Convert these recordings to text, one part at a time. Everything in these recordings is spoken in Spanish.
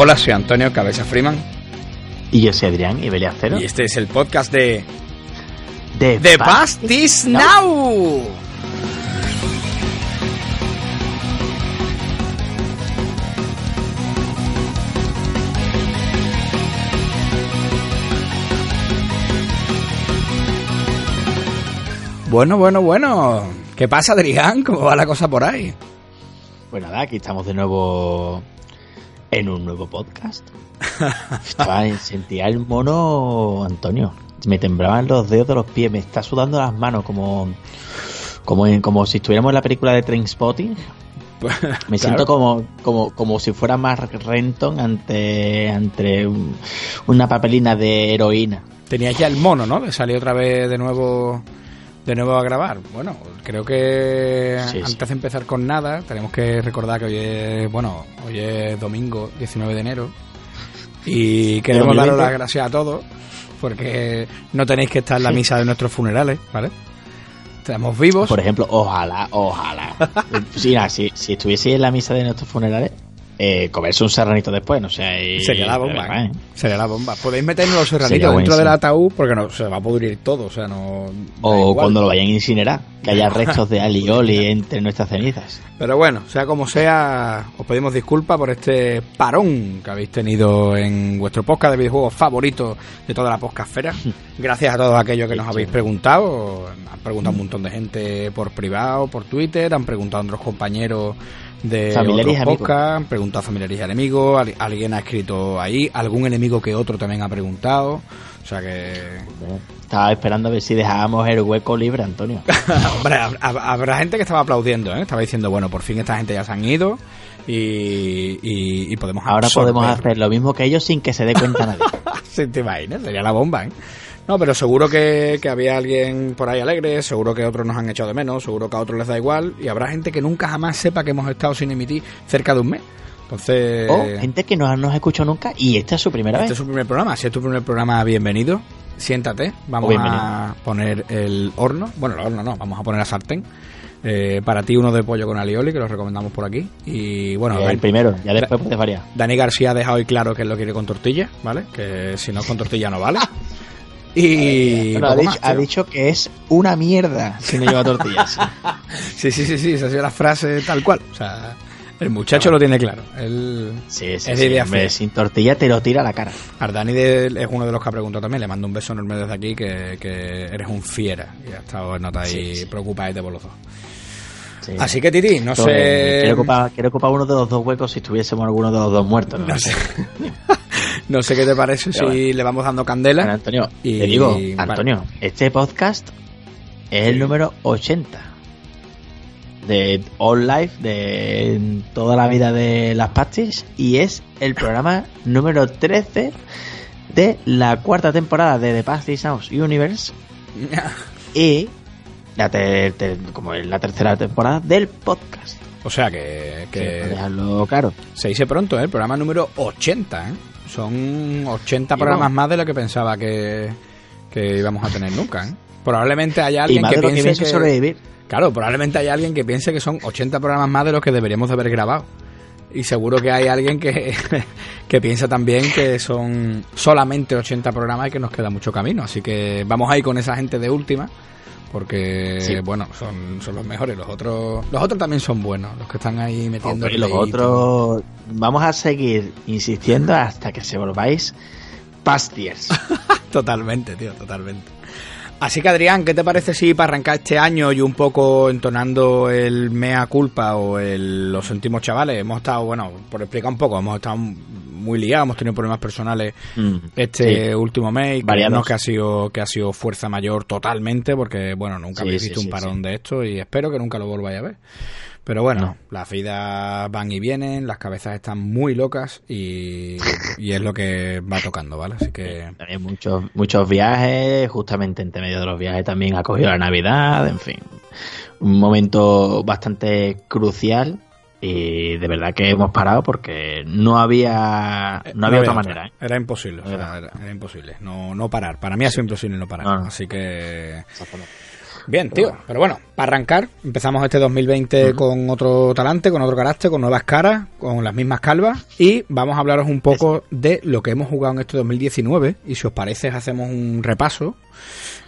Hola, soy Antonio Cabeza Freeman. Y yo soy Adrián y Cero. Y este es el podcast de. The, The Past is Now. Bueno, bueno, bueno. ¿Qué pasa, Adrián? ¿Cómo va la cosa por ahí? Pues nada, aquí estamos de nuevo en un nuevo podcast. Estaba, sentía el mono, Antonio. Me temblaban los dedos de los pies, me está sudando las manos como como, como si estuviéramos en la película de Trainspotting. Me siento como, como, como si fuera Mark Renton ante, ante una papelina de heroína. Tenías ya el mono, ¿no? De salir otra vez de nuevo de nuevo a grabar. Bueno, creo que antes de empezar con nada, tenemos que recordar que hoy es, bueno, hoy es domingo 19 de enero y queremos daros las gracias a todos porque no tenéis que estar en la misa de nuestros funerales, ¿vale? Estamos vivos. Por ejemplo, ojalá, ojalá. si, si, si estuviese en la misa de nuestros funerales, eh, comerse un serranito después, no sé. Sería la bomba, ¿eh? Sería la bomba. Podéis meternos los serranitos dentro del ataúd porque no se va a pudrir todo, o sea, no. O cuando lo vayan a incinerar, que haya restos de alioli entre nuestras cenizas. Pero bueno, sea como sea, os pedimos disculpas por este parón que habéis tenido en vuestro podcast de videojuegos favorito de toda la podcastfera. Gracias a todos aquellos que nos habéis preguntado. Han preguntado un montón de gente por privado, por Twitter, han preguntado a otros compañeros de familiares otros podcasts, han preguntado a familiares y enemigos, alguien ha escrito ahí, algún enemigo que otro también ha preguntado. O sea que. Estaba esperando a ver si dejábamos el hueco libre, Antonio. Hombre, habrá gente que estaba aplaudiendo, ¿eh? Estaba diciendo, bueno, por fin esta gente ya se han ido y, y, podemos Ahora podemos hacer lo mismo que ellos sin que se dé cuenta nadie. sí, te imaginas, sería la bomba, ¿eh? No, pero seguro que, había alguien por ahí alegre, seguro que otros nos han echado de menos, seguro que a otros les da igual, y habrá gente que nunca jamás sepa que hemos estado sin emitir cerca de un mes. Entonces. O gente que no nos escuchado nunca y este es su primera vez. Este es su primer programa. Si es tu primer programa, bienvenido. Siéntate. Vamos a poner el horno. Bueno, el horno no, vamos a poner la sartén. Eh, para ti uno de pollo con alioli, que lo recomendamos por aquí. Y bueno, el primero, ya después puedes variar. Dani García ha dejado hoy claro que él lo quiere con tortilla, ¿vale? Que si no con tortilla no vale. Y ha, dicho, que es una mierda si no lleva tortillas. sí, sí, sí, sí, esa ha sido la frase tal cual. O sea, el muchacho lo tiene claro. Él sí, sí, es sin tortilla te lo tira a la cara. Ardani es uno de los que ha preguntado también. Le mando un beso enorme desde aquí, que, que eres un fiera. Y ha estado en nota ahí preocupadete por los dos. Así que Titi, no sé. Quiero ocupar, quiero ocupar, uno de los dos huecos si estuviésemos alguno de los dos muertos. No, sé. no sé qué te parece si le vamos dando candela. Antonio, y, te digo, Antonio, este podcast es el número 80 de All Life, de toda la vida de las pastis, y es el programa número 13 de la cuarta temporada de The Pastis House Universe. y la como es la tercera temporada del podcast. O sea que... que claro. Se dice pronto, ¿eh? el programa número 80. ¿eh? Son 80 programas más de lo que pensaba que, que íbamos a tener nunca. ¿eh? Probablemente haya alguien que piense que... sobrevivir Claro, probablemente hay alguien que piense que son 80 programas más de los que deberíamos de haber grabado. Y seguro que hay alguien que, que piensa también que son solamente 80 programas y que nos queda mucho camino. Así que vamos ahí con esa gente de última. Porque, bueno, son, son los mejores. Los otros los otros también son buenos. Los que están ahí metiendo... y los otros... Vamos a seguir insistiendo hasta que se volváis pastiers. totalmente, tío, totalmente. Así que Adrián, ¿qué te parece si para arrancar este año y un poco entonando el mea culpa o el lo sentimos chavales? Hemos estado, bueno, por explicar un poco, hemos estado muy liados, hemos tenido problemas personales mm, este último mes y creemos que ha sido que ha sido fuerza mayor totalmente porque bueno, nunca habéis visto un parón de esto y espero que nunca lo volváis a ver. Pero bueno, las vidas van y vienen, las cabezas están muy locas y, es lo que va tocando, ¿vale? Así que... Hay muchos, muchos viajes, justamente entre medio de los viajes también ha cogido la Navidad, en fin. un momento bastante crucial y de verdad que hemos parado porque no había no había otra manera. ¿eh? Era imposible, o sea, Era. era, imposible. No, no parar. Para mí ha sido imposible no parar. No, no. Así que. Bien, tío. Pero bueno, para arrancar, empezamos este 2020 con otro talante, con otro carácter, con nuevas caras, con las mismas calvas. Y vamos a hablaros un poco de lo que hemos jugado en este 2019. Y si os parece, hacemos un repaso.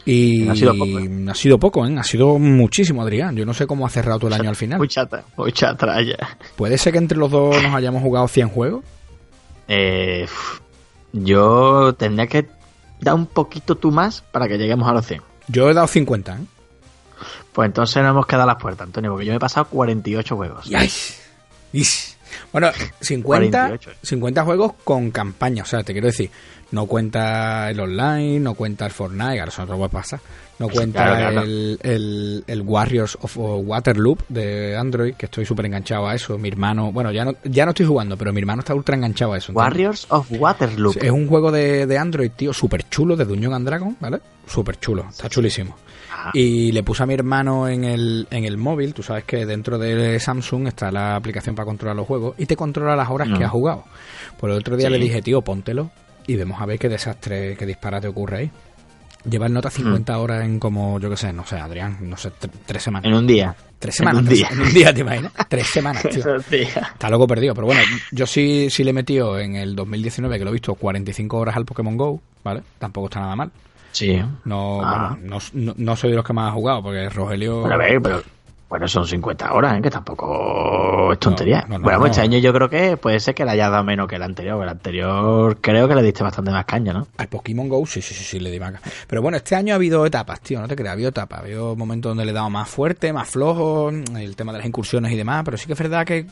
Y Ha sido poco, ¿eh? ha sido poco, ¿eh? Ha sido muchísimo, Adrián. Yo no sé cómo ha cerrado todo el año al final. Mucha, mucha tralla. ¿Puede ser que entre los dos nos hayamos jugado 100 juegos? Eh, yo tendría que dar un poquito tú más para que lleguemos a los 100. Yo he dado 50, ¿eh? Pues entonces nos hemos quedado a las puertas, Antonio, porque yo me he pasado 48 juegos. Yais. Is. Bueno, 50, 48. 50 juegos con campaña, o sea, te quiero decir, no cuenta el online, no cuenta el Fortnite, ahora puede pasar, no cuenta Claro, claro. El, el, el Warriors of Waterloop de Android, que estoy súper enganchado a eso, mi hermano, bueno, ya no, ya no estoy jugando, pero mi hermano está ultra enganchado a eso. ¿entiendes? Warriors of Waterloo. Es un juego de, de Android, tío, súper chulo, de Dungeon and Dragon, ¿vale? Súper chulo, está chulísimo. Y le puse a mi hermano en el, en el móvil, tú sabes que dentro de Samsung está la aplicación para controlar los juegos y te controla las horas que has jugado. Pues el otro día Sí. le dije, tío, póntelo y vemos a ver qué desastre, qué disparate ocurre ahí. Lleva el nota 50 horas en como, yo qué sé, no sé, Adrián, no sé, tre- tres semanas. en un día. tres en semanas, un tres- día. en un día, ¿te imaginas? Tres semanas, tío. Está loco perdido, pero bueno, yo sí, sí le he metido en el 2019, que lo he visto, 45 horas al Pokémon GO, ¿vale? Tampoco está nada mal. Sí. No, Ah. no, no, no soy de los que más ha jugado, porque Rogelio... Bueno, a ver, pero bueno, son 50 horas, ¿eh? que tampoco es tontería. No, no, no, bueno, pues este año yo creo que puede ser que le haya dado menos que el anterior. El anterior creo que le diste bastante más caña, ¿no? Al Pokémon Go, sí, sí, sí, sí, le di vaca. Pero bueno, este año ha habido etapas, tío, no te creas, ha habido etapas. Ha habido momentos donde le he dado más fuerte, más flojo, el tema de las incursiones y demás. Pero sí que es verdad que,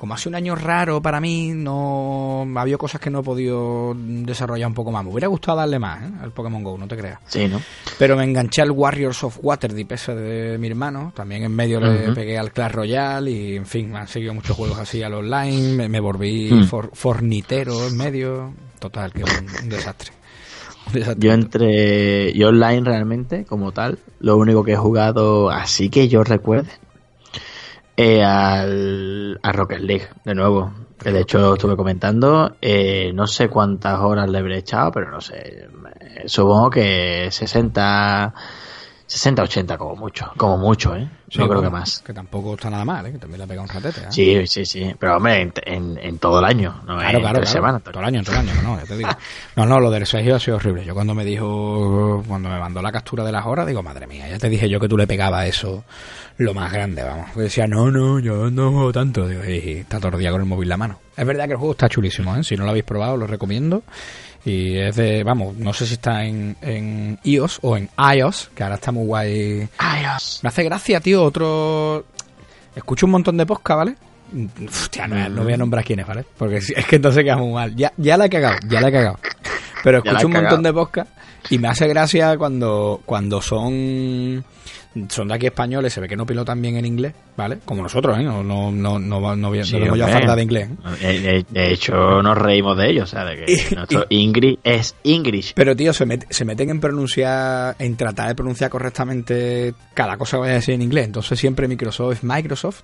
como ha sido un año raro para mí, no ha habido cosas que no he podido desarrollar un poco más. Me hubiera gustado darle más ¿eh? al Pokémon Go, no te creas. Sí, ¿no? Pero me enganché al Warriors of Waterdeep ese de mi hermano. También en medio le pegué al Clash Royale y, en fin, me han seguido muchos juegos así al online. Me, me volví Mm. for- fornitero en medio. Total, que un. Un desastre. Yo entre. Yo online realmente, como tal, lo único que he jugado así que yo recuerde. Eh, al, a Rocket League, de nuevo. Que de hecho estuve comentando. eh, no sé cuántas horas le habré echado, pero no sé. eh, Supongo que 60. 60, 80 como mucho. Como mucho, ¿eh? Sí, no creo que más. Que tampoco está nada mal, ¿eh? que también le ha pegado un ratete. ¿eh? Sí, sí, sí. Pero hombre, en, en, en todo el año. No Claro, en claro, tres claro. semanas. Todo el año, todo el año, no, ya te digo. No, no, lo del Sergio ha sido horrible. Yo cuando me dijo, cuando me mandó la captura de las horas, digo, madre mía, ya te dije yo que tú le pegabas eso lo más grande, vamos. Decía, no, no, yo no juego tanto. Digo, y está todo el día con el móvil en la mano. Es verdad que el juego está chulísimo, ¿eh? Si no lo habéis probado, lo recomiendo. Y es de, vamos, no sé si está en, en iOS o en iOS, que ahora está muy guay. Adiós. Me hace gracia, tío, otro... Escucho un montón de podcast, ¿vale? Hostia, no, no voy a nombrar quiénes, ¿vale? Porque es que entonces queda muy mal. Ya, ya la he cagado, ya la he cagado. Pero escucho un montón de podcast y me hace gracia cuando, cuando son son de aquí españoles, se ve que no pilotan bien en inglés, ¿vale? Como nosotros, ¿eh? No, no, no, no, no, Sí, no yo de inglés. ¿eh? De, hecho, nos reímos de ellos, o sea, de que Y- nuestro English es English. Pero, tío, se, met- se meten en pronunciar, en tratar de pronunciar correctamente cada cosa que vaya a decir en inglés. Entonces siempre Microsoft es Microsoft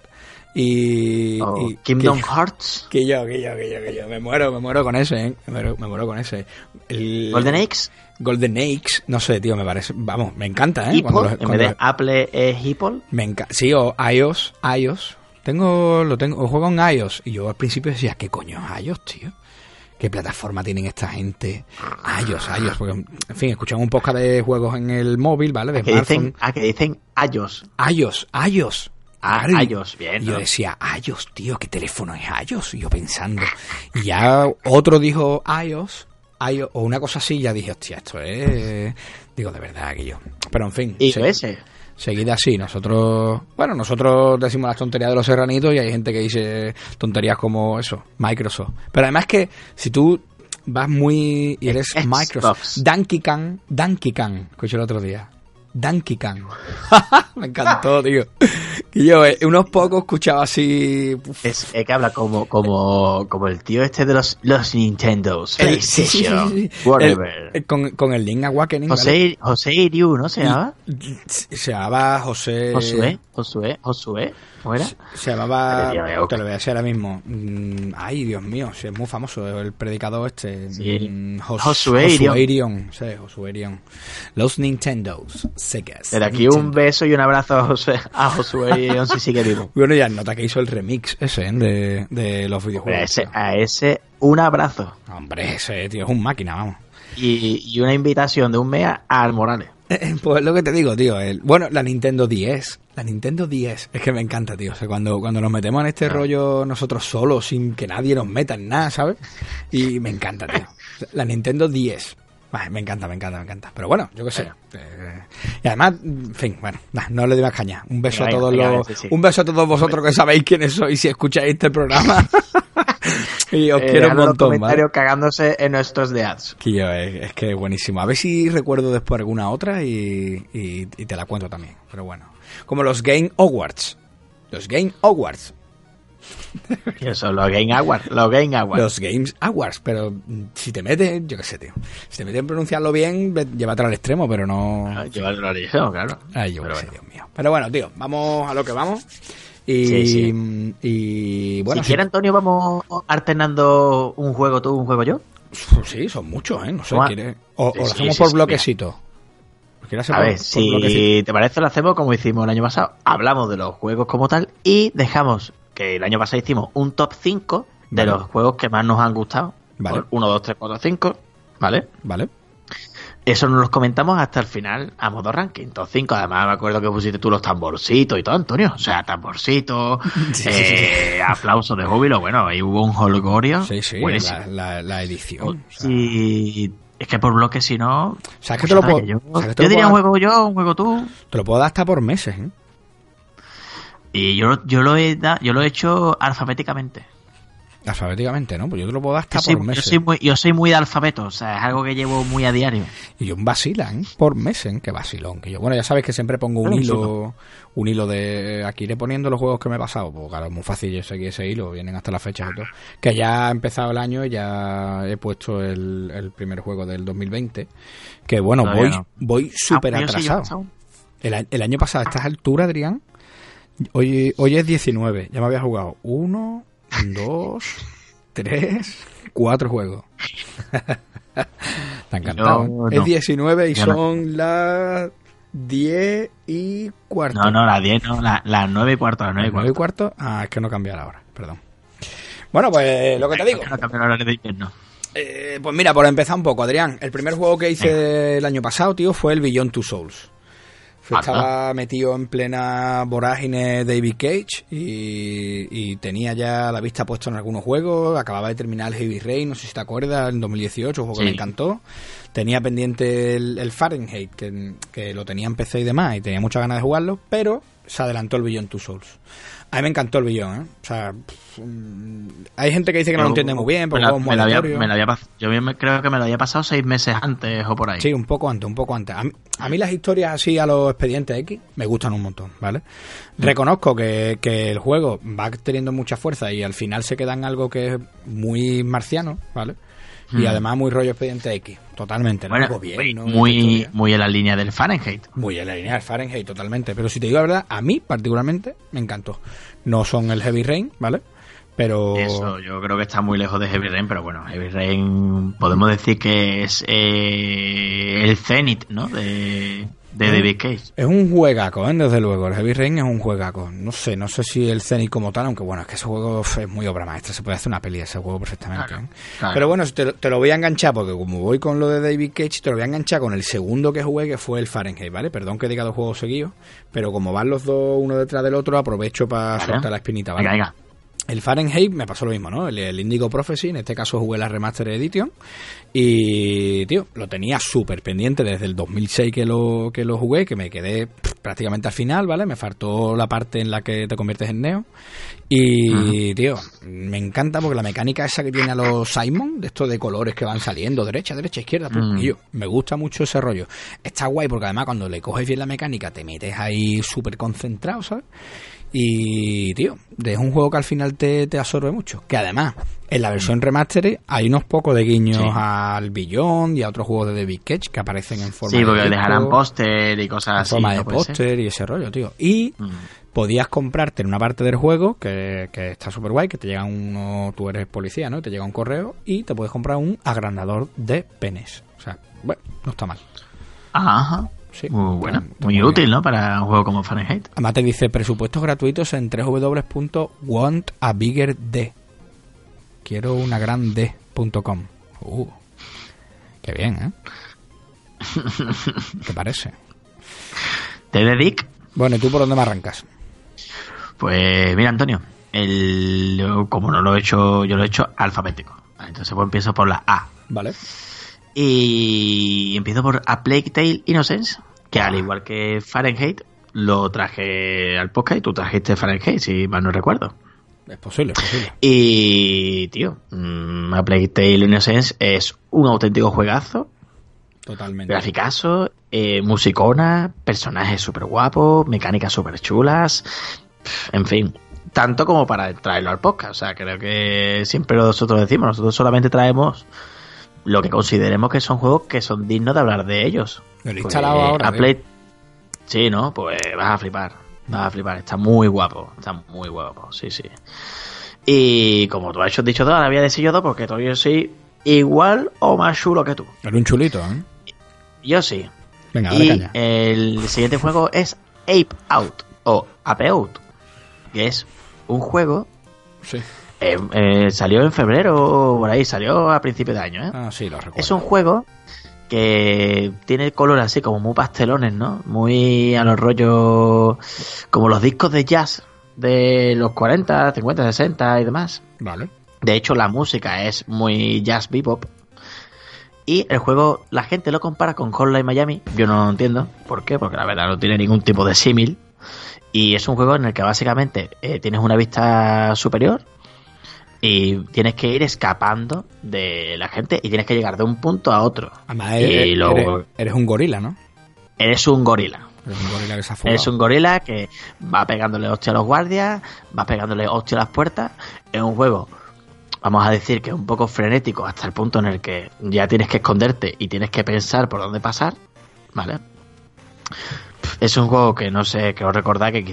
y... O y- Kingdom que- Hearts, Que yo, que yo, que yo, que yo. Me muero, me muero con ese, ¿eh? Me muero, me muero con ese. El Golden Eggs, Golden Eggs, no sé, tío, me parece. Vamos, me encanta, ¿eh? Cuando en cuando vez de Apple es Apple. me encanta. Sí, o iOS, iOS. Tengo, lo tengo, juego en iOS. Y yo al principio decía, ¿qué coño es iOS, tío? ¿Qué plataforma tienen esta gente? iOS, iOS. Porque, en fin, escuchamos un podcast de juegos en el móvil, ¿vale? De Que dicen, ah, que dicen iOS. iOS, iOS. Ah, iOS, bien, yo decía, iOS, tío, ¿qué teléfono es iOS? Y yo pensando. Y ya otro dijo iOS, iOS o una cosa así, ya dije, hostia, esto es... Digo, de verdad, que yo. Pero en fin, Y se- ese. seguida así. Nosotros, bueno, nosotros decimos las tonterías de los serranitos y hay gente que dice tonterías como eso, Microsoft. Pero además que si tú vas muy y eres Xbox. Microsoft, Donkey Kong, Donkey Kong, escuché el otro día. Donkey Kong. Me encantó, tío. Y yo, eh, unos pocos escuchaba así. uf, Es, es que habla como, como, como el tío este de los, los Nintendos. el- sí, sí, sí, PlayStation, sí, sí. whatever. El- el- con, con el Link Awakening. ¿vale? José, José Iriu, ¿no se llama? Se llamaba José. Josué, Josué, Josué, ¿cómo era? Se llamaba. Pero, Te lo voy a decir ahora mismo. Mm, Ay, Dios mío, es muy famoso el predicador este. Sí. Mm, Jos- Josué Irion. Irion, Sí, Josué Irion. Los Nintendos, Segas. Desde aquí un beso y un abrazo a Josué, a Josué Irion si sigue vivo. Bueno, ya nota que hizo el remix ese ¿eh? de, de los videojuegos. a ese, a ese un abrazo Hombre, ese tío es un máquina, vamos. y, y una invitación de un mea al Morales. Pues lo que te digo, tío. el- bueno, la Nintendo 10. La Nintendo 10. Es que me encanta, tío. O sea, cuando, cuando nos metemos en este rollo nosotros solos, sin que nadie nos meta en nada, ¿sabes? Y me encanta, tío. La Nintendo 10. Ay, me encanta, me encanta, me encanta. Pero bueno, yo qué sé. Eh, y además, en fin, bueno, nah, no le doy más caña. Un beso Venga, a todos venga, los, sí, sí. un beso a todos vosotros que sabéis quiénes sois si escucháis este programa. y os Eh, quiero un montón, cagándose en nuestros de ads. Que yo, es, es que buenísimo. A ver si recuerdo después alguna otra y, y- y te la cuento también. Pero bueno. Como los Game Awards. Los Game Awards. Eso, los Game Awards, los Game Awards. Los Games Awards. Pero mm, si te metes, yo qué sé, tío. Si te metes en pronunciarlo bien, llévatelo al extremo, pero no. Ah, Yo lo original, claro. Ay, yo qué sé. Dios mío. Pero bueno, tío, vamos a lo que vamos. Y, Sí, sí. y bueno, si quiere, Antonio, vamos alternando un juego tú, un juego yo. sí, sí, son muchos, ¿eh? No sé, quiere- o, Sí, o lo hacemos sí, por sí, bloquecito. ¿Quieres hacer A ver, por si bloquecito? te parece, lo hacemos como hicimos el año pasado. Hablamos de los juegos como tal y dejamos que el año pasado hicimos un top 5 de Vale. los juegos que más nos han gustado. Vale. 1, 2, 3, 4, 5. ¿Vale? Vale. Eso nos los comentamos hasta el final a modo ranking. Top 5. Además, me acuerdo que pusiste tú los tamborcitos y todo, Antonio. O sea, tamborcitos, Sí, sí, eh, aplausos de júbilo. Bueno, ahí hubo un holgorio. Sí, sí, la, la- la edición. o sea, Y es que por bloque, si no. ¿Sabes que te lo puedo, yo, sabes que te yo lo diría un juego yo, un juego tú. te lo puedo dar hasta por meses, ¿eh? Y yo, yo lo he da- yo lo he hecho alfabéticamente. Alfabéticamente, ¿no? Pues yo te lo puedo dar hasta Yo soy, por yo meses. soy muy, yo soy muy de alfabeto, o sea, es algo que llevo muy a diario. Y yo un vacilan por meses, ¿eh? Qué vacilón. Que yo, bueno, ya sabes que siempre pongo un hilo, un hilo de. Aquí iré poniendo los juegos que me he pasado. Pues claro, es muy fácil yo seguir ese hilo, vienen hasta las fechas y todo. Que ya ha empezado el año y ya he puesto el, el primer juego del 2020. Que bueno, voy, no. voy súper Ah, yo sí, yo atrasado. el año pasado, a estas alturas, Adrián, hoy, hoy es 19. Ya me había jugado uno, dos, tres, cuatro juegos. Está encantado. Es no. 19 y Yo no. son las 10 y cuarto. No, no, las 10, no, la- las 9 y cuarto, las 9 y ¿Nueve y cuarto. Ah, es que no cambia la hora, perdón. Bueno, pues lo que te digo. No cambia el horario de invierno. Eh, pues mira, por empezar un poco, Adrián. El primer juego que hice el año pasado, tío, fue el Beyond Two Souls. Estaba metido en plena vorágine David Cage y, y tenía ya la vista puesta en algunos juegos. Acababa de terminar el Heavy Rain, no sé si te acuerdas, en 2018, un juego que me encantó. Tenía pendiente el, el Fahrenheit, que, que lo tenía en PC y demás, y tenía muchas ganas de jugarlo, pero se adelantó el Beyond Two Souls. A mí me encantó el Beyond, ¿eh? O sea, pff, mm, hay gente que dice que no lo entiende muy bien, porque me me la había, aleatorio. me la había pas- Yo creo que me lo había pasado seis meses antes o por ahí. Sí, un poco antes, un poco antes. A mí, a mí las historias así a los expedientes X me gustan un montón, ¿vale? Reconozco que, que el juego va teniendo mucha fuerza y al final se queda en algo que es muy marciano, ¿vale? Y Mm. además muy rollo expediente X, totalmente. ¿no? Bueno, Algo bien, muy, ¿no? muy, en la línea del Fahrenheit. Muy en la línea del Fahrenheit, totalmente. Pero si te digo la verdad, a mí particularmente me encantó. No son el Heavy Rain, ¿vale? Pero... Eso, yo creo que está muy lejos de Heavy Rain, pero bueno, Heavy Rain podemos decir que es eh, el Zenith, ¿no? De, de David Cage. Es un juegaco, ¿eh? desde luego. El Heavy Rain es un juegaco. No sé, no sé si el Zenith como tal, aunque bueno, es que ese juego es muy obra maestra. Se puede hacer una peli de ese juego perfectamente. Claro, ¿eh? claro. Pero bueno, te, lo- te lo voy a enganchar porque como voy con lo de David Cage, te lo voy a enganchar con el segundo que jugué, que fue el Fahrenheit, ¿vale? Perdón que diga dos juegos seguidos, pero como van los dos uno detrás del otro, aprovecho para Vale. soltar la espinita, ¿vale? Venga, venga. El Fahrenheit me pasó lo mismo, ¿no? El, el Indigo Prophecy, en este caso jugué la Remaster Edition. Y, tío, lo tenía súper pendiente desde el 2006 que lo, que lo jugué, que me quedé pff, prácticamente al final, ¿vale? Me faltó la parte en la que te conviertes en Neo. Y, tío, me encanta porque la mecánica esa que tiene a los Simon, de estos de colores que van saliendo, derecha, derecha, izquierda, pum, Mm. yo, me gusta mucho ese rollo. Está guay porque además cuando le coges bien la mecánica te metes ahí súper concentrado, ¿sabes? Y, tío, es un juego que al final te, te absorbe mucho. Que además, en la versión remaster hay unos pocos de guiños Sí. al Beyond y a otros juegos de David Cage que aparecen en forma Sí, porque de dejarán póster y cosas en así. forma ¿no de póster y ese rollo, tío. Y Mm. podías comprarte en una parte del juego que, que está súper guay, que te llega uno, tú eres policía, ¿no? Y te llega un correo y te puedes comprar un agrandador de penes. O sea, bueno, no está mal. Ajá. Sí, Muy está- está Muy útil, ¿no? Para un juego como Fahrenheit. Además te dice presupuestos gratuitos en www.wantabiggerd. Quiero una gran D.com. Uh, qué bien, ¿eh? ¿Qué parece? ¿Te dedic? Bueno, ¿y tú por dónde me arrancas? Pues mira, Antonio. El, como no lo he hecho, yo lo he hecho alfabético. Entonces pues empiezo por la A. Vale. Y empiezo por A Plague Tale Innocence, que al igual que Fahrenheit, lo traje al podcast y tú trajiste Fahrenheit, si mal no recuerdo. Es posible, es posible. Y, tío, mm, A Plague Tale Innocence es un auténtico juegazo, Totalmente. graficazo, eh, musicona, personajes súper guapos, mecánicas súper chulas, en fin, tanto como para traerlo al podcast. O sea, creo que siempre nosotros decimos, nosotros solamente traemos lo que consideremos que son juegos que son dignos de hablar de ellos. Lo he Pues, instalado ahora. a tío. Play- Sí, ¿no? Pues vas a flipar. Vas a flipar. Está muy guapo. Está muy guapo. Sí, sí. Y como tú has dicho todo, ahora voy a decir yo dos porque todavía soy igual o más chulo que tú. Era un chulito, ¿eh? Yo sí. Venga, dale Y caña. el siguiente juego es Ape Out o Ape Out, que es un juego. Sí. Eh, eh, salió en febrero o por ahí, salió a principio de año, ¿eh? Ah, sí, lo recuerdo. Es un juego que tiene color así como muy pastelones, ¿no? Muy a los rollos como los discos de jazz de los 40, 50, 60 y demás. Vale. De hecho, la música es muy jazz bebop. Y el juego, la gente lo compara con Hotline Miami. Yo no lo entiendo. ¿Por qué? Porque la verdad no tiene ningún tipo de símil. Y es un juego en el que básicamente eh, tienes una vista superior y tienes que ir escapando de la gente y tienes que llegar de un punto a otro. Además, Y eres, luego- eres- eres un gorila, ¿no? Eres un gorila. Eres un gorila que se ha fugado. Es un gorila que va pegándole hostia a los guardias, va pegándole hostia a las puertas. Es un juego, vamos a decir que es un poco frenético hasta el punto en el que ya tienes que esconderte y tienes que pensar por dónde pasar, ¿vale? Es un juego que no sé, creo recordar que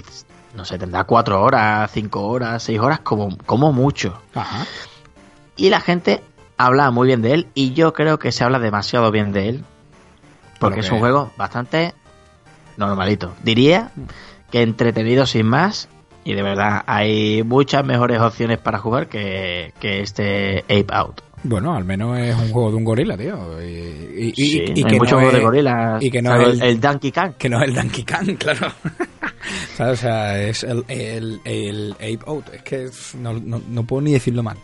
no sé, tendrá cuatro horas, cinco horas, seis horas como, como mucho. Ajá. Y la gente habla muy bien de él y yo creo que se habla demasiado bien de él. Porque es un juego bastante normalito. Diría que entretenido sin más. Y de verdad, hay muchas mejores opciones para jugar que, que este Ape Out. Bueno, al menos es un juego de un gorila, tío. Y, y- y- Sí, y hay que muchos no juegos es- de gorilas. y que no es el, el- Donkey Kong. Que no es el Donkey Kong, claro. O sea, es el, el, el Ape Out. Es que no, no, no puedo ni decirlo mal.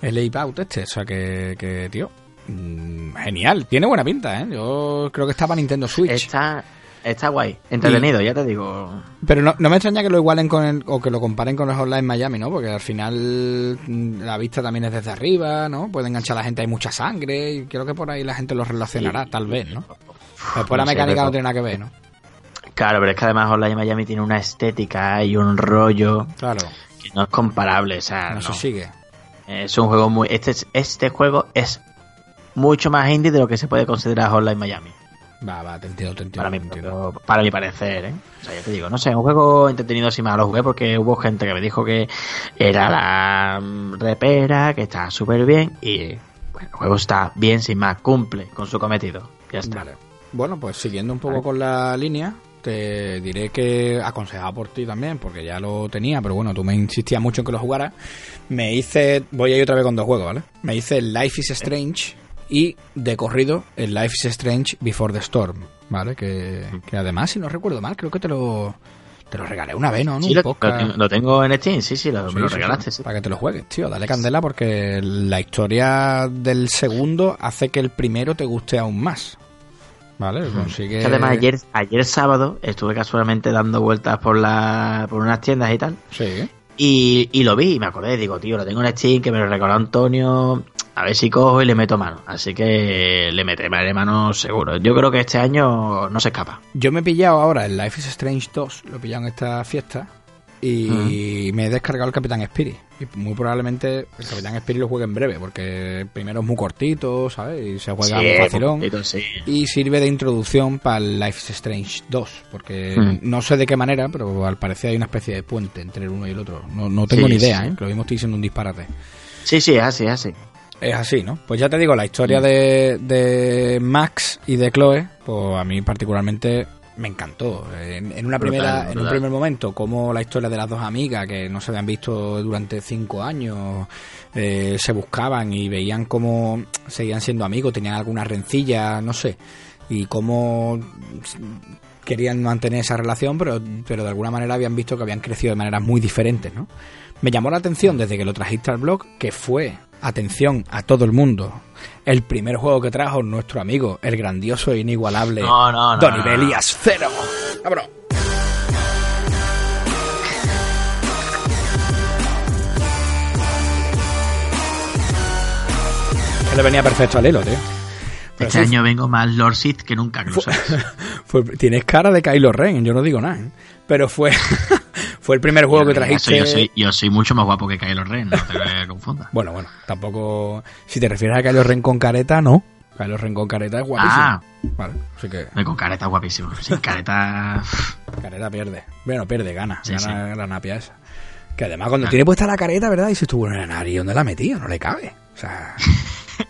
El Ape Out este. O sea, que, que tío, mm, genial. Tiene buena pinta, ¿eh? Yo creo que está para Nintendo Switch. Está, está guay, entretenido, ya te digo. Pero no, no me extraña que lo igualen con el, o que lo comparen con los online Miami, ¿no? Porque al final mm, la vista también es desde arriba, ¿no? Puede enganchar a la gente, hay mucha sangre y creo que por ahí la gente lo relacionará, tal vez, ¿no? Después la mecánica no tiene nada que ver, ¿no? Claro, pero es que además Online Miami tiene una estética y un rollo Claro, que no es comparable. O sea, no, no. se sigue. Es un juego muy. Este, es- este juego es mucho más indie de lo que se puede considerar Online Miami. Va, va, te entiendo, te entiendo. Para mi, te entiendo. para mi parecer, ¿eh? O sea, ya te digo, no sé, un juego entretenido si más lo jugué porque hubo gente que me dijo que era la mm, repera, que está súper bien y bueno, el juego está bien sin más, cumple con su cometido. Ya está. Vale. Bueno, pues siguiendo un poco Vale. con la línea, te diré que aconsejado por ti también, porque ya lo tenía, pero bueno, tú me insistías mucho en que lo jugara. Me hice, voy a ir otra vez con dos juegos, ¿vale? Me hice Life is Strange y de corrido el Life is Strange Before the Storm, ¿vale? Que, que además, si no recuerdo mal, creo que te lo, te lo regalé una vez, ¿no? Sí, lo, tengo, en Steam, sí, sí, lo, Sí, me lo sí, regalaste. sí. Para que te lo juegues, tío. Dale candela porque la historia del segundo hace que el primero te guste aún más. ¿Vale? Consigue... Que además ayer, ayer sábado estuve casualmente dando vueltas por la por unas tiendas y tal Sí. y, y lo vi y me acordé, digo, tío, lo tengo en Steam que me lo regaló Antonio, a ver si cojo y le meto mano. Así que le meteré mano seguro. Yo creo que este año no se escapa. Yo me he pillado ahora el Life is Strange 2, lo he pillado en esta fiesta. y me he descargado el Capitán Spirit. Y muy probablemente el Capitán Spirit lo juegue en breve, porque primero es muy cortito, ¿sabes? Y se juega Sí, muy facilón. sí. Y sirve de introducción para el Life is Strange 2, porque no sé de qué manera, pero al parecer hay una especie de puente entre el uno y el otro. No, no tengo Sí, ni idea. ¿eh? Que lo mismo estoy diciendo un disparate. Sí, sí, así, así. Es así, ¿no? Pues ya te digo, la historia Mm. de, de Max y de Chloe, pues a mí particularmente me encantó. En, en una Brutal, primera, en un primer momento, como la historia de las dos amigas que no se habían visto durante cinco años, eh, se buscaban y veían cómo seguían siendo amigos, tenían alguna rencilla, no sé, y cómo querían mantener esa relación, pero, pero de alguna manera habían visto que habían crecido de maneras muy diferentes, ¿no? Me llamó la atención desde que lo trajiste al blog, que fue, atención a todo el mundo, el primer juego que trajo nuestro amigo, el grandioso e inigualable No, no, no, Don no, no. Ibelias Cero. ¡Vámonos! Que le venía perfecto al hilo, tío. Pero Este sí, año vengo más Lord Sith que nunca, que lo sabes. fue- tienes cara de Kylo Ren, yo no digo nada, ¿eh? Pero fue, fue el primer juego que trajiste. Yo soy, yo soy mucho más guapo que Kylo Ren, no te confundas. Bueno, bueno, tampoco. Si te refieres a Kylo Ren con careta, no. Kylo Ren con careta es guapísimo. Ah. Vale, así que con careta guapísimo. Sin careta. careta pierde. Bueno, pierde, gana. Sí, gana la napia esa. Que además cuando tiene puesta la careta, ¿verdad? Y si estuvo en la nariz, ¿dónde la metido? No le cabe. O sea.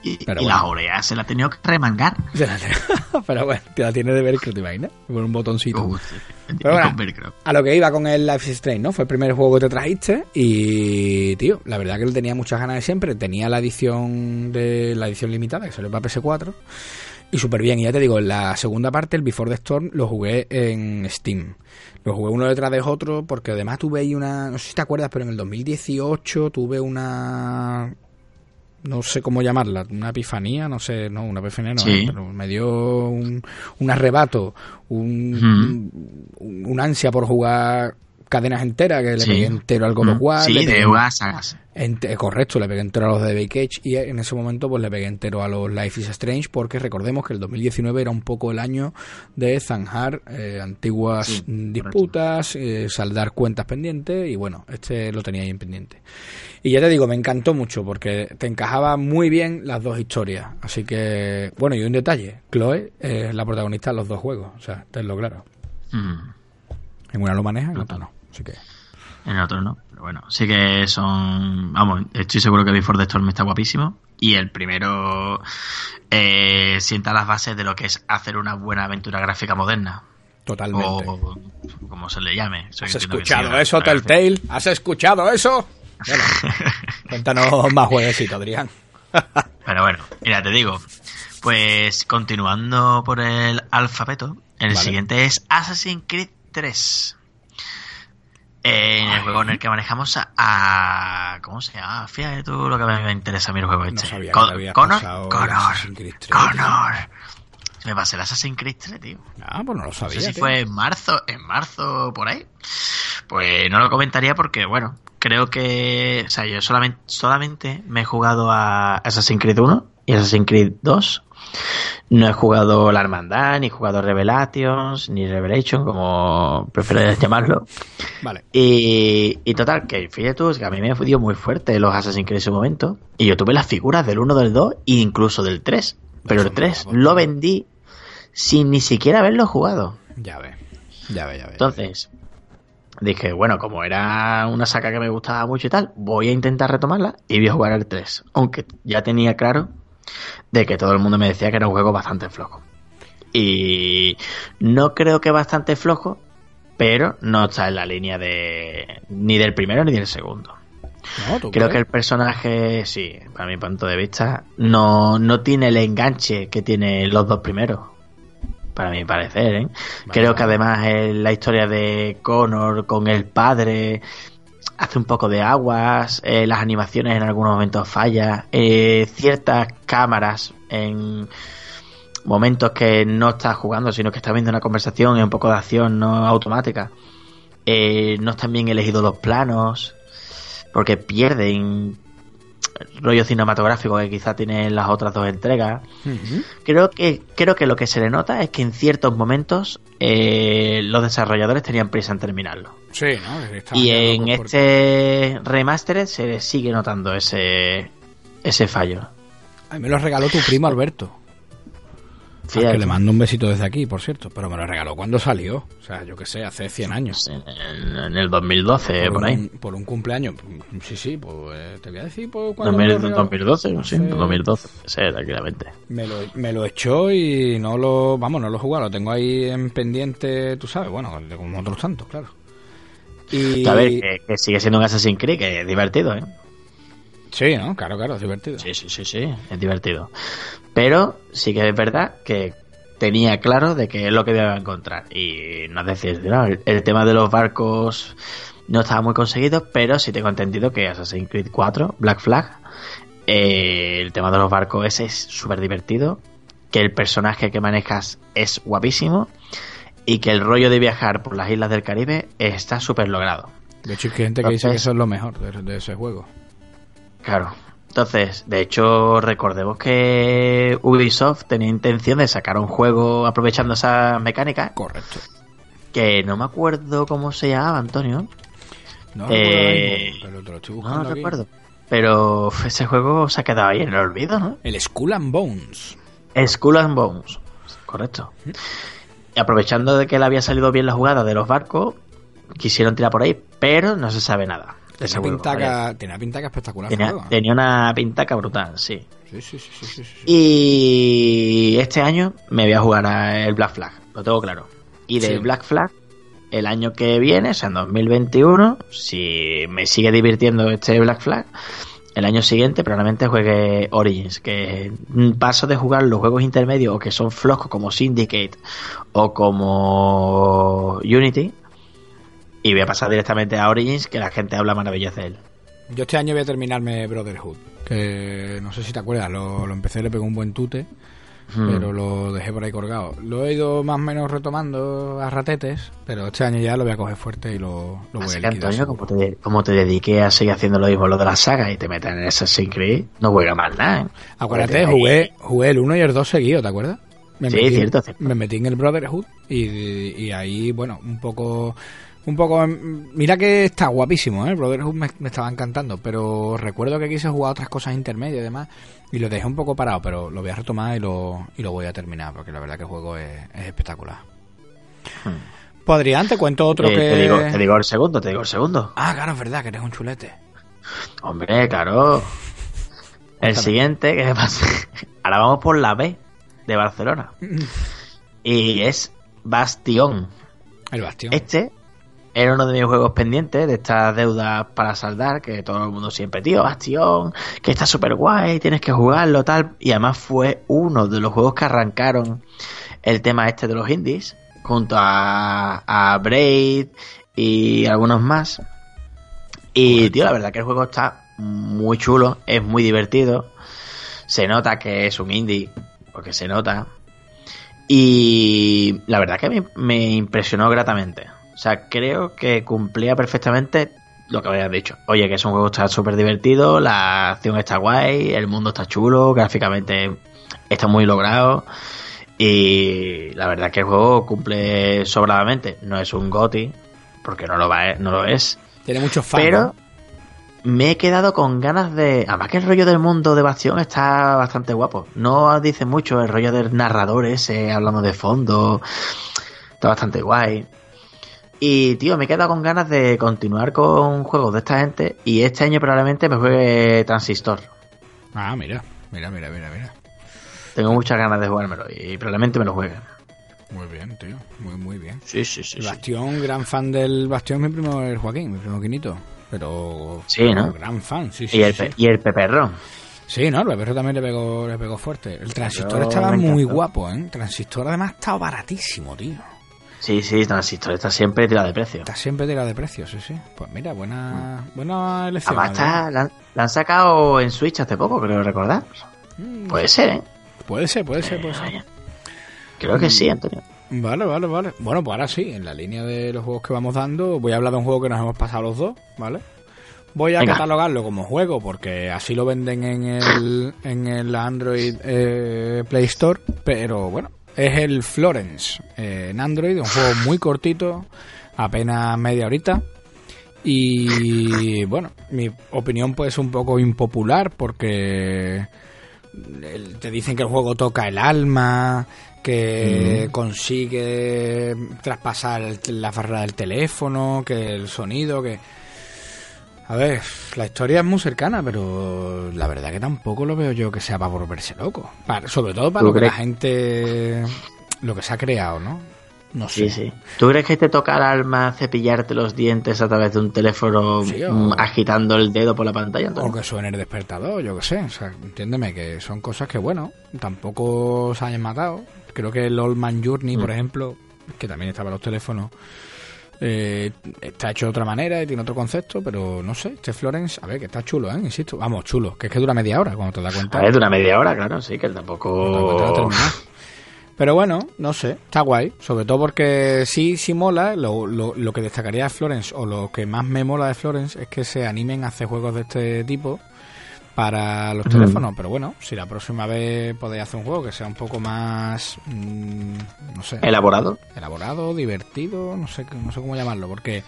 Y, Pero y bueno. la oreja se la ha tenido que remangar. se la tiene- Pero bueno, te la tiene de velcro, ¿te imaginas? Con un botoncito. Uh, sí. Pero bueno, a lo que iba con el Life is Strange, ¿no? Fue el primer juego que te trajiste y, tío, la verdad que le tenía muchas ganas de siempre. Tenía la edición de la edición limitada que salió para PS4 y súper bien. Y ya te digo, en la segunda parte, el Before the Storm, lo jugué en Steam. Lo jugué uno detrás de otro porque además tuve ahí una, no sé si te acuerdas, pero en el 2018 tuve una no sé cómo llamarla, una epifanía, no sé, no, una epifanía no, Sí. pero me dio un, un arrebato, un, un, un ansia por jugar cadenas enteras, que le Sí. pegué entero al God of Mm. War, Sí, de unas sagas. ente- correcto, le pegué entero a los de David Cage y en ese momento pues le pegué entero a los Life is Strange porque recordemos que el 2019 era un poco el año de zanjar eh, antiguas Sí, mm, disputas, eh, saldar cuentas pendientes y bueno, este lo tenía ahí en pendiente. Y ya te digo, me encantó mucho porque te encajaba muy bien las dos historias. Así que, bueno, y un detalle, Chloe es la protagonista de los dos juegos, o sea, tenlo claro. Mm. En una lo maneja, en otra no. Así que, En el otro no. Pero bueno, sí que son. Vamos, estoy seguro que Before the Storm está guapísimo. Y el primero eh, sienta las bases de lo que es hacer una buena aventura gráfica moderna. totalmente. O como se le llame. Soy- ¿Has que escuchado eso. Telltale? ¿Has escuchado eso? Bueno, cuéntanos más jueguecitos, Adrián. Pero bueno, mira, te digo. Pues continuando por el alfabeto, el Vale. siguiente es Assassin's Creed 3. En el juego en el que manejamos a, a- ¿Cómo se llama? Fíjate tú lo que a mí me interesa a mí el juego este. sabía que Con- habías Connor, pasado Connor, Assassin's Creed 3, Connor. Se me pasé el Assassin's Creed 3, tío. Ah, pues no lo No sabía. sé si tío. fue en marzo, en marzo por ahí. Pues no lo comentaría porque, bueno, creo que, o sea, yo solamente, solamente me he jugado a Assassin's Creed 1 y Assassin's Creed 2. No he jugado la Hermandad, ni he jugado Revelations, ni Revelation, como prefieres llamarlo. Vale. Y, y total, que fíjate tú, es que a mí me dio muy fuerte los Assassin's Creed en su momento. Y yo tuve las figuras del 1, del 2 e incluso del 3. Pero el 3 guapos, lo tío. vendí sin ni siquiera haberlo jugado. Ya ve. Ya ve, ya ve. Entonces, dije, bueno, como era una saga que me gustaba mucho y tal, voy a intentar retomarla y voy a jugar el 3. Aunque ya tenía claro de que todo el mundo me decía que era un juego bastante flojo. Y no creo que bastante flojo, pero no está en la línea de ni del primero ni del segundo. No, ¿tú Creo crees? que el personaje, sí, para mi punto de vista, no, no tiene el enganche que tiene los dos primeros. Para mi parecer, ¿eh? Creo que además eh, la historia de Connor con el padre hace un poco de aguas, eh, las animaciones en algunos momentos fallan, eh, ciertas cámaras en momentos que no estás jugando, sino que estás viendo una conversación y un poco de acción no automática. Eh, no están bien elegidos los planos, porque pierden rollo cinematográfico que quizá tienen las otras dos entregas. Creo que creo que lo que se le nota es que en ciertos momentos eh, los desarrolladores tenían prisa en terminarlo. Sí, ¿no? Y en este remaster se le sigue notando ese ese fallo. A mí me lo regaló tu primo Alberto. Que le mando un besito desde aquí, por cierto, pero me lo regaló cuando salió. O sea, yo qué sé, hace 100 años. En, el 2012, por, ahí. por un cumpleaños. Sí, sí, pues eh, te voy a decir pues, cuando 2012, sí, 2012. Sí, tranquilamente. Me lo, me lo echó y no lo. Vamos, no lo he jugado, lo tengo ahí en pendiente, tú sabes, bueno, como otros tantos, claro. Y... A ver, que, que sigue siendo un Assassin's Creed, que es divertido, ¿eh? Sí, ¿no? Claro, claro, es divertido. Sí, sí, sí, sí, es divertido. Pero sí que es verdad que tenía claro de qué es lo que iba a encontrar. Y no es decir, el, tema de los barcos no estaba muy conseguido, pero sí tengo entendido que Assassin's Creed 4, Black Flag, eh, el tema de los barcos ese es súper divertido, que el personaje que manejas es guapísimo y que el rollo de viajar por las islas del Caribe está súper logrado. De hecho, hay gente que dice que eso es lo mejor de ese juego. Claro. Entonces, de hecho, recordemos que Ubisoft tenía intención de sacar un juego aprovechando esa mecánica. Correcto. Que no me acuerdo cómo se llamaba, Antonio. No, eh, pero te lo no, recuerdo. Pero ese juego se ha quedado ahí en el olvido, ¿no? El Skull and Bones. Skull and Bones, correcto. Y aprovechando de que le había salido bien la jugada de los barcos, quisieron tirar por ahí, pero no se sabe nada. Tenía, pintaca, tenía pintaca espectacular. Tenía, una pintaca brutal, sí. Sí, sí, sí, sí, Y este año me voy a jugar a el Black Flag, lo tengo claro. Y del Black Flag, el año que viene, o sea, en 2021, si me sigue divirtiendo este Black Flag, el año siguiente probablemente juegue Origins, que paso de jugar los juegos intermedios o que son flojos como Syndicate o como Unity y voy a pasar directamente a Origins, que la gente habla maravillas de él. Yo este año voy a terminarme Brotherhood, que no sé si te acuerdas, lo, empecé, le pegó un buen tute, hmm. pero lo dejé por ahí colgado. Lo he ido más o menos retomando a ratetes, pero este año ya lo voy a coger fuerte y lo, voy a liquidar. Antonio, como te, como te dediqué a seguir haciendo lo mismo lo de la saga y te metes en Assassin's Creed, no juega mal nada. ¿eh? Acuérdate, jugué, jugué el 1 y el 2 seguido, ¿te acuerdas? Me sí, metí, cierto, Me metí en el Brotherhood y, y ahí, bueno, un poco un poco. Mira que está guapísimo, ¿eh? Brotherhood me, me, estaba encantando, pero recuerdo que quise jugar otras cosas intermedias y demás, y lo dejé un poco parado, pero lo voy a retomar y lo, y lo voy a terminar, porque la verdad que el juego es, espectacular. Hmm. Podrían, te cuento otro eh, que. Te digo, te digo el segundo, te digo el segundo. Ah, claro, es verdad, que eres un chulete. Hombre, claro. El siguiente, que pasa? Ahora vamos por la B de Barcelona. y es Bastión. El Bastión. Este era uno de mis juegos pendientes de estas deudas para saldar, que todo el mundo siempre, tío, Bastión, que está súper guay, tienes que jugarlo, tal. Y además fue uno de los juegos que arrancaron el tema este de los indies, junto a, a Braid y algunos más. Y, tío, la verdad que el juego está muy chulo, es muy divertido. Se nota que es un indie, porque se nota. Y la verdad que me, me impresionó gratamente. O sea, creo que cumplía perfectamente lo que habías dicho. Oye, que es un juego que está súper divertido, la acción está guay, el mundo está chulo, gráficamente está muy logrado. Y la verdad que el juego cumple sobradamente. No es un GOTI, porque no lo, va, no lo es. Tiene muchos fans. Pero me he quedado con ganas de. Además que el rollo del mundo de Bastión está bastante guapo. No dice mucho el rollo del narrador ese hablando de fondo. Está bastante guay. Y, tío, me he quedado con ganas de continuar con juegos de esta gente y este año probablemente me juegue Transistor. Ah, mira, mira, mira, mira, mira. Tengo muchas ganas de jugármelo y probablemente me lo juegue. Muy bien, tío, muy, muy bien. Sí, sí, sí. Bastión, gran fan del Bastión, mi primo el Joaquín, mi primo Quinito. Pero. Sí, ¿no? Gran fan, sí, sí. Y el, sí, y el Peperro. Sí, no, el Peperro también le pegó, le pegó fuerte. El Transistor estaba muy guapo, ¿eh? El Transistor además estaba baratísimo, tío. Sí, sí, Transistor está siempre tirado de precio. Está siempre tirado de precio, sí, sí. Pues mira, buena, buena elección. Además, está, la, han sacado en Switch hace poco, creo recordar. Mm. Puede ser, ¿eh? Puede ser, puede ser, puede ser. Creo que sí, Antonio. Vale, vale, vale. Bueno, pues ahora sí, en la línea de los juegos que vamos dando, voy a hablar de un juego que nos hemos pasado los dos, ¿vale? Voy a Venga. catalogarlo como juego porque así lo venden en el, en el Android eh, Play Store, pero bueno, es el Florence eh, en Android, un juego muy cortito, apenas media horita. Y bueno, mi opinión puede ser un poco impopular porque te dicen que el juego toca el alma, que consigue traspasar la barrera del teléfono, que el sonido, que... A ver, la historia es muy cercana, pero la verdad que tampoco lo veo yo que sea para volverse loco. Para- sobre todo para ¿Tú lo que la gente... Lo que se ha creado, ¿no? No sé. Sí, sí. ¿Tú crees que te toca el alma cepillarte los dientes a través de un teléfono Sí, o- mm, agitando el dedo por la pantalla? Antonio? O que suene el despertador, yo que sé. O sea, entiéndeme que son cosas que, bueno, tampoco se hayan matado. Creo que el Old Man Journey, por ejemplo, que también estaba en los teléfonos, eh, está hecho de otra manera y tiene otro concepto, pero no sé. Este Florence, a ver, que está chulo, ¿eh? Insisto. Vamos, chulo. Que es que dura media hora cuando te das cuenta. A ver, de una media hora, claro, sí, que de tampoco... Pero bueno, no sé, está guay. Sobre todo porque sí, sí mola. Lo, lo, lo que destacaría de Florence, o lo que más me mola de Florence, es que se animen a hacer juegos de este tipo para los Mm. teléfonos. Pero bueno, si la próxima vez podéis hacer un juego que sea un poco más, mm, no sé, Elaborado. elaborado, divertido, no sé, no sé cómo llamarlo, porque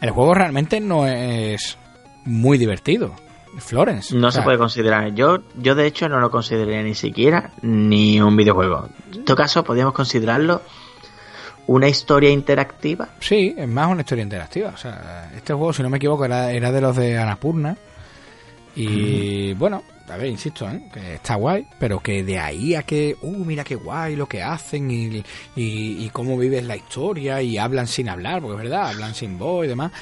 el juego realmente no es muy divertido. Florence. No o se puede considerar. Yo, yo de hecho no lo consideraría ni siquiera ni un videojuego. En todo caso, podríamos considerarlo una historia interactiva. Sí, es más una historia interactiva. O sea, este juego, si no me equivoco, era, era de los de Anapurna. Y bueno, a ver, insisto, ¿eh? que está guay, pero que de ahí a que, uh, mira qué guay lo que hacen y, y, y cómo vives la historia y hablan sin hablar, porque es verdad, hablan sin voz y demás.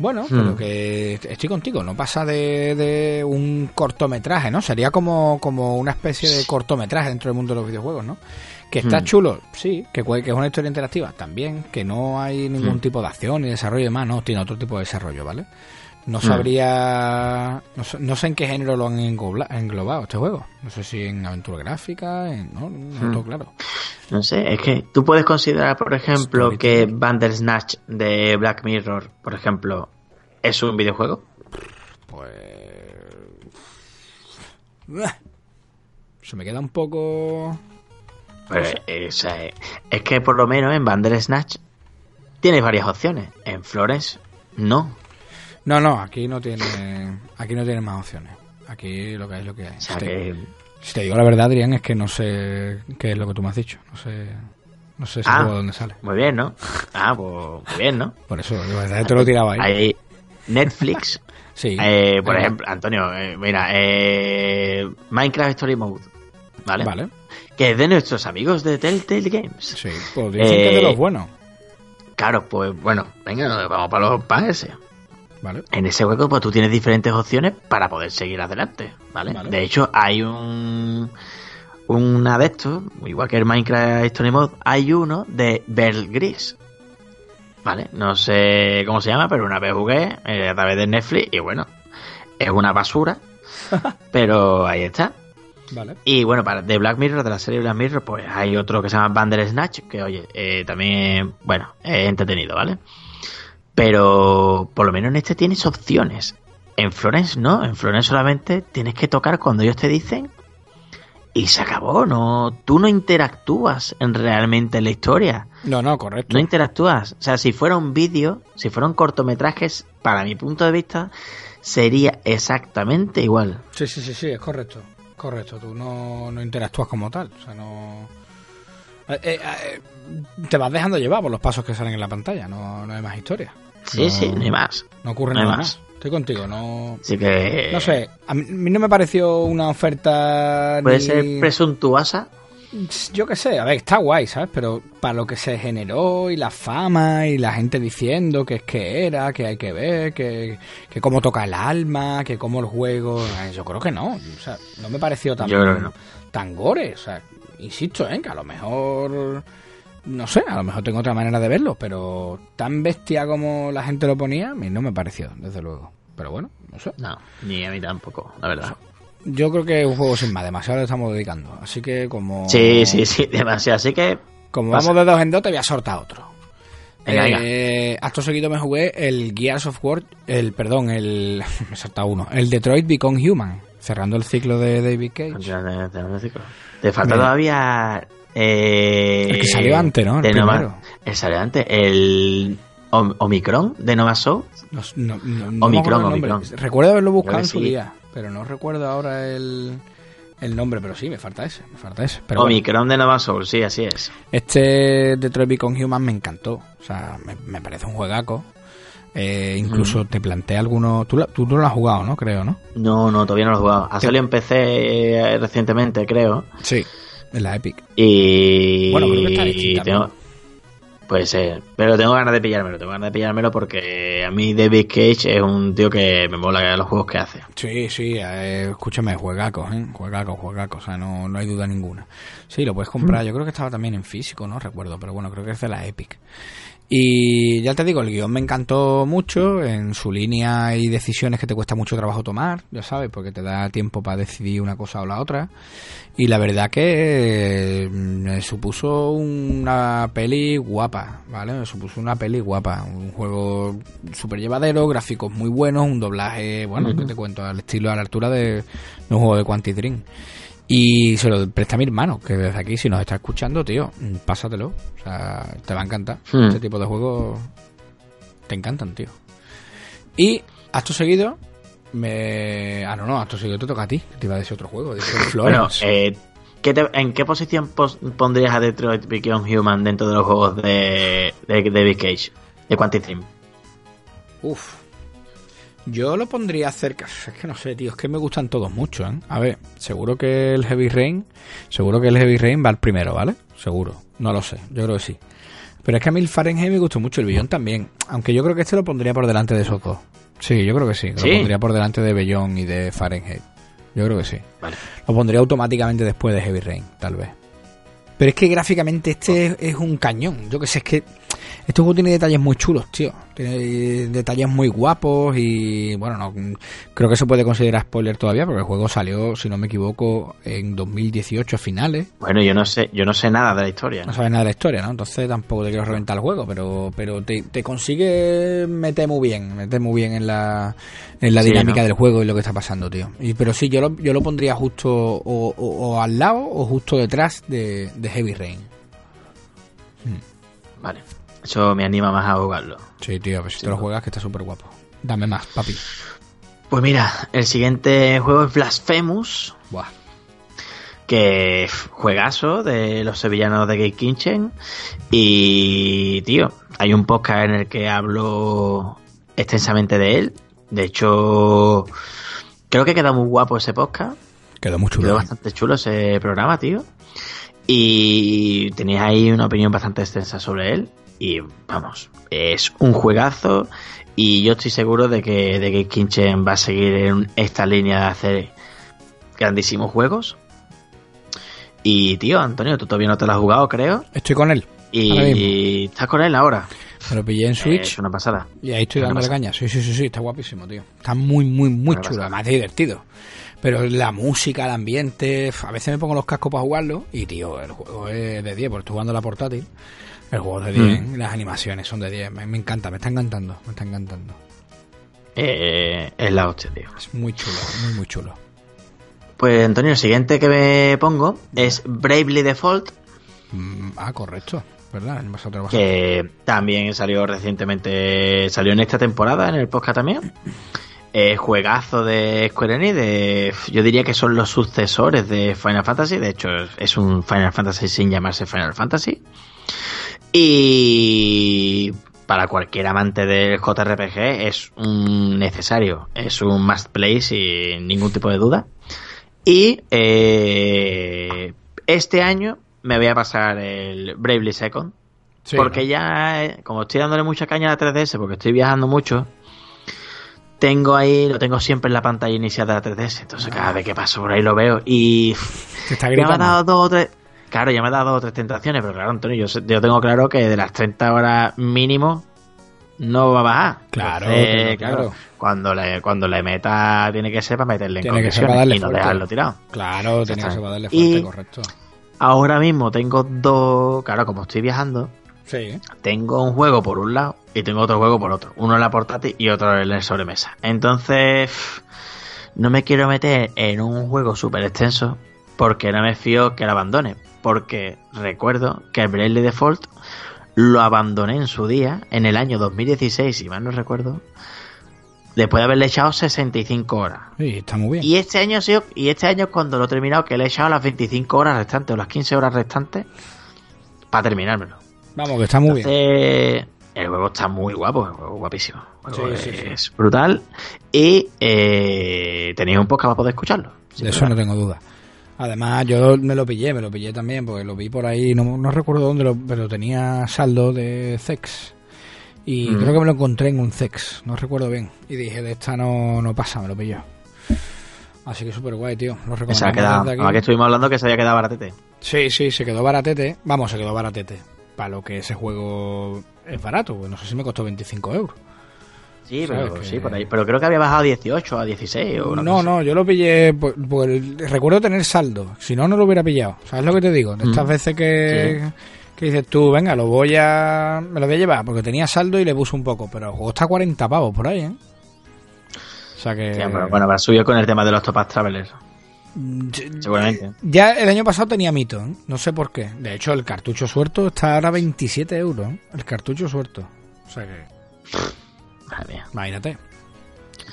Bueno, pero que estoy contigo, no pasa de, de un cortometraje, ¿no? Sería como, como una especie de cortometraje dentro del mundo de los videojuegos, ¿no? Que está Hmm. chulo, sí, que, es una historia interactiva también, que no hay ningún tipo de acción ni desarrollo y demás, no, tiene otro tipo de desarrollo, ¿vale? No sabría, no sé, no sé en qué género lo han englobado este juego, no sé si en aventura gráfica, en, no, no tengo claro. No sé, es que tú puedes considerar, por ejemplo, que Bandersnatch de Black Mirror, por ejemplo, es un videojuego. Pues... Se me queda un poco... Pues, eh, o sea, eh, es que por lo menos en Bandersnatch tienes varias opciones. En Flores, no. No, no, aquí no tiene, aquí no tiene más opciones. Aquí lo que hay es lo que hay. O sea Si te- que. Si te digo la verdad, Adrián, es que no sé qué es lo que tú me has dicho. No sé, no sé ese Ah. dónde sale. Muy bien, ¿no? Ah, pues muy bien, ¿no? Por eso, de verdad, te lo he tirado ahí. Hay Netflix. Sí. eh, por ejemplo, Antonio, eh, mira, eh, Minecraft Story Mode. ¿Vale? Vale. Que es de nuestros amigos de Telltale Games. Sí, pues dicen que de Eh, los buenos. Claro, pues bueno, venga, vamos para los para ese. Vale. En ese juego, pues tú tienes diferentes opciones para poder seguir adelante, ¿vale? Vale. De hecho, hay un una de estos, igual que el Minecraft Story Mode, hay uno de Bear Gris. ¿Vale? No sé cómo se llama, pero una vez jugué eh, a través de Netflix y bueno, es una basura, pero ahí está. Vale. Y bueno, para de Black Mirror, de la serie Black Mirror, pues hay otro que se llama Bandersnatch, que oye, eh, también, bueno, es entretenido, ¿vale? Pero por lo menos en este tienes opciones. En Florence no, en Florence solamente tienes que tocar cuando ellos te dicen y se acabó, no, tú no interactúas en realmente en la historia. No, no, correcto. No interactúas. O sea, si fuera un vídeo, si fueran cortometrajes, para mi punto de vista, sería exactamente igual. Sí, sí, sí, sí, es correcto. Correcto, tú no, no interactúas como tal. O sea, no. Eh, eh, eh, te vas dejando llevar por los pasos que salen en la pantalla, no, no hay más historia. Sí, No- sí, ni más. No ocurre No hay nada más. Estoy contigo, no. Así que. No sé, a mí, no me pareció una oferta. Puede ni- ser presuntuosa. Yo qué sé, a ver, está guay, ¿sabes? Pero para lo que se generó y la fama y la gente diciendo que es que era, que hay que ver, que, que cómo toca el alma, que cómo el juego... eh, Yo creo que no, o sea, no me pareció tan, Yo creo que no. tan gore, o sea, insisto, ¿eh? Que a lo mejor... No sé, a lo mejor tengo otra manera de verlo, pero tan bestia como la gente lo ponía, a mí no me pareció, desde luego. Pero bueno, no sé. No, ni a mí tampoco, la verdad. Yo creo que es un juego sin más, demasiado le estamos dedicando. Así que como... Sí, sí, sí, demasiado. Así que. Como Pasa. vamos de dos en dos, te voy a soltar otro. Venga, venga. Eh, acto seguido me jugué el Gears of War, el, perdón, el, me salta uno, el Detroit Become Human, cerrando el ciclo de David Cage. Te- falta Mira. todavía. Eh, El que salió antes, ¿no? El Nova- salió antes. El Om- Omicron de Nova Soul. No, no, Omicron. Omicron. Recuerdo haberlo buscado en su sí. día, pero no recuerdo ahora el, el nombre, pero sí, me falta ese, me falta ese. Pero bueno, Omicron de Nova Soul, sí, así es. este Detroit Become Human me encantó, o sea, me, me parece un juegaco. Eh, incluso te plantea algunos... Tú, la- tú no lo has jugado, ¿no? Creo, ¿no? No, no, todavía no lo he jugado. Ha salido en PC eh, recientemente, creo. Sí. En la Epic. Y. Bueno, creo que está tengo, Puede ser. Pero tengo ganas de pillármelo. Tengo ganas de pillármelo porque a mí David Cage es un tío que me mola los juegos que hace. Sí, sí, eh, escúchame, juegacos, ¿eh? Juegacos, juegacos, o sea, no, no hay duda ninguna. Sí, lo puedes comprar, yo creo que estaba también en físico, no recuerdo, pero bueno, creo que es de la Epic. Y ya te digo, el guion me encantó mucho, en su línea hay decisiones que te cuesta mucho trabajo tomar, ya sabes, porque te da tiempo para decidir una cosa o la otra. Y la verdad que eh, me supuso una peli guapa, ¿vale? Me supuso una peli guapa, un juego súper llevadero, gráficos muy buenos, un doblaje, bueno, que te cuento, al estilo, a la altura de, de un juego de Quantic Dream. Y se lo presta a mi hermano, que desde aquí, si nos está escuchando, tío, pásatelo. O sea, te va a encantar. Hmm. Este tipo de juegos te encantan, tío. Y, acto seguido, me... Ah, no, no, acto seguido te toca a ti. que Te iba a decir otro juego. Bueno, eh, ¿qué te- ¿en qué posición pos- pondrías a Detroit Become Human dentro de los juegos de, de David Cage? De Quantic Dream. Uf. Yo lo pondría cerca. Es que no sé, tío. Es que me gustan todos mucho, ¿eh? A ver, seguro que el Heavy Rain. Seguro que el Heavy Rain va al primero, ¿vale? Seguro. No lo sé. Yo creo que sí. Pero es que a mí el Fahrenheit me gustó mucho. El Bellón también. Aunque yo creo que este lo pondría por delante de esos dos. Sí, yo creo que sí. Lo pondría por delante de Bellón y de Fahrenheit. Yo creo que sí. Vale. Lo pondría automáticamente después de Heavy Rain, tal vez. Pero es que gráficamente este es, es un cañón. Yo que sé, es que este juego tiene detalles muy chulos, tío. Tiene detalles muy guapos y bueno, no creo que se puede considerar spoiler todavía porque el juego salió, si no me equivoco, en 2018 a finales. Bueno, yo no sé, yo no sé nada de la historia. No sabes nada de la historia, ¿no? Entonces tampoco te quiero reventar el juego, pero pero te, te consigue meter muy bien, meter muy bien en la, en la Sí, dinámica ¿no? del juego y lo que está pasando, tío. Y, pero sí, yo lo, yo lo pondría justo o, o- o al lado o justo detrás de, de Heavy Rain. Vale. Eso me anima más a jugarlo. Sí, tío, pues si Sí, te lo juegas que está súper guapo. Dame más, papi. Pues mira, el siguiente juego es Blasphemous, Buah. que juegazo de los sevillanos de Gate Kitchen. Y, tío, hay un podcast en el que hablo extensamente de él. De hecho, creo que queda muy guapo ese podcast. Quedó muy Quedó chulo. ¿eh? bastante chulo ese programa, tío. Y tenéis ahí una opinión bastante extensa sobre él. Y vamos, es un juegazo. Y yo estoy seguro de que, de que Kitchen va a seguir en esta línea de hacer grandísimos juegos. Y tío, Antonio, tú todavía no te lo has jugado, creo. Estoy con él. Y estás con él ahora. Me lo pillé en Eh, Switch es una pasada. y ahí estoy dándole pasada. caña. Sí, sí, sí, sí, está guapísimo, tío. Está muy, muy, muy Una chulo. pasada. Además, es divertido. Pero la música, el ambiente, a veces me pongo los cascos para jugarlo y, tío, el juego es de 10, porque estoy jugando la portátil. El juego de 10, Mm. las animaciones son de 10. Me, me encanta, me está encantando, me está encantando. Eh, es la hostia, tío. Es muy chulo, muy, muy chulo. Pues Antonio, el siguiente que me pongo es Bravely Default. Mm, ah, correcto, ¿verdad? Que también salió recientemente, salió en esta temporada en el podcast también. Eh, juegazo de Square Enix, de, yo diría que son los sucesores de Final Fantasy, de hecho es un Final Fantasy sin llamarse Final Fantasy. Y para cualquier amante del JRPG es un necesario, es un must play sin ningún tipo de duda. Y eh, este año me voy a pasar el Bravely Second, Sí, porque ¿no? ya, eh, como estoy dándole mucha caña a la 3DS, porque estoy viajando mucho, tengo ahí, lo tengo siempre en la pantalla inicial de la 3DS. Entonces cada vez que paso por ahí lo veo y Te está ya me ha dado dos o tres. Claro, ya me ha dado tres tentaciones, pero claro, Antonio, yo, yo tengo claro que de las 30 horas mínimo no va a bajar. Claro, Entonces, claro, claro. Cuando le, cuando le meta, tiene que ser para meterle en Tiene que ser para condiciones darle y no fuerte. dejarlo tirado. Claro, tenía que ser para darle Y- fuerte, correcto. Ahora mismo tengo dos, claro, como estoy viajando, Sí. tengo un juego por un lado y tengo otro juego por otro. Uno en la portátil y otro en la sobremesa. Entonces, no me quiero meter en un juego súper extenso porque no me fío que lo abandone. Porque recuerdo que el Bravely Default lo abandoné en su día, en el año 2016, si mal no recuerdo, después de haberle echado 65 horas. Sí, está muy bien. Y este año ha sido, y este año es cuando lo he terminado, que le he echado las 25 horas restantes o las 15 horas restantes para terminármelo. Vamos, que está muy bien. Entonces, el juego está muy guapo, el juego guapísimo. El juego Sí, sí, sí. es brutal. Y eh, tenéis un podcast para poder escucharlo. De eso no tengo duda. Además, yo me lo pillé, me lo pillé también, porque lo vi por ahí, no, no recuerdo dónde, lo, pero tenía saldo de Zex. Y Mm. creo que me lo encontré en un Zex, no recuerdo bien. Y dije, de esta no, no pasa, me lo pilló. Así que súper guay, tío. Lo Se ha recomendamos quedado, aquí. que estuvimos hablando que se había quedado baratete. Sí, sí, se quedó baratete. Vamos, se quedó baratete. Para lo que ese juego es barato, pues no sé si me costó 25 euros. Sí, ¿Sabes pero, que- sí, por ahí. Pero creo que había bajado a 18, a 16 o No, no, yo lo pillé. por- por el- recuerdo tener saldo. Si no, no lo hubiera pillado. ¿Sabes lo que te digo? De estas Mm. veces que, que dices tú, venga, lo voy a. Me lo voy a llevar porque tenía saldo y le puse un poco. Pero el juego está a 40 pavos por ahí, ¿eh? O sea que. Sí, pero bueno, habrá subido con el tema de los Topaz Travelers. Mm, Seguramente. Ya el año pasado tenía mito, ¿eh? no sé por qué. De hecho, el cartucho suelto está ahora a 27 euros. ¿eh? El cartucho suelto. O sea que, Madre mía. imagínate.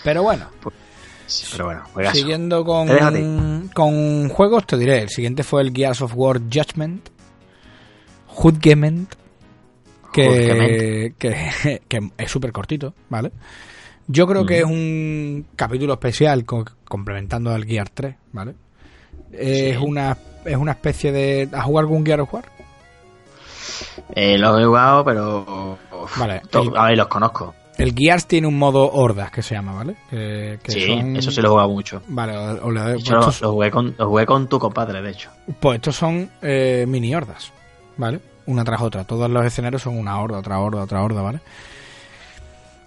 Pero bueno, Sí, pero bueno, juegazo. siguiendo con, con juegos, te diré. El siguiente fue el Gears of War Judgment. Judgment. Que, que, que es súper cortito, ¿vale? Yo creo que es un capítulo especial co- complementando al Gear 3, ¿vale? Es, Sí. una, es una especie de... ¿Has jugado algún Gear of War? Eh, los he jugado, pero. uf, Vale, el- A ver, los conozco. El Gears tiene un modo hordas que se llama, ¿vale? Que, que Sí, son- eso sí lo jugado mucho. Vale, o- De hecho, estos, lo jugué con, lo jugué con tu compadre, de hecho. pues estos son eh, mini hordas, ¿vale? Una tras otra. Todos los escenarios son una horda, otra horda, otra horda, ¿vale?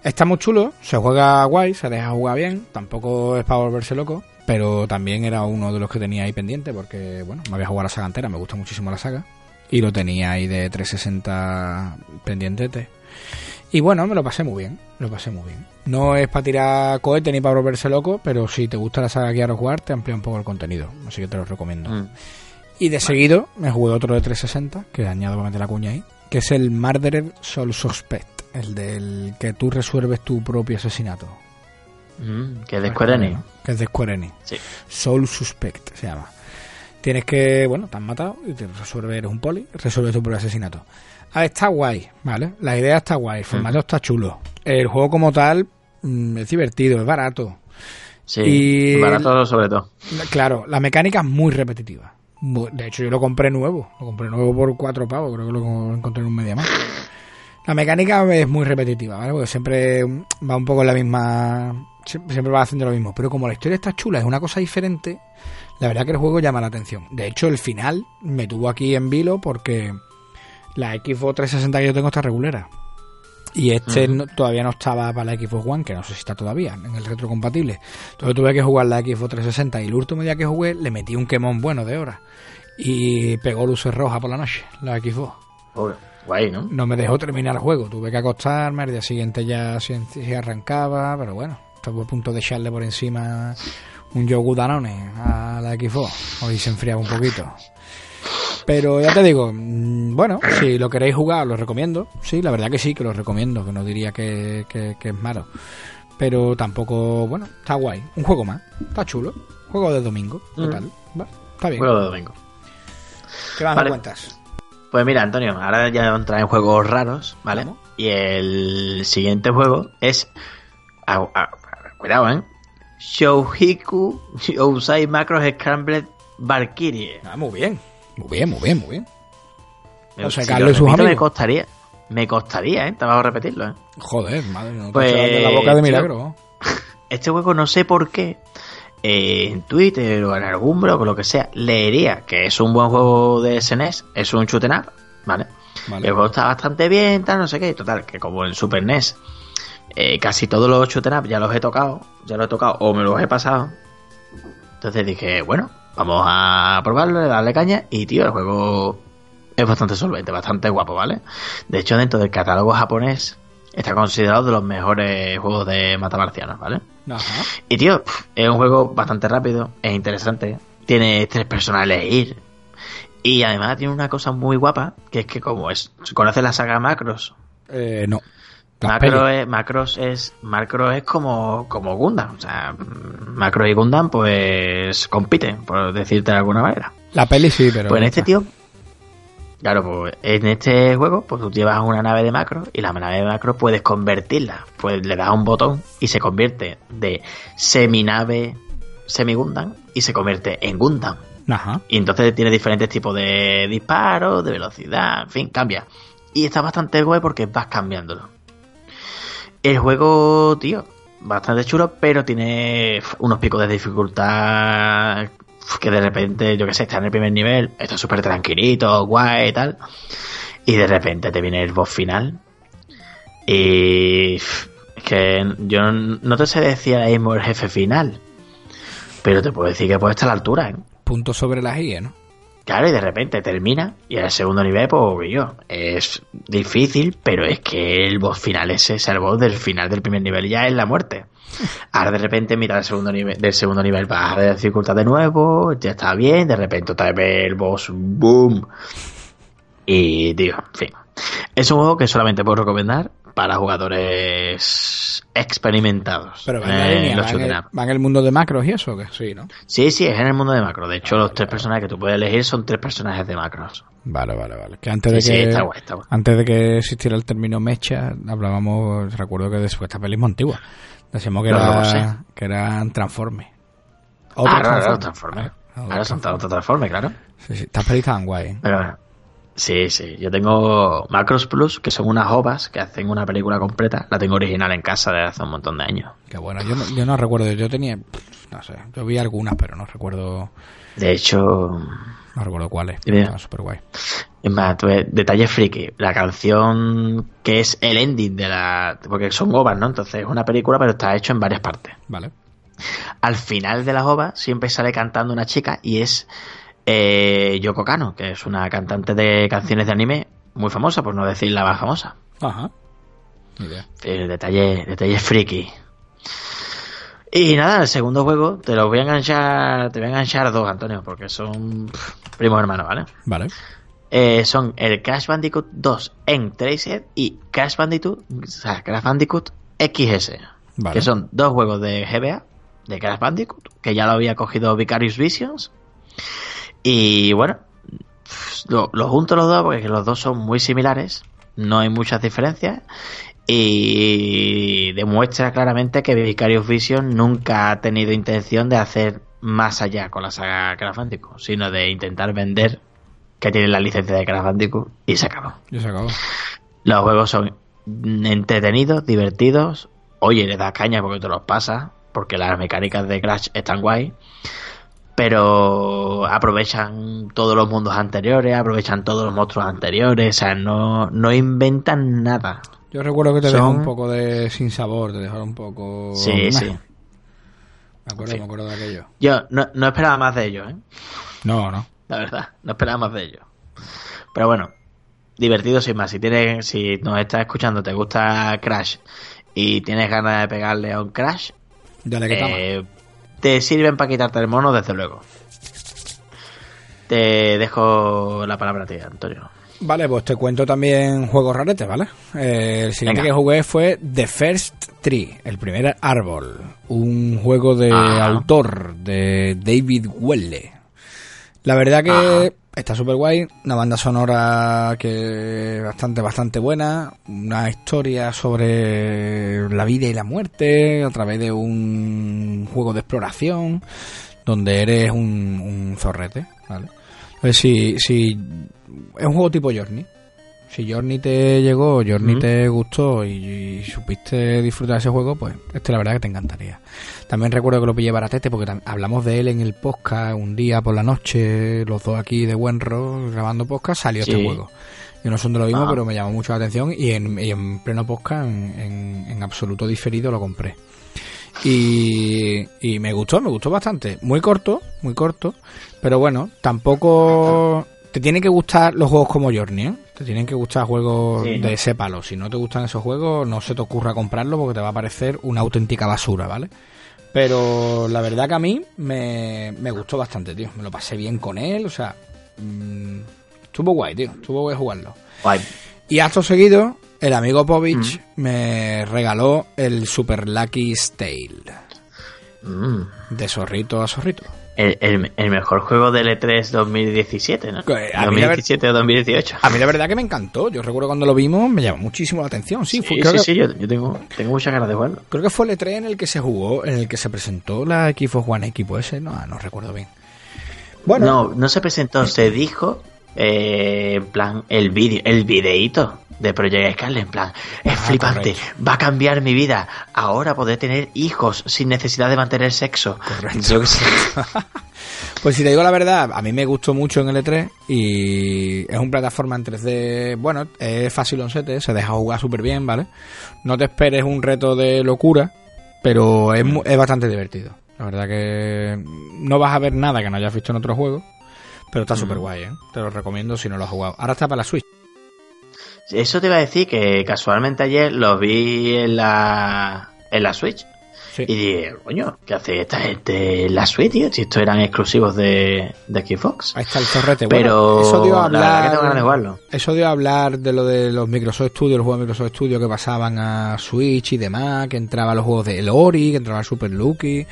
Está muy chulo, se juega guay, se deja jugar bien, tampoco es para volverse loco, pero también era uno de los que tenía ahí pendiente porque, bueno, me había jugado la saga entera, me gusta muchísimo la saga, y lo tenía ahí de 360 pendiente. Y bueno, me lo pasé muy bien, lo pasé muy bien. No es para tirar cohete ni para volverse loco, pero si te gusta la saga Gears of War, te amplía un poco el contenido, así que te lo recomiendo. Mm. Y de seguido me jugué otro de 360, que añado para meter la cuña ahí, que es el Murderer Soul Suspect, el del que tú resuelves tu propio asesinato. Mm, que es de Square Enix. Que es de Square Enix. Sí. Soul Suspect se llama. Tienes que, bueno, te han matado y te resuelves, eres un poli, resuelves tu propio asesinato. A ver, está guay, ¿vale? La idea está guay, el formato está chulo. El juego como tal mm, es divertido, es barato. Sí, Y- barato sobre todo. Claro, la mecánica es muy repetitiva. De hecho, yo lo compré nuevo. Lo compré nuevo por cuatro pavos. Creo que lo encontré en un media más. La mecánica es muy repetitiva, ¿vale? Porque siempre va un poco en la misma. Siempre siempre va haciendo lo mismo. Pero como la historia está chula, es una cosa diferente. La verdad que el juego llama la atención. De hecho, el final me tuvo aquí en vilo porque la Xbox 360 que yo tengo está regulera. Y este no- todavía no estaba para la Xbox One, que no sé si está todavía, en el retrocompatible. Entonces tuve que jugar la Xbox 360 y el último día que jugué le metí un quemón bueno de horas. Y pegó luces rojas por la noche, la Xbox. Joder, Guay, ¿no? No me dejó terminar el juego, tuve que acostarme, al día siguiente ya se, se arrancaba, pero bueno, estuve a punto de echarle por encima un yogur Danone a la Xbox, hoy se enfriaba un poquito. Pero ya te digo, mm, bueno, si lo queréis jugar, lo recomiendo. Sí, la verdad que sí, que lo recomiendo, que no diría que, que- que es malo. Pero tampoco, bueno, está guay. Un juego más, está chulo. Juego de domingo, Mm. total. Va, está bien. Juego de domingo. ¿Qué más me cuentas? Pues mira, Antonio, ahora ya entra en juegos raros, ¿vale? Y el siguiente juego es. ah, ah, cuidado, ¿eh? Shouhiku Yousai Macros Scrambled Valkyrie. Ah, muy bien. Muy bien, muy bien, muy bien. O sea, Si Carlos lo y sus repito, me costaría. Me costaría, ¿eh? Te vas a repetirlo, ¿eh? Joder, madre, no te Pues, dando la boca de tío. milagro. Este juego no sé por qué. eh, en Twitter o en algún blog o lo que sea, leería que es un buen juego de SNES, es un shoot 'em up, ¿vale? Vale. El juego está bastante bien, tal, no sé qué. Total, que como en Super NES, eh, casi todos los shoot 'em up ya los he tocado, ya los he tocado o me los he pasado. Entonces dije, bueno, vamos a probarlo, darle caña. Y tío, el juego es bastante solvente, bastante guapo, ¿vale? De hecho, dentro del catálogo japonés está considerado de los mejores juegos de matamarcianos, ¿vale? Ajá. Y tío, es un juego bastante rápido, es interesante, tiene tres personas a elegir. Y además tiene una cosa muy guapa, que es que como es, ¿conoces la saga Macros? Eh, no. Macro es, Macros es, Macro es como, como Gundam, o sea, Macro y Gundam pues compiten, por decirte de alguna manera. La peli sí, pero. Pues en este tío, claro, pues en este juego, pues tú llevas una nave de macro y la nave de macro puedes convertirla. Pues le das un botón y se convierte de seminave semi-Gundam y se convierte en Gundam. Ajá. Y entonces tiene diferentes tipos de disparos, de velocidad, en fin, cambia. Y está bastante guay porque vas cambiándolo. El juego, tío, bastante chulo, pero tiene unos picos de dificultad que de repente, yo que sé, está en el primer nivel, está súper tranquilito, guay y tal. Y de repente te viene el boss final. Y es que yo no te sé decir ahora mismo el jefe final. Pero te puedo decir que puede estar a la altura, ¿eh? Punto sobre las IE, ¿no? Claro, y de repente termina y al segundo nivel, pues yo, es difícil, pero es que el boss final ese es el boss del final del primer nivel ya es la muerte. Ahora de repente en mitad del segundo nivel, del segundo nivel baja de dificultad de nuevo, ya está bien, de repente otra vez el boss, boom. Y tío, en fin. Es un juego que solamente puedo recomendar para jugadores experimentados. Pero va en la línea, los va en, el, en el mundo de macros y eso, que sí, ¿no? Sí, sí, es en el mundo de macro. De hecho, los tres personajes que tú puedes elegir son tres personajes de macros. Vale, vale, vale. Que antes de Sí, que. sí, está guay, está guay. Antes de que existiera el término mecha, hablábamos, recuerdo que de esta peli es muy antigua. Decíamos que, No, era, no sé. que eran transformes. Ah, claro, claro, Claro, son otro Transformers, claro. Sí, sí. Estas pelis estaban guay. ¿eh? Pero sí, sí. Yo tengo Macros Plus, que son unas ovas que hacen una película completa. La tengo original en casa desde hace un montón de años. Que bueno, yo no, yo no recuerdo, yo tenía, no sé, yo vi algunas, pero no recuerdo, De hecho, no recuerdo cuáles. Estaban súper guay. es más, detalle friki. La canción que es el ending de la. Porque son ovas, ¿no? Entonces es una película, pero está hecho en varias partes. Vale. Al final de las ovas siempre sale cantando una chica y es eh, Yoko Kano, que es una cantante de canciones de anime muy famosa, por no decir la más famosa. Ajá. Eh, detalle, detalle friki. Y nada, el segundo juego te lo voy a enganchar, te voy a enganchar dos, Antonio, porque son pff, primos hermanos, ¿vale? Vale. Eh, son el Crash Bandicoot 2 en Traced y Crash Bandicoot, o sea, Crash Bandicoot XS, Vale. que son dos juegos de GBA, de Crash Bandicoot, que ya lo había cogido Vicarious Visions. Y bueno, lo, lo junto los dos porque los dos son muy similares, no hay muchas diferencias. Y demuestra claramente que Vicarious Vision nunca ha tenido intención de hacer más allá con la saga Crash Bandicoot, sino de intentar vender que tiene la licencia de Crash Bandicoot y se acabó. Ya se acabó. Los juegos son entretenidos, divertidos. Oye, le das caña porque te los pasas, porque las mecánicas de Crash están guay. Pero aprovechan todos los mundos anteriores, aprovechan todos los monstruos anteriores, o sea, no, no inventan nada. Yo recuerdo que te Son- dejó un poco de sin sabor, te dejaron un poco... Sí, sí. Me acuerdo, Sí. me acuerdo de aquello. Yo no, no esperaba más de ellos, ¿eh? No, no. la verdad, no esperaba más de ellos. Pero bueno, divertido sin más. Si tienes, si nos estás escuchando, te gusta Crash y tienes ganas de pegarle a un Crash, Dale que tama. Te sirven para quitarte el mono, desde luego. Te dejo la palabra a ti, Antonio. Vale, pues te cuento también juegos raretes, ¿vale? Eh, el siguiente Venga. que jugué fue The First Tree, el primer árbol, un juego de autor de David Welle. La verdad que. Está súper guay, una banda sonora que bastante, bastante buena, una historia sobre la vida y la muerte a través de un juego de exploración donde eres un, un zorrete, ¿vale? Pues si, si es un juego tipo Journey. Si Journey te llegó, Journey te gustó y, y supiste disfrutar de ese juego, pues este la verdad que te encantaría. También recuerdo que lo pillé baratete porque hablamos de él en el podcast un día por la noche, los dos aquí de Buenro grabando podcast, salió Sí. este juego. Yo no sé dónde lo vimos, Ah. pero me llamó mucho la atención y en, y en pleno podcast, en, en- en absoluto diferido, lo compré. Y, y me gustó, me gustó bastante. Muy corto, muy corto. Pero bueno, tampoco te tienen que gustar los juegos como Journey, ¿eh? Te tienen que gustar juegos de ese palo. Si no te gustan esos juegos, no se te ocurra comprarlo porque te va a parecer una auténtica basura, ¿vale? Pero la verdad que a mí me, gustó bastante, tío. Me lo pasé bien con él, o sea... Mm, estuvo guay, tío. Estuvo guay jugarlo. Guay. Y acto seguido, el amigo Povich mm. me regaló el Super Lucky Tale. Mm. De zorrito a zorrito el, el, mejor juego del E3 2017, ¿no? 2017 o 2018. A mí la verdad que me encantó. Yo recuerdo cuando lo vimos, me llamó muchísimo la atención. Sí, sí, sí, sí, yo, tengo, tengo muchas ganas de jugarlo. Creo que fue el E3 en el que se jugó, en el que se presentó la Xbox One Equipo ese, no, no recuerdo bien. Bueno. No, no se presentó, se dijo eh, en plan el vídeo, el videíto de Project Scarlet, en plan, es ah, flipante, va a cambiar mi vida, ahora podré tener hijos sin necesidad de mantener sexo. Pues si te digo la verdad, a mí me gustó mucho en el E3 y es un plataforma en 3D, bueno, es fácil on set, se deja jugar súper bien, ¿vale? No te esperes un reto de locura, pero es, es bastante divertido. La verdad que no vas a ver nada que no hayas visto en otro juego, pero está súper guay, ¿eh? Te lo recomiendo si no lo has jugado. Ahora está para la Switch. Eso te iba a decir que casualmente ayer lo vi en la, en la Switch. Y dije, coño, ¿qué hace esta gente en la Switch, tío? Si estos eran exclusivos de, de Xbox. Ahí está el torrete. Pero eso dio a hablar, Eso dio a hablar de lo de los Microsoft Studios, los juegos de Microsoft Studios que pasaban a Switch y demás, que entraban los juegos de El Ori, que entraba Super Lucky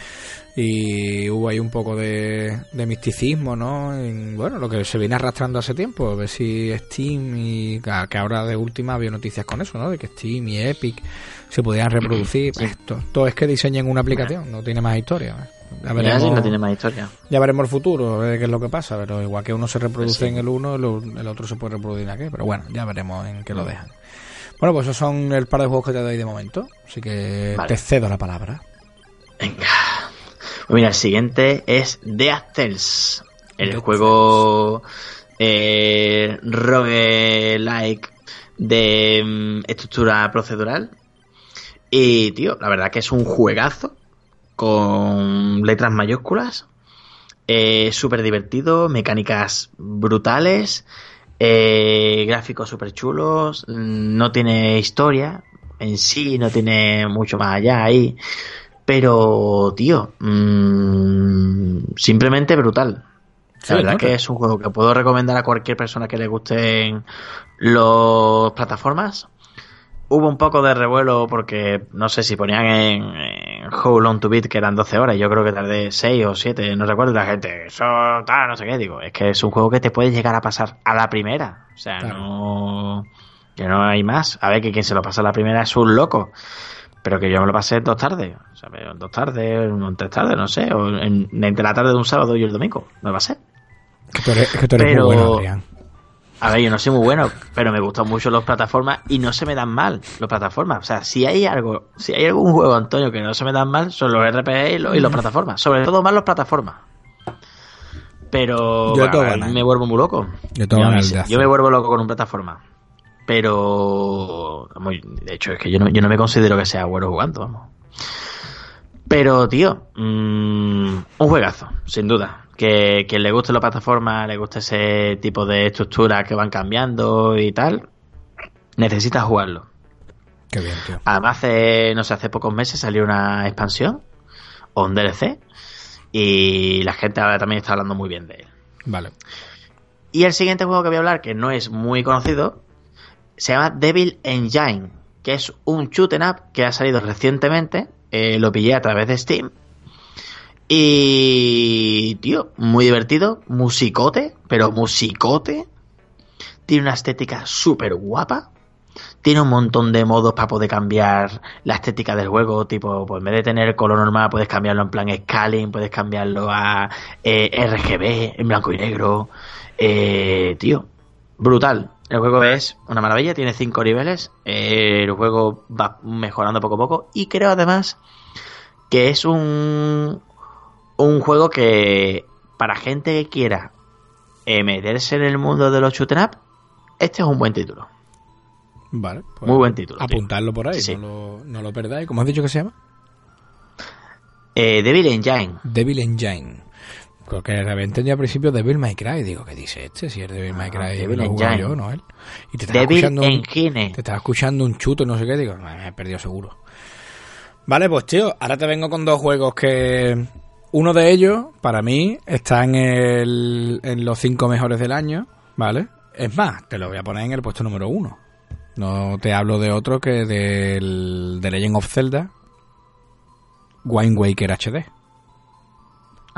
y hubo ahí un poco de, misticismo, ¿no? En, bueno, lo que se viene arrastrando hace tiempo, a ver si Steam y que ahora de última había noticias con eso, ¿no? De que Steam y Epic se podían reproducir. Esto, todo es que diseñen una aplicación, no tiene más historia. Ya veremos, no tiene más historia. Ya veremos el futuro, a ver qué es lo que pasa, pero igual que uno se reproduce en el uno, el, otro se puede reproducir en aquel, pero bueno, ya veremos en qué lo dejan. Bueno, pues esos son el par de juegos que te doy de momento, así que te cedo la palabra. Venga. Pues mira, el siguiente es Death Cells, el juego eh, roguelike de mm, estructura procedural. Y, tío, la verdad que es un juegazo con letras mayúsculas. Eh, súper divertido, mecánicas brutales, eh, gráficos súper chulos, no tiene historia en sí, no tiene mucho más allá ahí. Pero, tío, mmm, simplemente brutal. la verdad que es un juego que puedo recomendar a cualquier persona que le gusten las plataformas. Hubo un poco de revuelo porque no sé si ponían en, en How Long to Beat que eran 12 horas. Yo creo que tardé 6 o 7, no recuerdo. la gente, eso tal, no sé qué. Digo, es que es un juego que te puede llegar a pasar a la primera. O sea, no. Que no hay más. A ver, que quien se lo pasa a la primera es un loco pero que yo me lo pasé dos tardes, o dos tardes, en tres tardes, no sé, o en, entre la tarde de un sábado y el domingo, me lo pasé. Que tú eres, muy bueno, Adrián. A ver, yo no soy muy bueno, pero me gustan mucho las plataformas y no se me dan mal las plataformas. O sea, si hay algo, si hay algún juego, Antonio, que no se me dan mal, son los RPG y los, y plataformas. Sobre todo más las plataformas. Pero yo me vuelvo muy loco. Yo, yo me vuelvo loco con una plataforma. Pero. de hecho, es que yo no, yo no me considero que sea bueno jugando, vamos. Pero, tío, mm, un juegazo, sin duda. Que quien le guste la plataforma, le guste ese tipo de estructuras que van cambiando y tal, necesita jugarlo. Qué bien, tío. Además, hace, no sé, hace pocos meses salió una expansión o un DLC y la gente ahora también está hablando muy bien de él. Vale. Y el siguiente juego que voy a hablar, que no es muy conocido, se llama Devil Engine, que es un shoot up que ha salido recientemente. Eh, lo pillé a través de Steam. Y, tío, muy divertido. Musicote, pero musicote. Tiene una estética súper guapa. Tiene un montón de modos para poder cambiar la estética del juego. Tipo, pues en vez de tener color normal, puedes cambiarlo en plan scaling, puedes cambiarlo a eh, RGB, en blanco y negro. Eh, tío, brutal. El juego es una maravilla, tiene cinco niveles. El juego va mejorando poco a poco. Y creo además que es un, un juego que para gente que quiera eh, meterse en el mundo de los shoot up, este es un buen título. Vale. Pues Muy buen título. Apuntarlo por ahí, no, lo, no lo perdáis. ¿Cómo has dicho que se llama? Eh, Devil Engine. Devil Engine. Creo que había entendido al principio Devil May Cry. Digo, ¿qué dice este? Si es Devil May Cry, Ah, Devil lo he jugado yo, ¿no? Él. Y te estaba Devil escuchando un- te estaba escuchando un chuto, no sé qué. Digo, me he perdido seguro. Vale, pues tío, ahora te vengo con dos juegos que... Uno de ellos, para mí, está en, el, en los cinco mejores del año, ¿vale? Es más, te lo voy a poner en el puesto número uno. No te hablo de otro que del de Legend of Zelda, Wind Waker HD.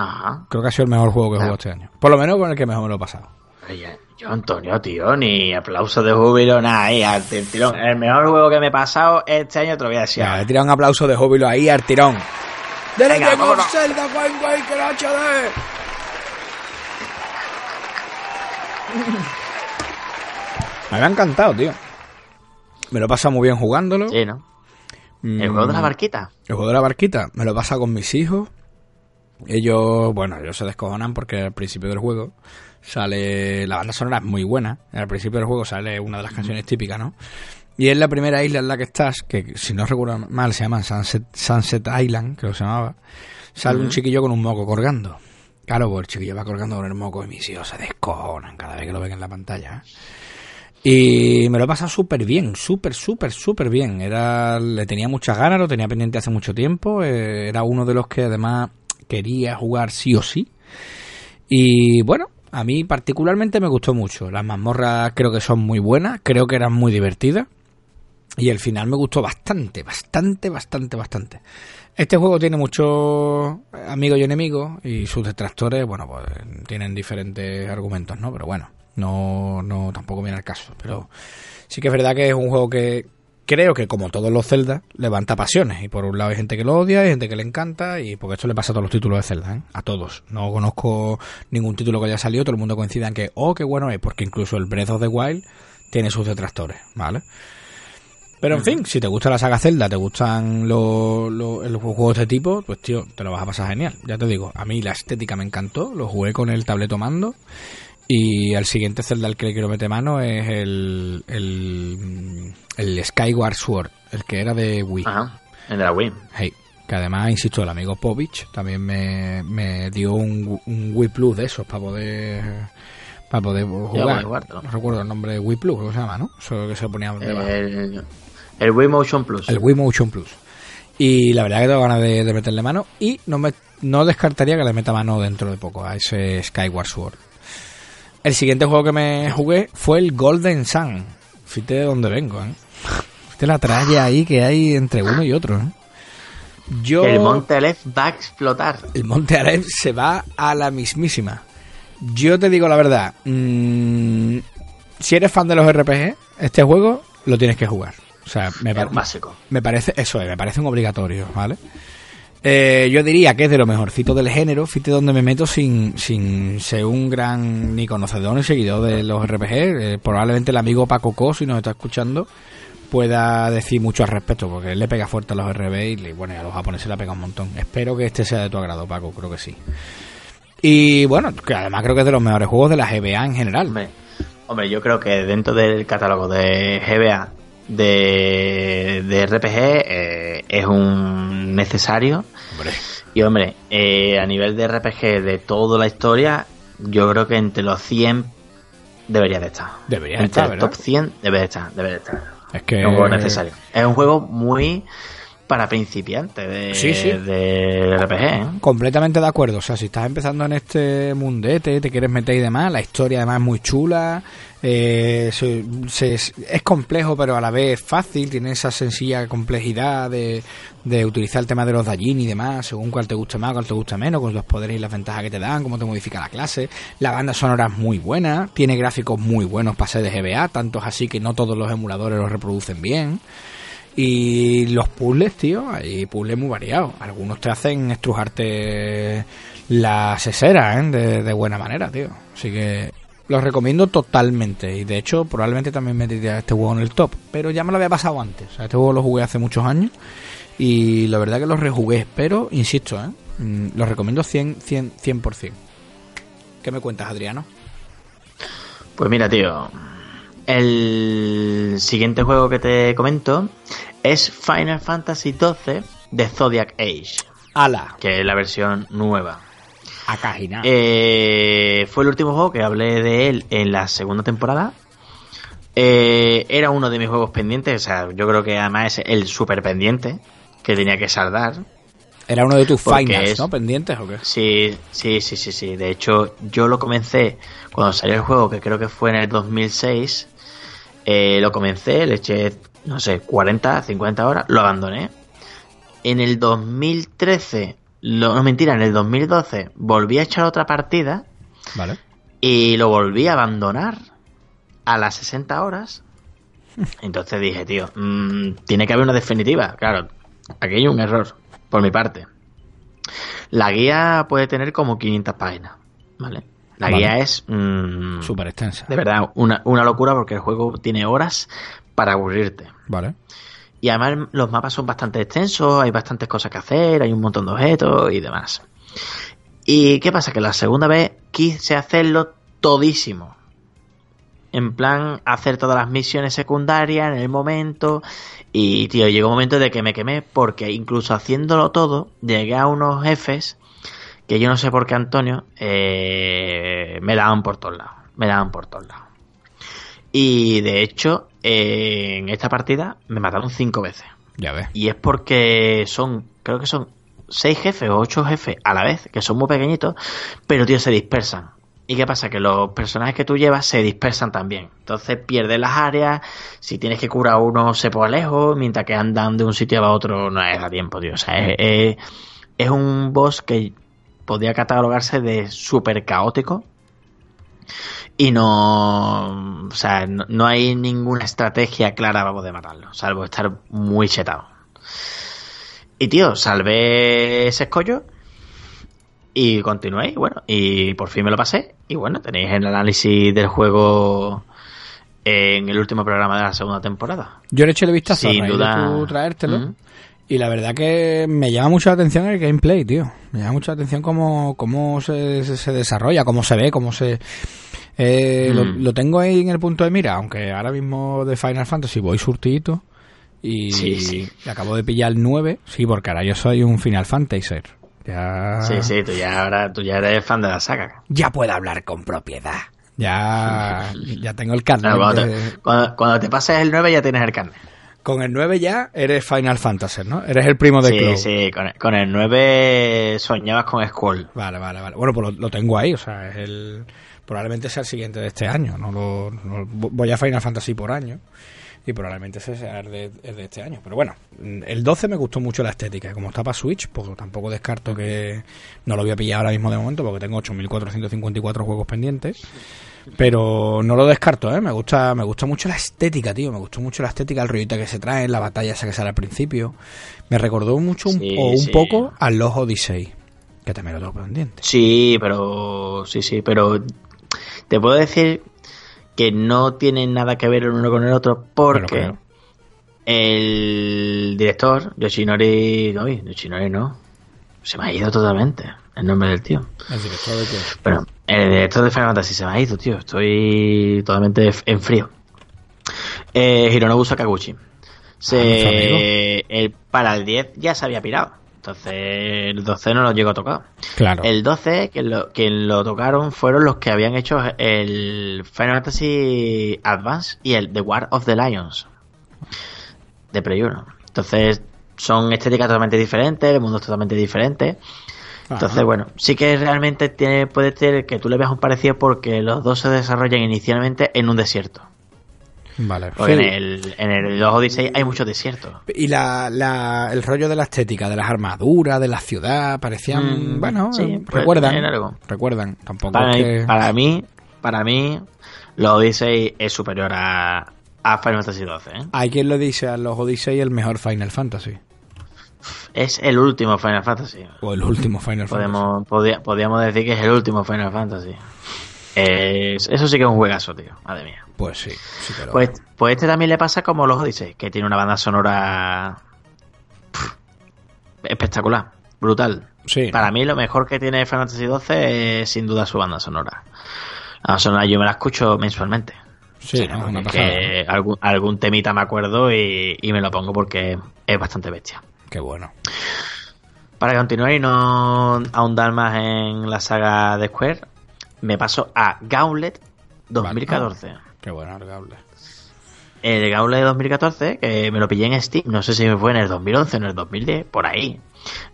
Ajá. Creo que ha sido el mejor juego que he jugado este año. Por lo menos con el que mejor me lo he pasado. Oye, yo, Antonio, tío, ni aplauso de júbilo, nada, ahí, al tirón. El mejor juego que me he pasado este año te lo voy a decir. Ya, he tirado un aplauso de júbilo ahí al tirón. ¡De Venga, Legend of vámonos. Zelda Wind Waker HD! Me había encantado, tío. Me lo he pasado muy bien jugándolo. Sí, ¿no? El juego de la Mm, barquita. El juego de la barquita. Me lo he pasado con mis hijos. Ellos, bueno, ellos se descojonan porque al principio del juego sale. La banda sonora es muy buena. Al principio del juego sale una de las canciones típicas, ¿no? Y es la primera isla en la que estás, que si no recuerdo mal se llama Sunset, Sunset Island, creo que se llamaba. Sale un chiquillo con un moco colgando. Claro, pues el chiquillo va colgando con el moco y mis hijos se descojonan cada vez que lo ven en la pantalla. ¿eh? Y me lo he pasado súper bien, súper, súper, súper bien. Era, le tenía muchas ganas, lo tenía pendiente hace mucho tiempo. eh, era uno de los que además quería jugar sí o sí. Y bueno, a mí particularmente me gustó mucho. Las mazmorras creo que son muy buenas, creo que eran muy divertidas. Y el final me gustó bastante, bastante, bastante, bastante. Este juego tiene muchos amigos y enemigos y sus detractores, bueno, pues tienen diferentes argumentos, ¿no? Pero bueno, no, no tampoco viene al caso. Pero sí que es verdad que es un juego que creo que como todos los Zelda levanta pasiones. Y por un lado hay gente que lo odia, hay gente que le encanta y porque esto le pasa a todos los títulos de Zelda, ¿eh? A todos. No conozco ningún título que haya salido, todo el mundo coincide en que, oh, qué bueno es, porque incluso el Breath of the Wild tiene sus detractores, ¿vale? Pero en fin, si te gusta la saga Zelda, te gustan los, los, los juegos de este tipo, pues tío, te lo vas a pasar genial. Ya te digo, a mí la estética me encantó, lo jugué con el tableto mando. Y al siguiente Zelda al que le quiero meter mano es el, el, el Skyward Sword, el que era de Wii. Ajá. El de la Wii. Hey, que además, insisto, el amigo Povich también me, me dio un, un Wii Plus de esos para poder para poder jugar. No recuerdo el nombre de Wii Plus, ¿cómo se llama, no? Eso que se ponía debajo. El, el Wii Motion Plus. El Wii Motion Plus. Y la verdad que tengo ganas de, de meterle mano. Y no me no descartaría que le meta mano dentro de poco a ese Skyward Sword. El siguiente juego que me jugué fue el Golden Sun. Fíjate de dónde vengo, ¿eh? Fíjate la tralla ahí que hay entre uno y otro, ¿eh? Yo... El Monte Aleph va a explotar. El Monte Aleph se va a la mismísima. Yo te digo la verdad. mmm, si eres fan de los RPG, este juego lo tienes que jugar. O sea, me, Es par- un básico. me parece, eso es, me parece un obligatorio, ¿vale? Eh, yo diría que es de lo mejorcito del género, fíjate donde me meto sin, sin ser un gran ni conocedor ni seguidor de los RPG. Eh, probablemente el amigo Paco Co, si nos está escuchando, pueda decir mucho al respecto, porque él le pega fuerte a los RPG y bueno, y a los japoneses le pega un montón. Espero que este sea de tu agrado, Paco, creo que sí. Y bueno, que además creo que es de los mejores juegos de la GBA en general. Hombre, hombre, yo creo que dentro del catálogo de GBA de, de RPG eh, es un necesario. Hombre. Y hombre, eh, a nivel de RPG de toda la historia, yo creo que entre los 100 debería de estar. Debería entre estar, el ¿verdad? top 100 debe de estar, debe de estar. Es que Es un juego necesario. Es un juego muy para principiantes de, Sí, sí. de RPG. ¿eh? Completamente de acuerdo. O sea, si estás empezando en este mundete, te quieres meter y demás, la historia además es muy chula. eh, se- se- es complejo, pero a la vez fácil. Tiene esa sencilla complejidad de, de utilizar el tema de los Dajin y demás, según cuál te guste más, cuál te guste menos, con los poderes y las ventajas que te dan, cómo te modifica la clase. La banda sonora es muy buena, tiene gráficos muy buenos para ser de GBA, tantos así que no todos los emuladores los reproducen bien. Y los puzzles, tío, hay puzzles muy variados. Algunos te hacen estrujarte la sesera, ¿eh? De, buena manera, tío. Así que los recomiendo totalmente. Y de hecho, probablemente también metería este juego en el top. Pero ya me lo había pasado antes. Este juego lo jugué hace muchos años. Y la verdad que lo rejugué. Pero, insisto, ¿eh? Mm, Lo recomiendo 100, 100, 100%. ¿Qué me cuentas, Adriano? Pues mira, tío. El siguiente juego que te comento es Final Fantasy XII de Zodiac Age, ¡Hala! que es la versión nueva. Akajina. Eh, fue el último juego que hablé de él en la segunda temporada. Eh, era uno de mis juegos pendientes, o sea, yo creo que además es el super pendiente que tenía que saldar. Era uno de tus finals, es- ¿no? Pendientes o qué? Sí, sí, sí, sí, sí. De hecho, yo lo comencé cuando salió el juego, que creo que fue en el 2006. Eh, lo comencé, le eché, no sé, 40, 50 horas, lo abandoné. En el 2013, lo, no mentira, en el 2012 volví a echar otra partida Vale. y lo volví a abandonar a las 60 horas. Entonces dije, tío, mm, tiene que haber una definitiva. Claro, aquí hay un error, por mi parte. La guía puede tener como 500 páginas, ¿vale? La Vale. guía es, mm, Súper extensa. de verdad, una, una locura porque el juego tiene horas para aburrirte. Vale. Y además los mapas son bastante extensos, hay bastantes cosas que hacer, hay un montón de objetos y demás. ¿Y qué pasa? Que la segunda vez quise hacerlo todísimo. En plan, hacer todas las misiones secundarias en el momento. Y, tío, llegó un momento de que me quemé porque incluso haciéndolo todo, llegué a unos jefes que yo no sé por qué, Antonio, eh, me daban por todos lados. Me daban por todos lados. Y de hecho, eh, en esta partida me mataron cinco veces. Ya ves. Y es porque son, creo que son seis jefes o ocho jefes a la vez, que son muy pequeñitos, pero tío, se dispersan. ¿Y qué pasa? Que los personajes que tú llevas se dispersan también. Entonces pierdes las áreas, si tienes que curar a uno se pone lejos, mientras que andan de un sitio a otro no es a tiempo, tío. O sea, es, es- es un boss que podría catalogarse de súper caótico. Y no, o sea, no, no hay ninguna estrategia clara para poder matarlo, salvo estar muy chetado. Y tío, salvé ese escollo y continué, y bueno, y por fin me lo pasé. Y bueno, tenéis el análisis del juego en el último programa de la segunda temporada. Yo le eché el vistazo Sin de duda. tú traértelo. Mm. Y la verdad que me llama mucho la atención el gameplay, tío. Me llama mucho la atención cómo, cómo se, se- se desarrolla, cómo se ve, cómo se... Eh, lo, Mm. lo tengo ahí en el punto de mira, aunque ahora mismo de Final Fantasy voy surtidito. Y, Sí, sí. y acabo de pillar el 9. Sí, porque ahora yo soy un Final Fantasy. Ya, Sí, sí, tú ya ahora tú ya eres fan de la saga. ya puedo hablar con propiedad. Ya, ya tengo el carnet. Cuando, de- te, cuando, cuando te pases el 9 ya tienes el carnet. Con el 9 ya eres Final Fantasy, ¿no? Eres el primo de Sí, Cloud. sí, con el, con el 9 soñabas con Squall. Vale, vale, vale. Bueno, pues lo, lo tengo ahí, o sea, es el probablemente sea el siguiente de este año. No lo, no- voy a Final Fantasy por año y probablemente ese sea el de, el de este año. Pero bueno, el 12 me gustó mucho la estética. Como está para Switch, pues tampoco descarto que no lo voy a pillar ahora mismo de momento porque tengo 8.454 juegos pendientes. Pero no lo descarto, ¿eh? Me gusta, me gusta mucho la estética, tío. Me gustó mucho la estética, el rollito que se trae, la batalla esa que sale al principio. Me recordó mucho un, Sí, o un sí. poco a los Odyssey. Que también lo tengo pendiente. Sí, pero. Sí, sí, pero. Te puedo decir que no tienen nada que ver el uno con el otro porque el director, Yoshinori. No, Yoshinori no. Se me ha ido totalmente el nombre del tío. El director de qué? Bueno, el director de Final Fantasy se me ha ido, tío. Estoy totalmente en frío. Eh, Hironobu Sakaguchi. Se, Ah, el, para el 10 ya se había pirado. Entonces, el 12 no lo llegó a tocar. Claro. El 12, que lo, quien lo tocaron fueron los que habían hecho el Final Fantasy Advance y el The War of the Lions de Play 1. Entonces, son estéticas totalmente diferentes, el mundo es totalmente diferente. Entonces, Ajá. bueno, sí que realmente tiene, puede ser que tú le veas un parecido porque los dos se desarrollan inicialmente en un desierto. Vale. Porque Sí. en el, en el 2 Odyssey hay muchos desiertos. Y la, la, el rollo de la estética, de las armaduras, de la ciudad, parecían, Mm, bueno, sí, recuerdan, algo. recuerdan, tampoco Para, que- para mí, para mí, los Odyssey es superior a, a Final Fantasy 12. ¿eh? Hay quien le dice a los Odyssey el mejor Final Fantasy, Es el último Final Fantasy. o el último Final Podemos, podía- podríamos decir que es el último Final Fantasy. Es- eso sí que es un juegazo, tío. Madre mía. Fantasy. Pues sí, sí, pero... Pues, pues este también le pasa como los Odyssey, que tiene una banda sonora pff, espectacular, brutal. sí, Para mí lo mejor que tiene Final Fantasy 12 es sin duda su banda sonora. La banda sonora yo me la escucho mensualmente. sí, O sea, no, una que algún, algún temita me acuerdo y, y me lo pongo porque es bastante bestia. Qué bueno. Para continuar y no ahondar más en la saga de Square, me paso a Gauntlet 2014. Qué bueno el Gauntlet. El Gauntlet de 2014, que me lo pillé en Steam, no sé si fue en el 2011 o en el 2010, por ahí.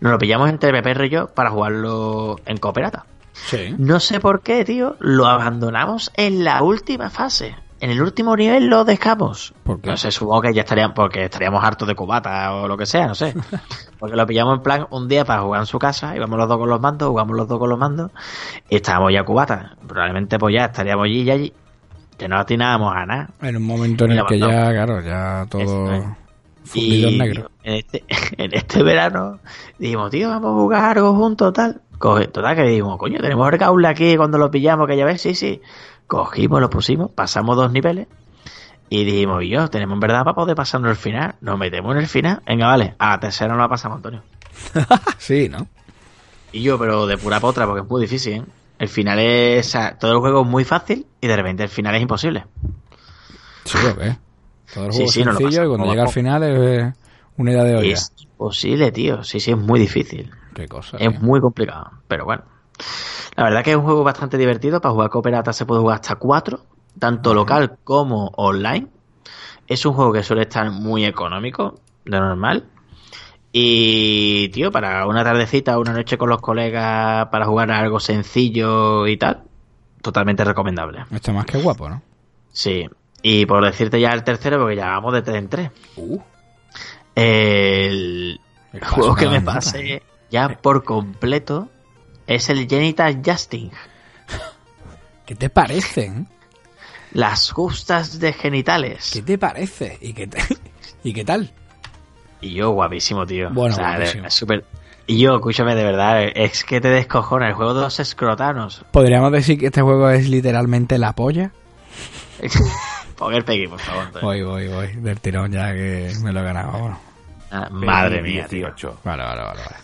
Nos lo pillamos entre Pepe y yo para jugarlo en cooperata. Sí. No sé por qué, tío, lo abandonamos en la última fase. En el último nivel lo dejamos. ¿Por qué? No sé, supongo que ya estarían, porque estaríamos hartos de cubata o lo que sea, no sé. Porque lo pillamos en plan un día para jugar en su casa, íbamos los dos con los mandos, jugamos los dos con los mandos, y estábamos ya cubata. Probablemente pues ya estaríamos allí y allí, que no atinábamos a nada. En un momento en el que ya, claro, ya todo es. fundido en negro. en este, en este verano dijimos, tío, vamos a jugar algo juntos, tal. Coge- total, que dijimos, coño, tenemos el gaule aquí cuando lo pillamos, que ya ves, sí, sí. Cogimos, lo pusimos, pasamos dos niveles y dijimos, y yo, tenemos en verdad para poder pasarnos el final. Nos metemos en el final. Venga, vale, a la tercera no la pasamos, Antonio. Sí, ¿no? Y yo, pero de pura potra, porque es muy difícil, ¿eh? El final es. o sea, todo el juego es muy fácil y de repente el final es imposible. Sí, lo que es. Todo el Sí, juego sí, no lo sencillo y cuando llega al final es una idea de olla. Es imposible, tío. Sí, sí, es muy difícil. Qué cosa. Es tío. muy complicado, pero bueno. La verdad que es un juego bastante divertido. Para jugar cooperata se puede jugar hasta cuatro, tanto local como online. Es un juego que suele estar muy económico, de normal. Y, tío, para una tardecita, una noche con los colegas, para jugar a algo sencillo y tal, totalmente recomendable. Está más que guapo, ¿no? Sí. Y por decirte ya el tercero, porque ya vamos de tres en tres. Uh, El el juego que me pasé ya por completo es el Genital Justing. ¿Qué te parecen? Las justas de genitales. ¿Qué te parece? ¿Y qué, te- ¿Y qué tal? Y yo, guapísimo, tío. Bueno, O sea, guapísimo. Y yo, escúchame, de verdad, es que te descojona el juego de los escrotanos. ¿Podríamos decir que este juego es literalmente la polla? Pon el Peggy, por favor. Voy, voy, voy. Del tirón ya que me lo he ganado. Bueno. Ah, madre mía, tío. 18. Vale, vale, vale. vale.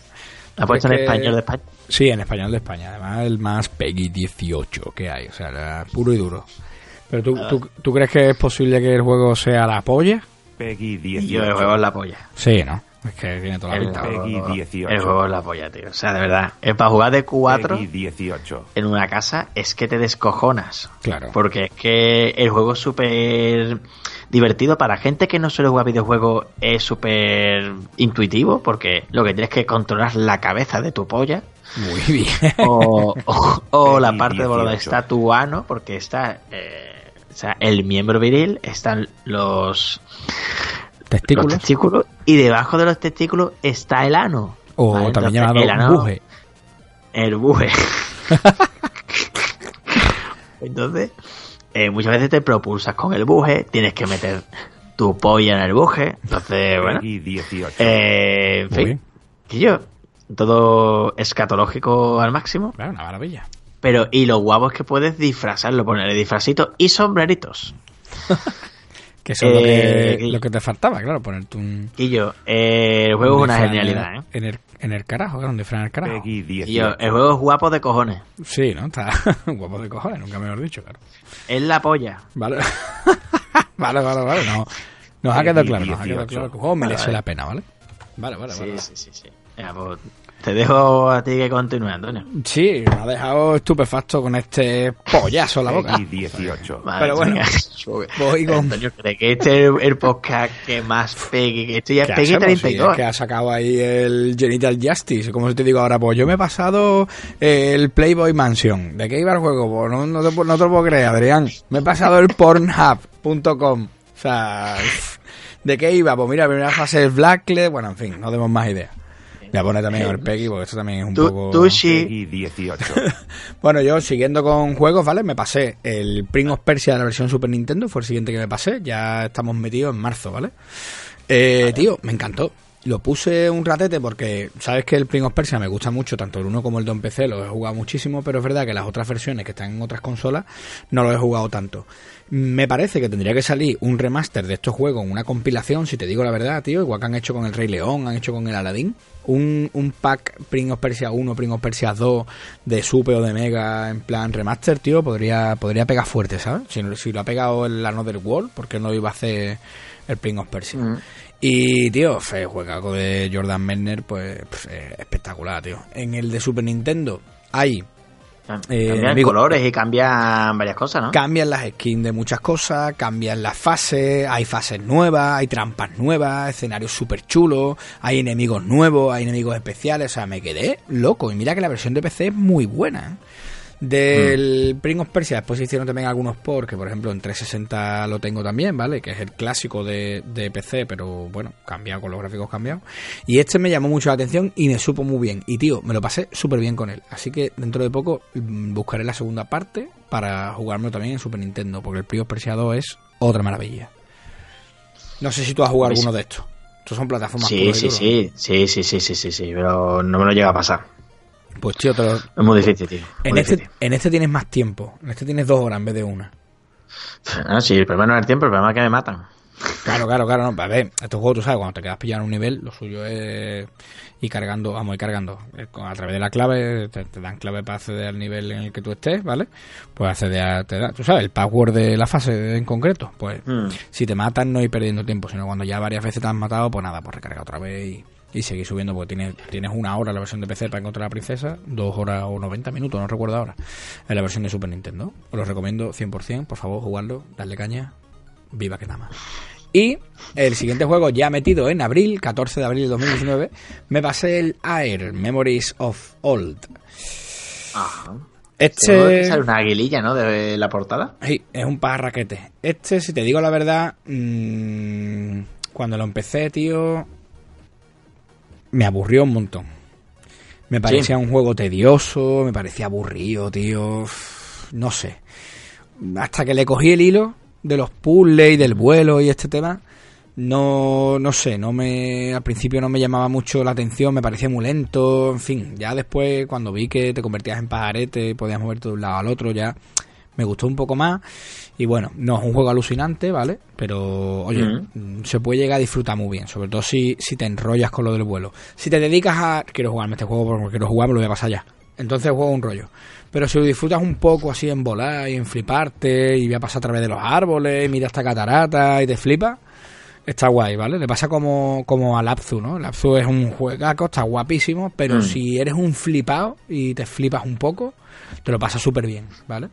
¿La has puesto en que- español de España? Sí, en español de España. Además, el más Peggy 18 que hay. O sea, puro y duro. Pero tú, tú, ¿tú crees que es posible que el juego sea la polla? Peggy Y yo, el 18. juego es la polla. Sí, ¿no? Es que tiene toda la El, pinta. Peggy juego- 18. el juego es la polla, tío. O sea, de verdad. Es para jugar de cuatro Peggy 18. en una casa es que te descojonas. Claro. Porque es que el juego es súper divertido. Para gente que no suele jugar videojuegos es súper intuitivo. Porque lo que tienes que controlar la cabeza de tu polla. Muy bien. O, o- o la parte de donde 18. está tu ano. Porque está... eh, o sea, el miembro viril, están los, los Testículos. testículos y debajo de los testículos está el ano. O Vale, también entonces, llamado el ano- buje. El buje. Entonces, eh, muchas veces te propulsas con el buje, tienes que meter tu polla en el buje. Entonces, bueno, 18. eh, en fin, yo, todo escatológico al máximo. Claro, una maravilla. Pero, y lo guapo es que puedes disfrazarlo, ponerle disfrazito y sombreritos. Que eso es lo, Eh, que, lo que te faltaba, claro, ponerte un. Y yo, eh, el juego un es una genialidad, ¿eh? En el, en el carajo, claro, un disfraz en el carajo. Y yo, 18. el juego es guapo de cojones. Sí, ¿no? Está guapo de cojones, nunca mejor dicho, claro. Es la polla. Vale. vale, vale, vale. No, nos ha quedado claro, nos ha quedado 18. claro que el juego merece Vale, vale. la pena, ¿vale? Vale, vale, Sí, vale. sí, sí, sí. Venga, pues, te dejo a ti que continúe, Antonio. Sí, me ha dejado estupefacto con este pollazo en la boca. Peggy 18. Vale, Pero bueno, venga. voy con- Antonio, ¿cree que este es el, podcast que más pegue? Que esto ya es ¿Qué pegue hacemos? Si 32. es que ha sacado ahí el Genital Justice. Como si te digo ahora, pues yo me he pasado el Playboy Mansion. ¿De qué iba el juego? Pues no, no, te, no te lo puedo creer, Adrián. Me he pasado el Pornhub.com. O sea, ¿de qué iba? Pues mira, primera fase es Blacklist. Bueno, en fin, no demos más ideas. Voy a poner también el Peggy, porque esto también es un poco... Tushi. Peggy 18. Bueno, yo siguiendo con juegos, ¿vale? Me pasé el Prince of Persia de la versión Super Nintendo, fue el siguiente que me pasé. Ya estamos metidos en marzo, ¿vale? Eh, tío, me encantó. Lo puse un ratete porque sabes que el Prince of Persia me gusta mucho, tanto el 1 como el 2 en PC, lo he jugado muchísimo, pero es verdad que las otras versiones que están en otras consolas no lo he jugado tanto. Me parece que tendría que salir un remaster de estos juegos, una compilación, si te digo la verdad, tío, igual que han hecho con el Rey León, han hecho con el Aladdin. Un, un pack Prince of Persia 1, Prince of Persia 2 de Super o de Mega en plan remaster, tío, podría, podría pegar fuerte, ¿sabes? Si, si lo ha pegado el Another World, ¿por qué no iba a hacer el Prince of Persia? Mm. Y, tío, el juegaco de Jordan Menner, pues, espectacular, tío. En el de Super Nintendo hay Eh, cambian colores y cambian varias cosas, ¿no? Cambian las skins de muchas cosas, cambian las fases, hay fases nuevas, hay trampas nuevas, escenarios súper chulos, hay enemigos nuevos, hay enemigos especiales, o sea, me quedé loco. Y mira que la versión de PC es muy buena. ¿eh? Del Prince of Persia después se hicieron también algunos por, que por ejemplo en 360 lo tengo también, ¿vale? Que es el clásico de, de PC, pero bueno, cambiado con los gráficos cambiados. Y este me llamó mucho la atención y me supo muy bien. Y tío, me lo pasé súper bien con él. Así que dentro de poco mm, buscaré la segunda parte para jugármelo también en Super Nintendo, porque el Prince of Persia 2 es otra maravilla. No sé si tú has jugado Pues- alguno de estos. Estos son plataformas Sí, sí, sí, sí, sí, sí, sí, sí, pero no me lo llega a pasar. Pues tío, te lo- Es muy difícil, tío. en, este, en este tienes más tiempo. En este tienes dos horas en vez de una. Ah, sí, el problema no es el tiempo, el problema es que me matan. Claro, claro, claro. No. A ver, estos juegos, tú sabes, cuando te quedas pillado en un nivel, lo suyo es ir cargando, vamos, ir cargando. Eh, A través de la clave, te, te dan clave para acceder al nivel en el que tú estés, ¿vale? Pues acceder a, te da, tú sabes, el password de la fase en concreto. Pues Hmm. si te matan, no ir perdiendo tiempo, sino cuando ya varias veces te han matado, pues nada, pues recarga otra vez y, y seguir subiendo, porque tienes, tienes una hora la versión de PC para encontrar a la princesa, dos horas o 90 minutos, no recuerdo ahora, en la versión de Super Nintendo. Os lo recomiendo 100%, por favor, jugarlo, darle caña, viva que nada más. Y el siguiente juego, ya metido en abril, 14 de abril de 2019, me pasé el Air Memories of Old. Ajá. Este sale una aguililla, ¿no? De la portada. sí, es un parraquete. Este, si te digo la verdad, mm, cuando lo empecé, tío, me aburrió un montón. Me parecía un juego tedioso, me parecía aburrido, tío. No sé. Hasta que le cogí el hilo de los puzzles y del vuelo y este tema, no, no sé, no me, al principio no me llamaba mucho la atención, me parecía muy lento, en fin, ya después cuando vi que te convertías en pajarete podías moverte de un lado al otro, ya me gustó un poco más. Y bueno, no es un juego alucinante, ¿vale? Pero, oye, mm, se puede llegar a disfrutar muy bien, sobre todo si, si te enrollas con lo del vuelo. Si te dedicas a, quiero jugarme este juego porque quiero jugarme, lo voy a pasar ya. Entonces juego un rollo. Pero si lo disfrutas un poco así en volar y en fliparte y voy a pasar a través de los árboles, mira esta catarata y te flipa, está guay, ¿vale? Le pasa como, como a Lapzu, ¿no? Lapzu es un juegaco, está guapísimo, pero Mm. si eres un flipado y te flipas un poco, te lo pasas súper bien, ¿vale?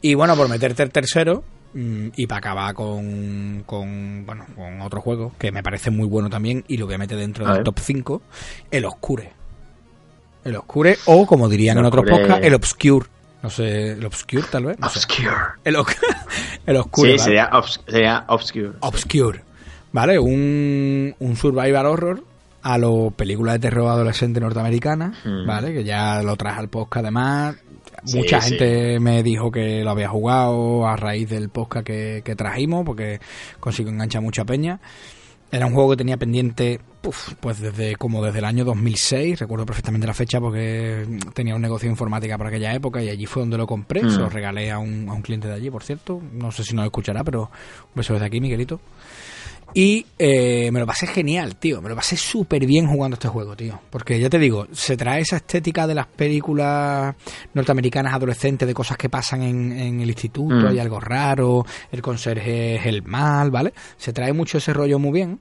Y bueno, por meterte el tercero mm, y para acabar con, con, bueno, con otro juego que me parece muy bueno también y lo voy a meter dentro A del ver. top 5, el Oscure. El Oscure o como dirían El en otros podcasts, el Obscure. No sé, el Obscure tal vez. No. Obscure. El, el Oscure. Sí, ¿vale? sería, obs- sería obscure. Obscure. ¿Vale? Un, un survival horror a lo película de terror adolescente norteamericana, Mm. ¿vale? Que ya lo traje al podcast además. Mucha Sí, gente me dijo que lo había jugado a raíz del podcast que, que trajimos, porque consigo enganchar mucha peña. Era un juego que tenía pendiente, puf, pues desde como desde el año 2006, recuerdo perfectamente la fecha porque tenía un negocio de informática por aquella época y allí fue donde lo compré, Mm. se lo regalé a un, a un cliente de allí, por cierto, no sé si nos escuchará, pero un beso desde aquí, Miguelito. Y eh, me lo pasé genial, tío. Me lo pasé súper bien jugando este juego, tío. Porque ya te digo, se trae esa estética de las películas norteamericanas adolescentes, de cosas que pasan en, en el instituto, Mm. hay algo raro, el conserje es el mal, ¿vale? Se trae mucho ese rollo muy bien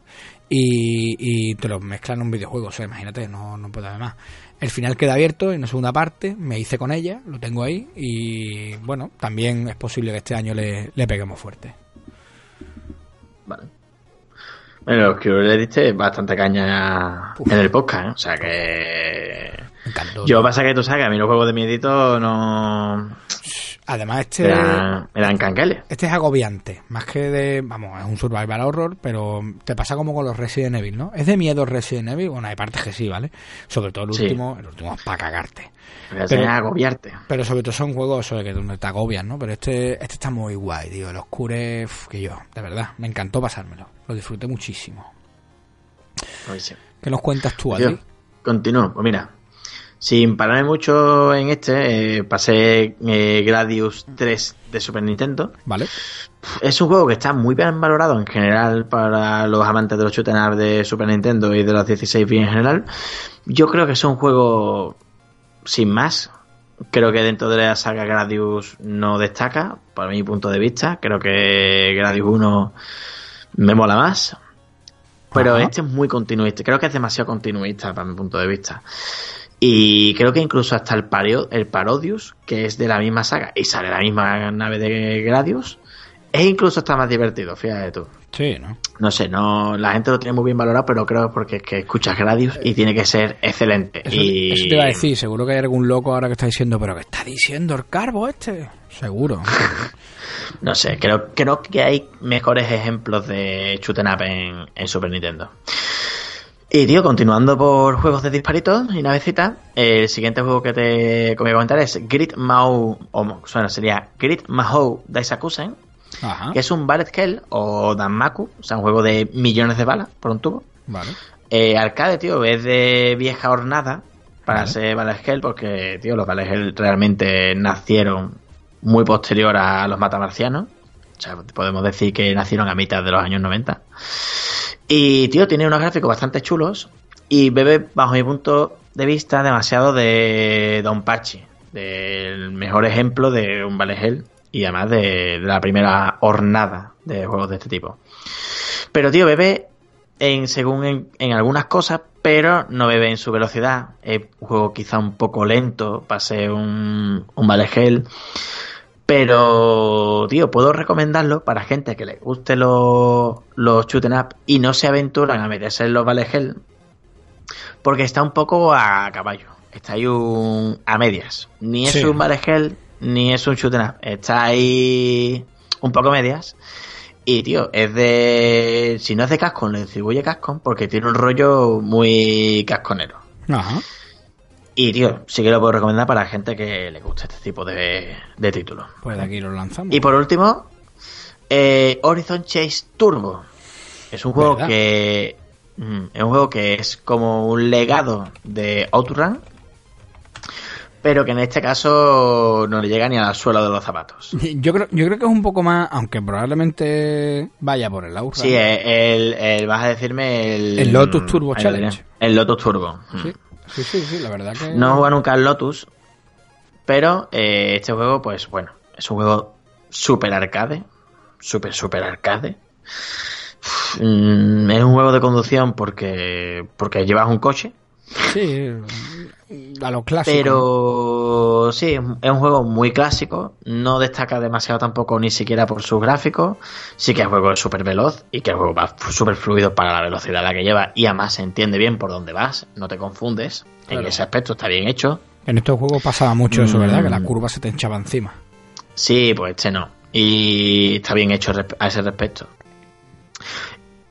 y, y te lo mezclan en un videojuego, o sea, imagínate, no, no puede haber más. El final queda abierto en una segunda parte, me hice con ella, lo tengo ahí y bueno, también es posible que este año le, le peguemos fuerte. Bueno, Obscure le diste bastante caña Uf. en el podcast, ¿eh? O sea que... Yo pasa que tú sabes que a mí los juegos de miedito no... Además, este... Canqueles. Este es agobiante, más que de, vamos, es un survival horror, pero te pasa como con los Resident Evil, ¿no? Es de miedo Resident Evil, bueno, hay partes que sí, ¿vale? Sobre todo el Sí. último, el último es para cagarte. Pero- hacen agobiarte. Pero sobre todo son juegos de que donde te agobian, ¿no? Pero este, este está muy guay, tío. El Oscure, uf, que yo, de verdad, me encantó pasármelo. Lo disfruté muchísimo. ¿Qué nos cuentas tú, Adri? continúo. Pues mira, sin pararme mucho en este, eh, pasé eh, Gradius 3 de Super Nintendo. ¿Vale? Es un juego que está muy bien valorado en general para los amantes de los shoot up de Super Nintendo y de los 16 bits en general. Yo creo que es un juego sin más. Creo que dentro de la saga Gradius no destaca, para mi punto de vista. Creo que Gradius 1 me mola más. pero Ajá. este es muy continuista. Creo que es demasiado continuista para mi punto de vista. Y creo que incluso hasta el, el Parodius, que es de la misma saga y sale la misma nave de Gradius, es incluso hasta más divertido, fíjate tú. Sí, ¿no? No sé, no la gente lo tiene muy bien valorado, pero creo porque es que escuchas Gradius y tiene que ser excelente. Eso, y eso te iba a decir, seguro que hay algún loco ahora que está diciendo, pero ¿qué está diciendo el carbo este? Seguro. No sé, creo, creo que hay mejores ejemplos de shoot 'em up en, en Super Nintendo. Y tío, continuando por juegos de disparitos y navecitas, el siguiente juego que te voy a comentar es Grit Mahou, o bueno, sería Grit Mahou Daisakusen, Ajá. que es un bullet hell o Danmaku, o sea, un juego de millones de balas por un tubo. Vale. Eh, arcade, tío, es de vieja hornada para Vale. ser Ballet Hell, porque, tío, los Ballet Hell realmente nacieron muy posterior a los matamarcianos. Sea, podemos decir que nacieron a mitad de los años 90. Y, tío, tiene unos gráficos bastante chulos y bebe, bajo mi punto de vista, demasiado de Don Pachi, del mejor ejemplo de un Hell y además de, la primera hornada de juegos de este tipo. Pero, tío, bebe en según en, algunas cosas, pero no bebe en su velocidad. Es un juego quizá un poco lento para ser un, un Hell. Pero, tío, puedo recomendarlo para gente que le guste los, los shoot up y no se aventuran a meterse en los Ballet Hell. Porque está un poco a caballo. Está ahí un, a medias. Ni es Sí. un Ballet Hell, ni es un shoot up. Está ahí un poco medias. Y, tío, es de... Si no es de Cascon, le distribuye Cascon porque tiene un rollo muy casconero. Ajá. Y, tío, sí que lo puedo recomendar para gente que le guste este tipo de, de títulos. Pues de aquí lo lanzamos. Y por último, eh, Horizon Chase Turbo. Es un juego ¿Verdad? que... mm, Es un juego que es como un legado de Outrun, pero que en este caso no le llega ni a la suela de los zapatos. Yo creo, yo creo que es un poco más, aunque probablemente vaya por el aura. Sí, eh, el, el- vas a decirme el... El Lotus Turbo Challenge. El Lotus Turbo. Mm. Sí, sí, sí, sí, la verdad que... No jugado nunca al Lotus, pero eh, este juego, pues bueno, es un juego super arcade, super, super arcade. Mm, es un juego de conducción porque, porque llevas un coche, Sí, a los clásicos. pero sí, es un juego muy clásico, no destaca demasiado tampoco ni siquiera por sus gráficos, sí que el juego es súper veloz y que el juego va súper fluido para la velocidad a la que lleva y además se entiende bien por dónde vas, no te confundes, en ese aspecto está bien hecho. En estos juegos pasaba mucho eso, ¿verdad? Que la Mm. curva se te hinchaba encima. Sí, pues este no. Y está bien hecho a ese respecto.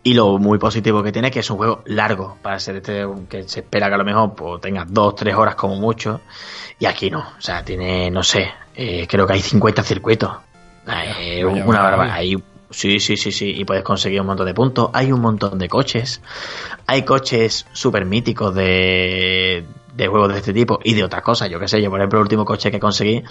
Y lo muy positivo que tiene es que es un juego largo para ser este que se espera que a lo mejor pues, tengas dos, tres horas como mucho. Y aquí no. O sea, tiene, no sé, eh, creo que hay 50 circuitos. Eh, vaya una barba. Hay, sí, sí, sí, sí. Y puedes conseguir un montón de puntos. Hay un montón de coches. Hay coches súper míticos de, de juegos de este tipo y de otras cosas. Yo qué sé, yo por ejemplo el último coche que conseguí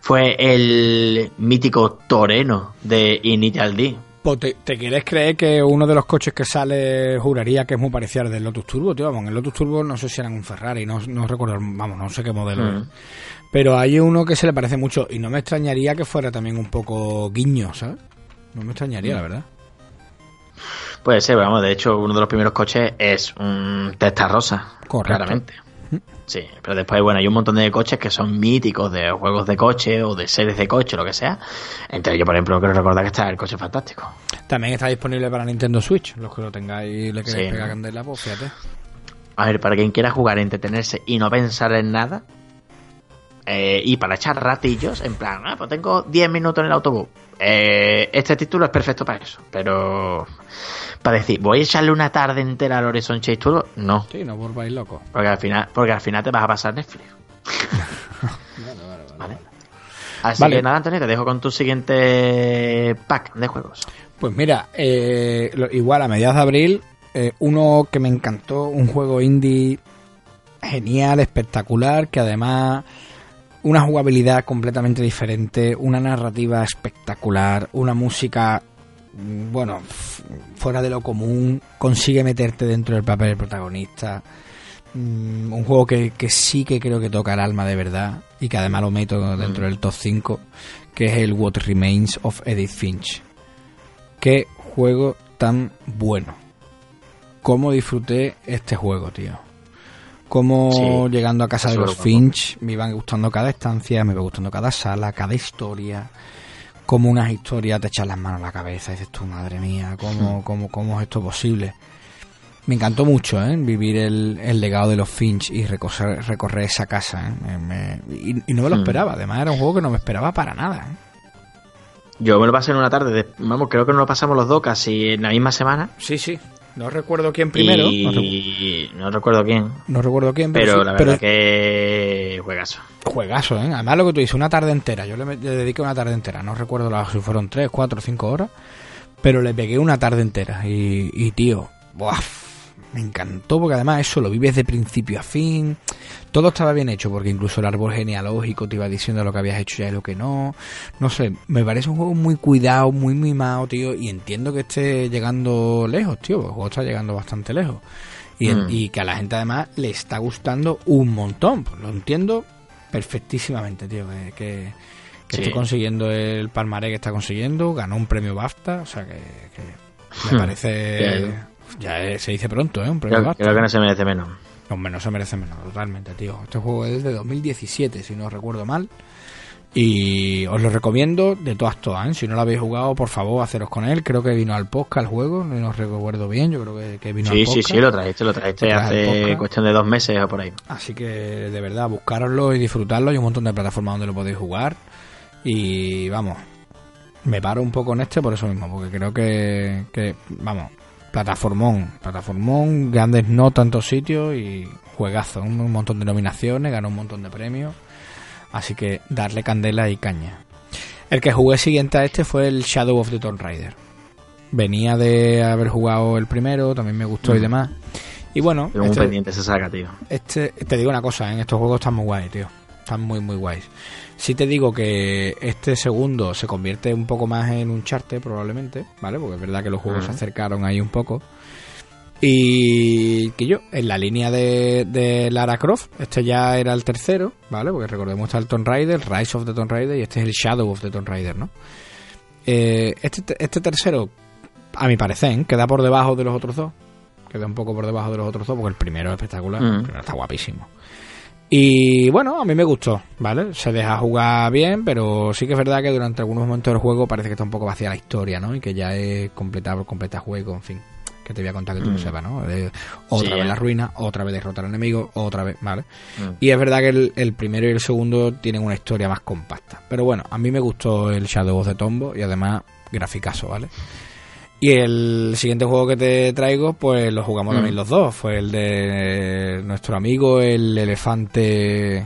fue el mítico Toreno de Initial D. Pues ¿Te, te quieres creer que uno de los coches que sale juraría que es muy parecido al del Lotus Turbo, tío? Vamos, el Lotus Turbo no sé si eran un Ferrari, no, no recuerdo, vamos, no sé qué modelo Mm. Pero hay uno que se le parece mucho y no me extrañaría que fuera también un poco guiño, ¿sabes? No me extrañaría, la verdad. Puede ser, vamos, de hecho uno de los primeros coches es un Testa Rosa. Correcto. Claramente. Sí, pero después, bueno, hay un montón de coches que son míticos de juegos de coche o de series de coche, lo que sea. Entre ellos, por ejemplo, quiero recordar que está el coche fantástico. También está disponible para Nintendo Switch, los que lo tengáis y le queréis Sí, pegar candela, pues fíjate. A ver, para quien quiera jugar, entretenerse y no pensar en nada. eh, y para echar ratillos, en plan, ah, pues tengo 10 minutos en el autobús. Eh, este título es perfecto para eso. Pero para decir, voy a echarle una tarde entera al Horizon Chase Turbo, no. Sí, no volváis locos. Porque al final, porque al final te vas a pasar Netflix. ¿Vale? Así Vale. que nada, Antonio, te dejo con tu siguiente pack de juegos. Pues mira, eh, lo- igual a mediados de abril, eh, uno que me encantó, un juego indie genial, espectacular, que además una jugabilidad completamente diferente, una narrativa espectacular, una música, bueno, fuera de lo común, consigue meterte dentro del papel del protagonista. Mm, un juego que, que sí que creo que toca el alma de verdad y que además lo meto dentro del top 5, que es el What Remains of Edith Finch. Qué juego tan bueno. cómo disfruté este juego, tío. Cómo Sí, llegando a casa de los. Finch me iban gustando cada estancia, me iba gustando cada sala, cada historia. Como unas historias te echan las manos a la cabeza y dices tú, madre mía, ¿cómo, cómo, cómo es esto posible? Me encantó mucho ¿eh? vivir el, el legado de los Finch y recorrer, recorrer esa casa. ¿eh? Me- y, y no me lo Hmm. esperaba, además era un juego que no me esperaba para nada. ¿eh? Yo me lo pasé en una tarde, de- vamos, creo que nos lo pasamos los dos casi en la misma semana. Sí, sí. No recuerdo quién primero. No, recu- y no recuerdo quién, no recuerdo quién, pero, pero sí, la pero verdad que juegazo. Juegazo, ¿eh? Además lo que tú dices, una tarde entera. Yo le, le dediqué una tarde entera. No recuerdo la- si fueron tres, cuatro, cinco horas. Pero le pegué una tarde entera. Y, y tío, ¡buah! Me encantó porque además eso lo vives de principio a fin. Todo estaba bien hecho porque incluso el árbol genealógico te iba diciendo lo que habías hecho ya y lo que no. No sé, me parece un juego muy cuidado, muy mimado, tío. Y entiendo que esté llegando lejos, tío. El juego está llegando bastante lejos. Y, Mm. y que a la gente además le está gustando un montón. Pues lo entiendo perfectísimamente, tío. Que, que, que Sí. esté consiguiendo el palmaré que está consiguiendo. Ganó un premio BAFTA. O sea que, que me parece... Ya es- se dice pronto, ¿eh? Un premio Creo, creo que no se merece menos. Hombre, no se merece menos, totalmente, tío. Este juego es de 2017, si no recuerdo mal. Y os lo recomiendo de todas, todas. ¿eh? Si no lo habéis jugado, por favor, haceros con él. Creo que vino al podcast el juego, no no recuerdo bien. Yo creo que, que vino al Sí, podcast. sí, sí, lo trajiste, lo trajiste Lo traje al hace cuestión de dos meses o por ahí. Así que, de verdad, buscároslo y disfrutarlo. Hay un montón de plataformas donde lo podéis jugar. Y vamos, me paro un poco en este por eso mismo, porque creo que, que vamos, plataformón, plataformón, grandes no tantos sitios y juegazo, un, montón de nominaciones, ganó un montón de premios. Así que darle candela y caña. El que jugué siguiente a este fue el Shadow of the Tomb Raider. Venía de haber jugado el primero, también me gustó y Mm. demás. Y bueno, este- pendiente esa saga, tío. este, te digo una cosa, en estos juegos están muy guays, tío. Están muy, muy guays. Si te digo que este segundo se convierte un poco más en un charte, probablemente, ¿vale? Porque es verdad que los juegos se acercaron ahí un poco. Y que yo, en la línea de, de Lara Croft, este ya era el tercero, ¿vale? Porque recordemos está el Tomb Raider, Rise of the Tomb Raider, y este es el Shadow of the Tomb Raider, ¿no? Eh, este, este tercero, a mi parecer, queda por debajo de los otros dos. Queda un poco por debajo de los otros dos, porque el primero es espectacular, el primero está guapísimo. Y bueno, a mí me gustó, ¿vale? Se deja jugar bien, pero sí que es verdad que durante algunos momentos del juego parece que está un poco vacía la historia, ¿no? Y que ya es completar, completa juego, en fin. Que te voy a contar que tú lo Mm. sepas, ¿no? De otra Sí. vez la ruina, otra vez derrotar al enemigo, otra vez, ¿vale? Mm. Y es verdad que el, el primero y el segundo tienen una historia más compacta. Pero bueno, a mí me gustó el Shadow of the Tombo y además graficazo, ¿vale? Y el siguiente juego que te traigo, pues lo jugamos Mm. también los dos. Fue el de nuestro amigo, el elefante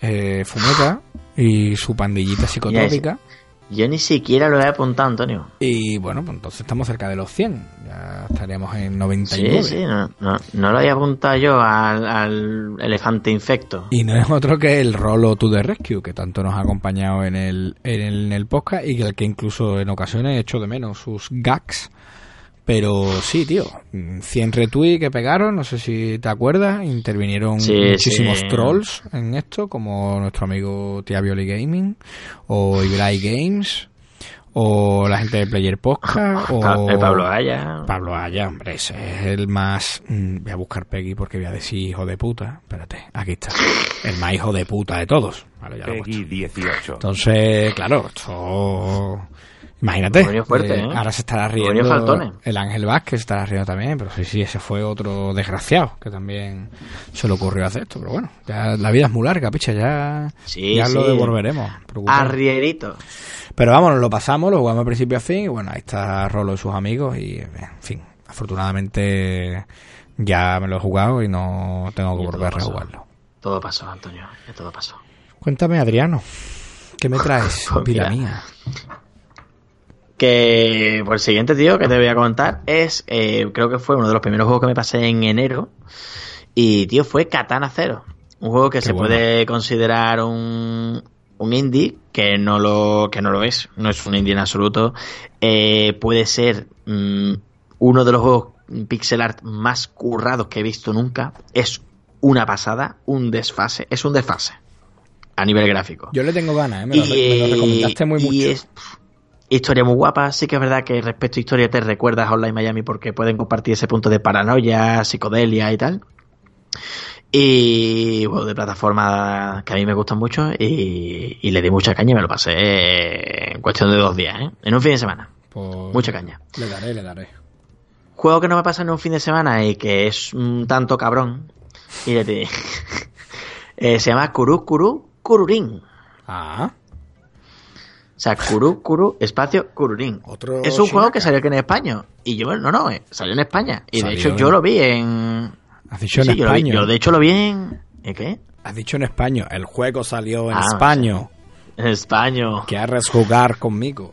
eh, Fumeta y su pandillita psicotrópica. Yo ni siquiera lo he apuntado, Antonio. Y bueno, pues entonces estamos cerca de los 100. Ya estaríamos en Sí, 99. sí, no, no, no lo había apuntado yo al, al elefante infecto. Y no es otro que el Rolo to the Rescue, que tanto nos ha acompañado en el, en el, en el podcast y que el que incluso en ocasiones he hecho de menos sus gags. Pero sí, tío, 100 retweets que pegaron, no sé si te acuerdas, intervinieron Sí, muchísimos sí. trolls en esto, como nuestro amigo Tiavioli Gaming, o Ibrai Games, o la gente de Player Podcast, o Pa- Pablo Aya. Pablo Aya, hombre, ese es el más... mm, Voy a buscar Peggy porque voy a decir hijo de puta. Espérate, aquí está. El más hijo de puta de todos. Vale, ya lo. Peggy 18. Entonces, claro, esto... Imagínate. Fuerte, ¿eh? Ahora se estará riendo el Ángel Vázquez, estará riendo también, pero sí, sí, ese fue otro desgraciado que también se le ocurrió hacer esto. Pero bueno, ya la vida es muy larga, picha, ya, Sí, ya lo devolveremos. preocupado. Arrierito. Pero vamos, nos lo pasamos, lo jugamos de principio a fin y bueno, ahí está Rolo y sus amigos y en fin, afortunadamente ya me lo he jugado y no tengo que volver a rejugarlo. Todo pasó, Antonio. Ya todo pasó. Cuéntame, Adriano, ¿qué me traes, vida mía? Que pues el siguiente, tío, que te voy a contar es, eh, creo que fue uno de los primeros juegos que me pasé en enero. Y, tío, fue Katana Zero. Un juego que Qué se bueno. puede considerar un, un indie, que no lo, que no lo es. No es un indie en absoluto. Eh, puede ser mm, uno de los juegos pixel art más currados que he visto nunca. Es una pasada, un desfase. Es un desfase. A nivel gráfico. Yo le tengo ganas, ¿eh? me, lo, me lo recomendaste muy y mucho. es- Historia muy guapa. Sí que es verdad que respecto a historia te recuerdas a Online Miami porque pueden compartir ese punto de paranoia, psicodelia y tal. Y bueno, de plataforma que a mí me gustan mucho y, y le di mucha caña y me lo pasé en cuestión de dos días, ¿eh? En un fin de semana. Pues Mucha caña. Le daré, le daré. Juego que no me pasa en un fin de semana y que es un tanto cabrón. Y le Eh, se llama Kuru Kuru Kururin. Ah, sea, Kuru Kuru espacio Kururin. Otro es un juego que salió aquí en España. Y yo, no, no, eh, salió en España. Y de hecho yo lo vi en... has dicho en yo, lo vi- español. yo de hecho lo vi en... ¿En qué? Has dicho en español. El juego salió en Ah, español. En España. ¿Quieres jugar conmigo?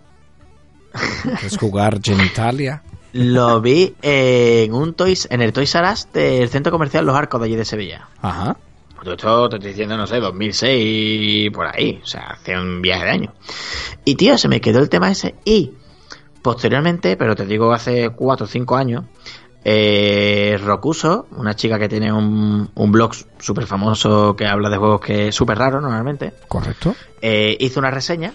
¿Quieres jugar genitalia? Lo vi en un Toys, en el Toys R Us del centro comercial Los Arcos de allí de Sevilla. Ajá. Todo esto te estoy diciendo, no sé, 2006 por ahí. O sea, hace un viaje de años. Y tío, se me quedó el tema ese. Y posteriormente, pero te digo hace 4 o 5 años, eh, Rokuso, una chica que tiene un, un blog súper famoso que habla de juegos que es súper raro normalmente, ¿Correcto? eh, hizo una reseña.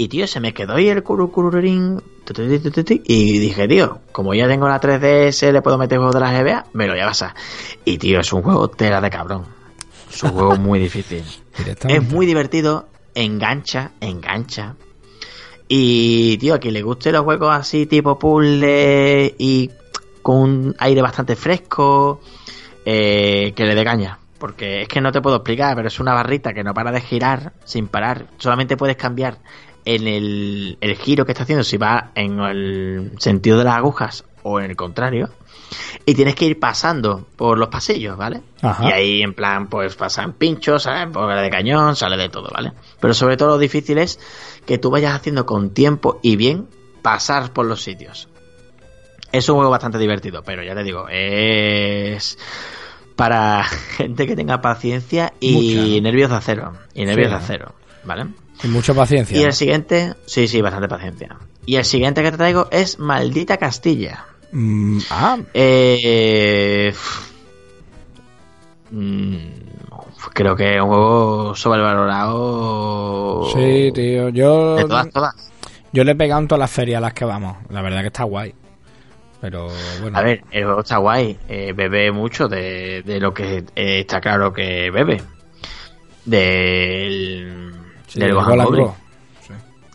Y tío, se me quedó ahí el curucururín. Y dije, tío, como ya tengo la 3DS, le puedo meter juegos de la GBA, me lo voy a pasar. Y tío, es un juego tela de cabrón. Es un juego muy difícil. Es muy divertido, engancha, engancha. Y, tío, a quien le guste los juegos así, tipo puzzle y con un aire bastante fresco, eh, que le dé caña. Porque es que no te puedo explicar, pero es una barrita que no para de girar sin parar. Solamente puedes cambiar en el, el giro que está haciendo, si va en el sentido de las agujas o en el contrario. Y tienes que ir pasando por los pasillos, ¿vale? Ajá. Y ahí, en plan, pues pasan pinchos, ¿sabes? Bola de cañón, sale de todo, ¿vale? Pero sobre todo lo difícil es que tú vayas haciendo con tiempo y bien pasar por los sitios. Es un juego bastante divertido, pero ya te digo, es para gente que tenga paciencia y nervios de acero. Y nervios Sí, de acero, ¿vale? Con mucha paciencia. Y el siguiente, sí, sí, bastante paciencia. Y el siguiente que te traigo es Maldita Castilla. Mm, ah, Eh, mm, creo que es un juego sobrevalorado. sí, tío. Yo, De todas, todas. yo le he pegado en todas las ferias a las que vamos. La verdad que está guay. Pero bueno. A ver, el juego está guay. eh, bebe mucho de, de lo que eh, está claro que bebe. Del. Sí. Go.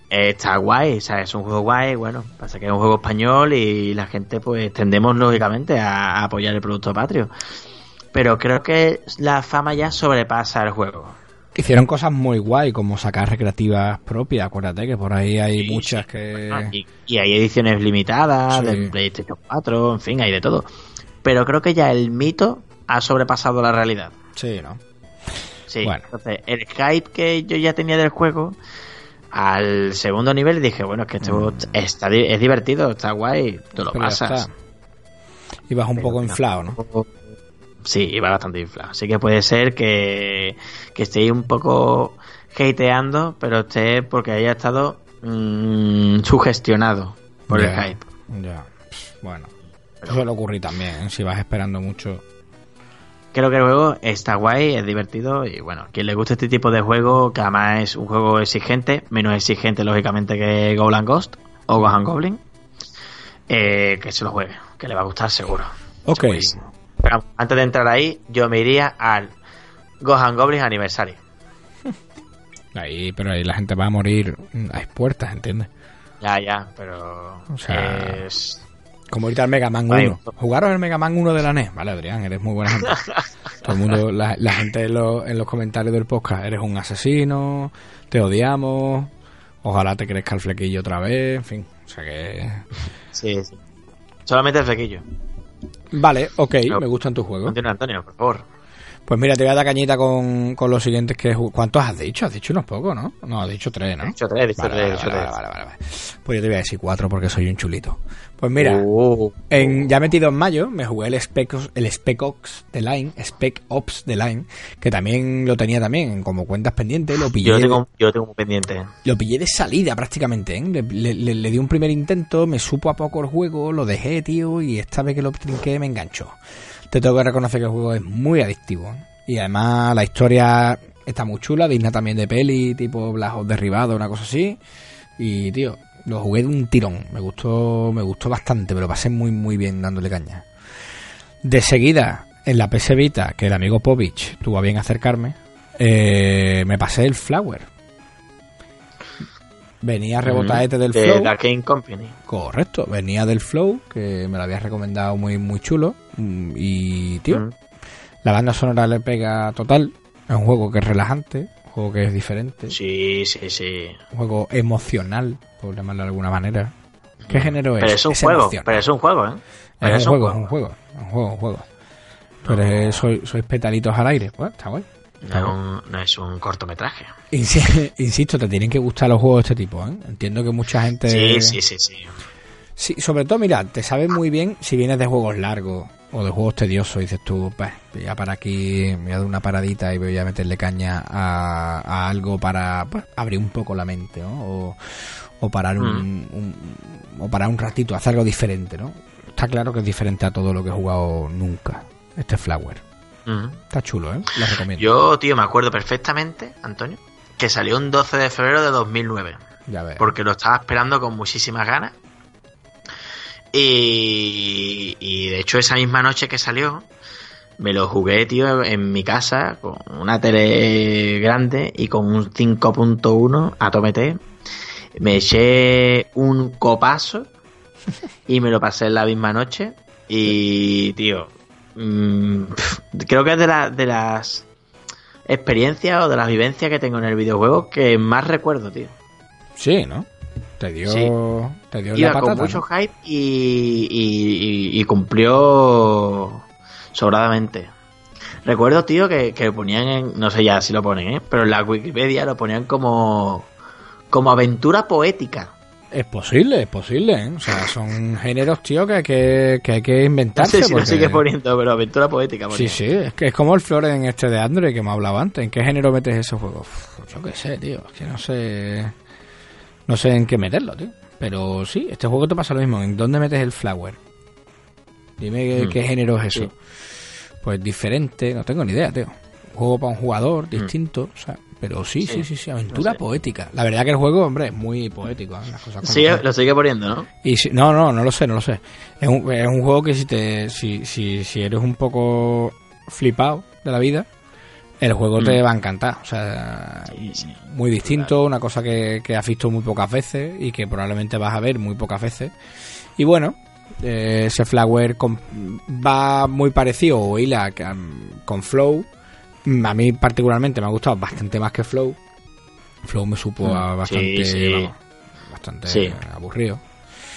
Eh, está guay, o sea, es un juego guay, bueno, pasa que es un juego español y la gente pues tendemos lógicamente a, a apoyar el producto patrio. Pero creo que la fama ya sobrepasa el juego. Hicieron cosas muy guay, como sacar recreativas propias. Acuérdate que por ahí hay Sí, muchas sí. que. Ah, Y, y hay ediciones limitadas de PlayStation 4, en fin, hay de todo. Pero creo que ya el mito ha sobrepasado la realidad. Sí, ¿no? Sí, Bueno. entonces el hype que yo ya tenía del juego, al segundo nivel dije, bueno, es que esto Mm. está, es divertido, está guay, tú lo Pero pasas. Ibas un Pero poco inflado, ¿no? Sí, iba bastante inflado. Así que puede ser que, que estéis un poco hateando, pero esté porque haya estado mm, sugestionado por el hype. Ya. Bueno. Eso suele ocurrir también, ¿eh? si vas esperando mucho. Creo que el juego está guay, es divertido y bueno, quien le guste este tipo de juego, que además es un juego exigente, menos exigente lógicamente que Golan Ghost o Gohan Goblin, eh, que se lo juegue, que le va a gustar seguro. Ok. Segurísimo. Pero antes de entrar ahí, yo me iría al Gohan Goblin Anniversary. Ahí, pero ahí la gente va a morir. Hay puertas, ¿entiendes? Ya, ya, pero O sea, es... Como ahorita el Mega Man Ahí. 1. ¿Jugaron el Mega Man 1 de la NES? Vale, Adrián, eres muy buena gente. Todo el mundo, la, la gente en, los- en los comentarios del podcast, eres un asesino, te odiamos, ojalá te crezca el flequillo otra vez, en fin. O sea que... Sí, sí. Solamente el flequillo. Vale, ok, No. me gustan tus juegos. Continúa, Antonio, por favor. Pues mira, te voy a dar cañita con, con los siguientes que... ¿Cuántos has dicho? Has dicho unos pocos, ¿no? No, has dicho tres, ¿no? He dicho tres, he dicho Vale, tres, vale, vale, vale. Pues yo te voy a decir cuatro porque soy un chulito. Pues mira, Uh, en, ya metido en mayo me jugué el Spec, el Spec Ops de Line, Spec Ops de Line, que también lo tenía también como cuentas pendientes, lo pillé, yo, lo tengo, yo lo tengo pendiente. lo pillé de salida prácticamente, ¿eh? le, le- le- le di un primer intento, me supo a poco el juego, lo dejé, tío, y esta vez que lo trinqué me enganchó. Te tengo que reconocer que el juego es muy adictivo, ¿eh? y además la historia está muy chula, digna también de peli, tipo Black derribado, una cosa así. Y, tío, lo jugué de un tirón. Me gustó, me gustó bastante, me lo pasé muy, muy bien dándole caña. De seguida, en la PS Vita, que el amigo Povich tuvo a bien acercarme, eh, me pasé el Flower. Venía rebotadete del de Flow. Company. Correcto, venía del Flow, que me lo habías recomendado muy, muy chulo. Mm, Y, tío, Mm. la banda sonora le pega total. Es un juego que es relajante, un juego que es diferente, Sí, sí, sí. un juego emocional, por llamarlo de alguna manera. ¿Qué género es? Pero es un Es juego, emocional. pero es un juego, ¿eh? Pero Es un juego, es un juego, un juego, un juego. Pero es- soy- sois petalitos al aire, pues está guay. No, es un- no es un cortometraje. Insi- Insisto, te tienen que gustar los juegos de este tipo, ¿eh? Entiendo que mucha gente... Sí, sí, sí, sí. Sí, sobre todo, mira, te sabes muy bien si vienes de juegos largos o de juegos tediosos. Dices tú, pues, ya para aquí, me voy a dar una paradita y voy a meterle caña a, a algo para pues, abrir un poco la mente, ¿no? O, o parar un, un- o parar un ratito, hacer algo diferente, ¿no? Está claro que es diferente a todo lo que he jugado nunca. Este Flower. Está chulo, ¿eh? Lo recomiendo. Yo, tío, me acuerdo perfectamente, Antonio, que salió un 12 de febrero de 2009. ya ves. Porque lo estaba esperando con muchísimas ganas. Y, y de hecho esa misma noche que salió, me lo jugué, tío, en mi casa, con una tele grande y con un 5.1 a tomete. Me eché un copazo y me lo pasé en la misma noche. Y, tío, mm, creo que es de, la- de las experiencias o de las vivencias que tengo en el videojuego que más recuerdo, tío. Sí, ¿no? Te dio, Sí. te dio Iba la patata, con mucho ¿no? hype y, y- y- y cumplió sobradamente. Recuerdo, tío, que, que ponían en, no sé ya si lo ponen, ¿eh? pero en la Wikipedia lo ponían como, como aventura poética. Es posible, es posible, ¿eh? O sea, son géneros, tío, que hay que, que, hay que No inventarse. sé si lo poniendo, pero aventura poética. Sí, sí, es que es como el Floren este de Android que me hablaba antes. ¿En qué género metes ese juego? Uf, yo qué sé, tío. Es que no sé. No sé en qué meterlo, tío. Pero sí, este juego te pasa lo mismo. ¿En dónde metes el Flower? Dime qué, Mm. qué género es eso. Sí. Pues diferente, no tengo ni idea, tío. Un juego para un jugador distinto, o sea. Pero sí, sí, Mm. Sí, sí, sí, aventura no sé. poética. La verdad que el juego, hombre, es muy poético. ¿eh? Las cosas Sigue- lo sigue poniendo, ¿no? Y si, no, no, no lo sé, no lo sé. Es un, es un juego que si te si, si, si eres un poco flipado de la vida, el juego te Mm. va a encantar. O sea, Sí, sí. muy distinto, una cosa que, que has visto muy pocas veces y que probablemente vas a ver muy pocas veces. Y bueno, eh, ese Flower va muy parecido o hila um, con Flow. A mí particularmente me ha gustado bastante más que Flow. Flow me supo a Mm, bastante, sí, sí. vamos, bastante Sí. aburrido.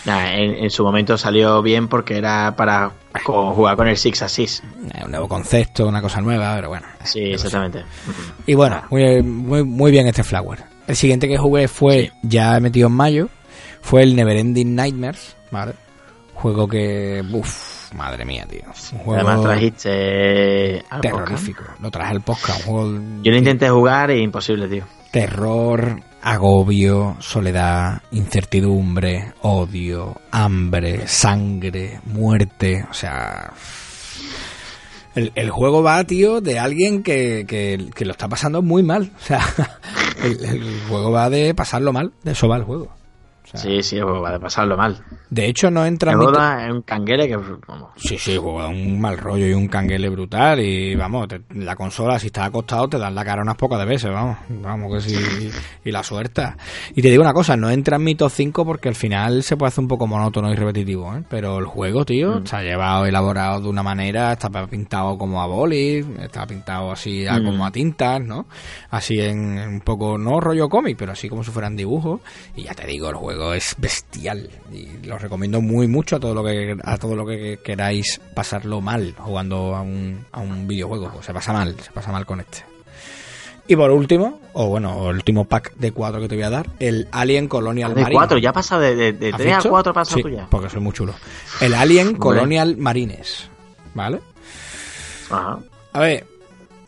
Nah, en, en su momento salió bien porque era para co- jugar con el Six Assist. Eh, un nuevo concepto, una cosa nueva, pero bueno. eh, Sí, exactamente. Y bueno, muy, muy, muy bien este Flower. El siguiente que jugué fue, ya metido en mayo, fue el Neverending Nightmares, ¿vale? Juego que, uff, madre mía, tío. Un juego Además trajiste al podcast. terrorífico. Lo traje al podcast, un juego Yo lo intenté jugar y imposible, tío. terror, agobio, soledad, incertidumbre, odio, hambre, sangre, muerte, o sea... El, el juego va, tío, de alguien que, que, que lo está pasando muy mal. O sea, el, el juego va de pasarlo mal, de eso va el juego. O sea, Sí, sí, va a pasarlo mal. De hecho, no entra en un canguele que... vamos, Sí, sí, da un mal rollo y un canguele brutal y vamos, te- la consola si estás acostado te dan la cara unas pocas de veces, vamos, vamos que sí, y la suelta. Y te digo una cosa, no entra en mi top 5 porque al final se puede hacer un poco monótono y repetitivo, ¿eh? pero el juego, tío, está llevado, elaborado de una manera, está pintado como a boli, está pintado así a- Mm. como a tintas, ¿no? Así en, en un poco, no rollo cómic, pero así como si fueran dibujos y ya te digo, el juego es bestial y lo recomiendo muy mucho a todo lo que a todo lo que queráis pasarlo mal jugando a un, a un videojuego, Pues se pasa mal, se pasa mal con este. Y por último, o bueno, el último pack de cuatro que te voy a dar, el Alien Colonial De Marine. cuatro, ya pasa de, de, de ¿Has tres a visto? cuatro pasa Sí, tú ya. porque soy muy chulo. El Alien. Colonial Marines, ¿vale? Ajá. A ver,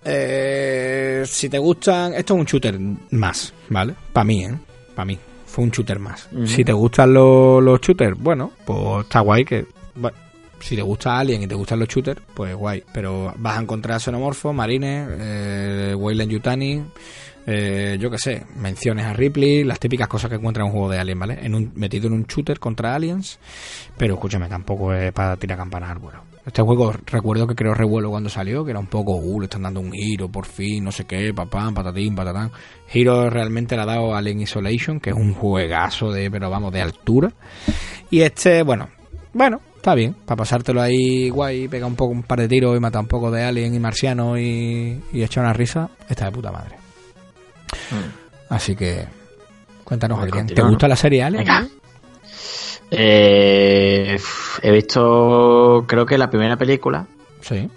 eh, si te gustan, esto es un shooter más, ¿vale? Para mí, ¿eh? Para mí, fue un shooter más. Si te gustan los, los shooters, bueno, pues está guay que... Bueno, si te gusta Alien y te gustan los shooters, pues guay. Pero vas a encontrar xenomorfos, marines, eh, Weyland Yutani, eh, yo qué sé, menciones a Ripley, las típicas cosas que encuentras en un juego de Alien, ¿vale? En un, metido en un shooter contra aliens, pero escúchame, tampoco es para tirar campanas al vuelo. Este juego recuerdo que creó revuelo cuando salió, que era un poco, uh, le están dando un giro, por fin, no sé qué, papá, patatín, patatán. Giro realmente le ha dado Alien Isolation, que es un juegazo de, pero vamos, de altura. Y este, bueno, bueno, está bien, para pasártelo ahí guay, pega un poco un par de tiros y mata un poco de alien y marciano y, y echa una risa, está de puta madre. Así que, cuéntanos, Adrián, ¿te gusta la serie Alien? Eh, he visto, creo que la primera película Sí.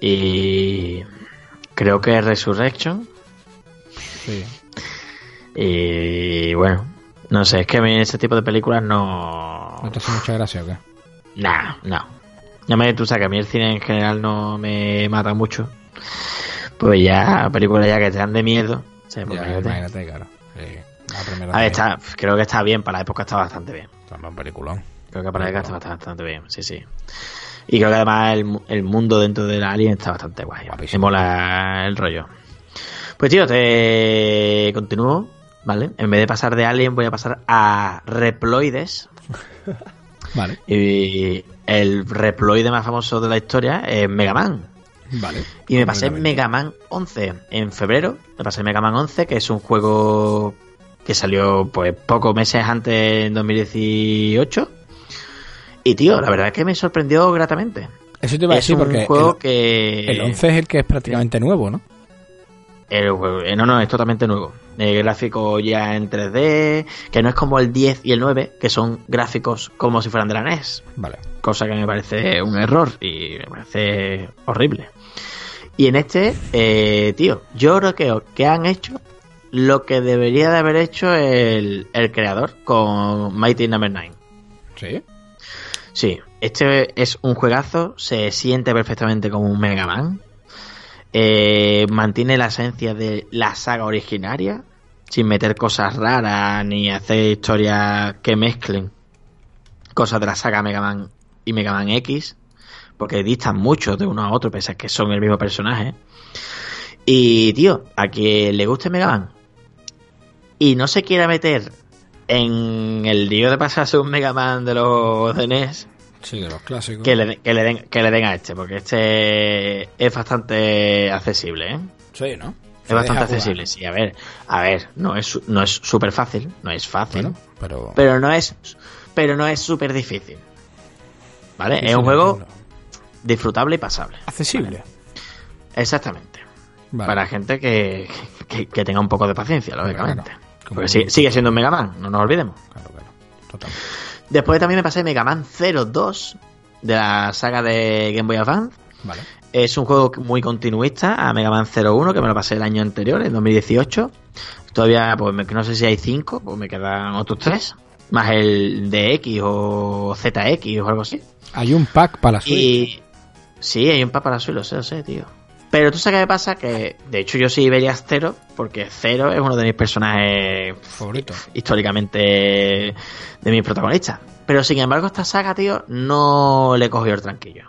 y creo que Resurrection. Sí. Y bueno, no sé, es que a mí ese tipo de películas no. ¿No te hace mucha gracia o qué? Nah, no. Ya me, tú sabes que a mí el cine en general no me mata mucho. Pues ya, películas ya que te dan de miedo. pues Ya, imagínate. imagínate, claro. Sí. La primera A ver, también. está, creo que está bien, para la época está bastante bien. Está un peliculón. Creo que para la época está bastante, bastante bien, sí, sí. Y creo que además el, el mundo dentro del Alien está bastante guay. Guapísimo. Me mola el rollo. Pues tío, te continúo, ¿vale? En vez de pasar de Alien voy a pasar a Reploides. Vale, Y el Reploide más famoso de la historia es Mega Man. vale. Y me pasé. Mega Man 11 en febrero. Me pasé Mega Man 11, que es un juego que salió pues pocos meses antes en 2018. Y tío, la verdad es que me sorprendió gratamente. Eso te iba a es decir un porque juego el, que... el 11 es el que es prácticamente nuevo, ¿no? el juego- eh, no, no, es totalmente nuevo. El gráfico ya en 3D, que no es como el 10 y el 9, que son gráficos como si fueran de la NES. Vale. cosa que me parece un error y me parece horrible. Y en este, eh, tío, yo creo que, que han hecho lo que debería de haber hecho el, el creador con Mighty Number 9. Sí. Sí, este es un juegazo, se siente perfectamente como un Mega Man. Eh, mantiene la esencia de la saga originaria, sin meter cosas raras ni hacer historias que mezclen cosas de la saga Mega Man y Mega Man X, porque distan mucho de uno a otro, pese a que son el mismo personaje. Y, tío, a quien le guste Mega Man y no se quiera meter en el lío de pasarse un Mega Man de los de NES, Sí, de los clásicos. que le, que le den, que le den a este, porque este es bastante accesible, ¿eh? Sí, ¿no? Es bastante accesible, sí. A ver, a ver, no es no es súper fácil, no es fácil, Bueno, pero... pero no es pero no es súper difícil. ¿Vale? Sí, es un juego disfrutable y pasable. Accesible. Exactamente. Vale. Para gente que, que, que tenga un poco de paciencia, lógicamente. claro. Porque sí- sigue siendo Mega Man, no nos olvidemos. Claro, claro. Total. Después también me pasé Mega Man 02 de la saga de Game Boy Advance. Vale. Es un juego muy continuista a Mega Man 01, que me lo pasé el año anterior, en 2018. Todavía, pues no sé si hay 5, pues me quedan otros 3. Más el de X o ZX o algo así. Hay un pack para la Switch. Y sí, hay un para la Switch, lo sé, lo sé, tío. Pero tú sabes qué me pasa, que de hecho yo sí vería Zero, porque Zero es uno de mis personajes Favorito. históricamente de mis protagonistas. Pero sin embargo, esta saga, tío, no le cogió el tranquillo.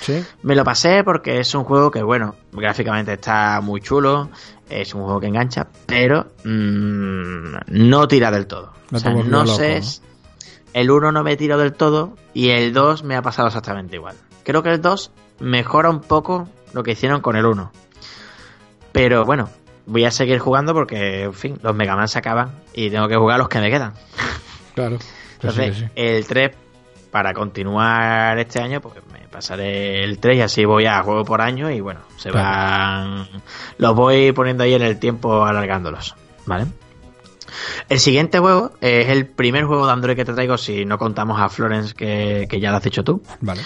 Sí. Me lo pasé porque es un juego que, bueno, gráficamente está muy chulo, es un juego que engancha, pero mm, no tira del todo. No o sea, no loco, sé, el 1 no me tiró del todo y el 2 me ha pasado exactamente igual. Creo que el 2 mejora un poco lo que hicieron con el 1. Pero bueno, voy a seguir jugando porque, en fin, los Mega Man se acaban y tengo que jugar los que me quedan. Claro. Sí, Entonces, sí. el 3, para continuar este año, pues me pasaré el 3 y así voy a juego por año y bueno, se Claro. van. Los voy poniendo ahí en el tiempo, alargándolos. ¿Vale? El siguiente juego es el primer juego de Android que te traigo, si no contamos a Florence, que, que ya lo has dicho tú. Vale.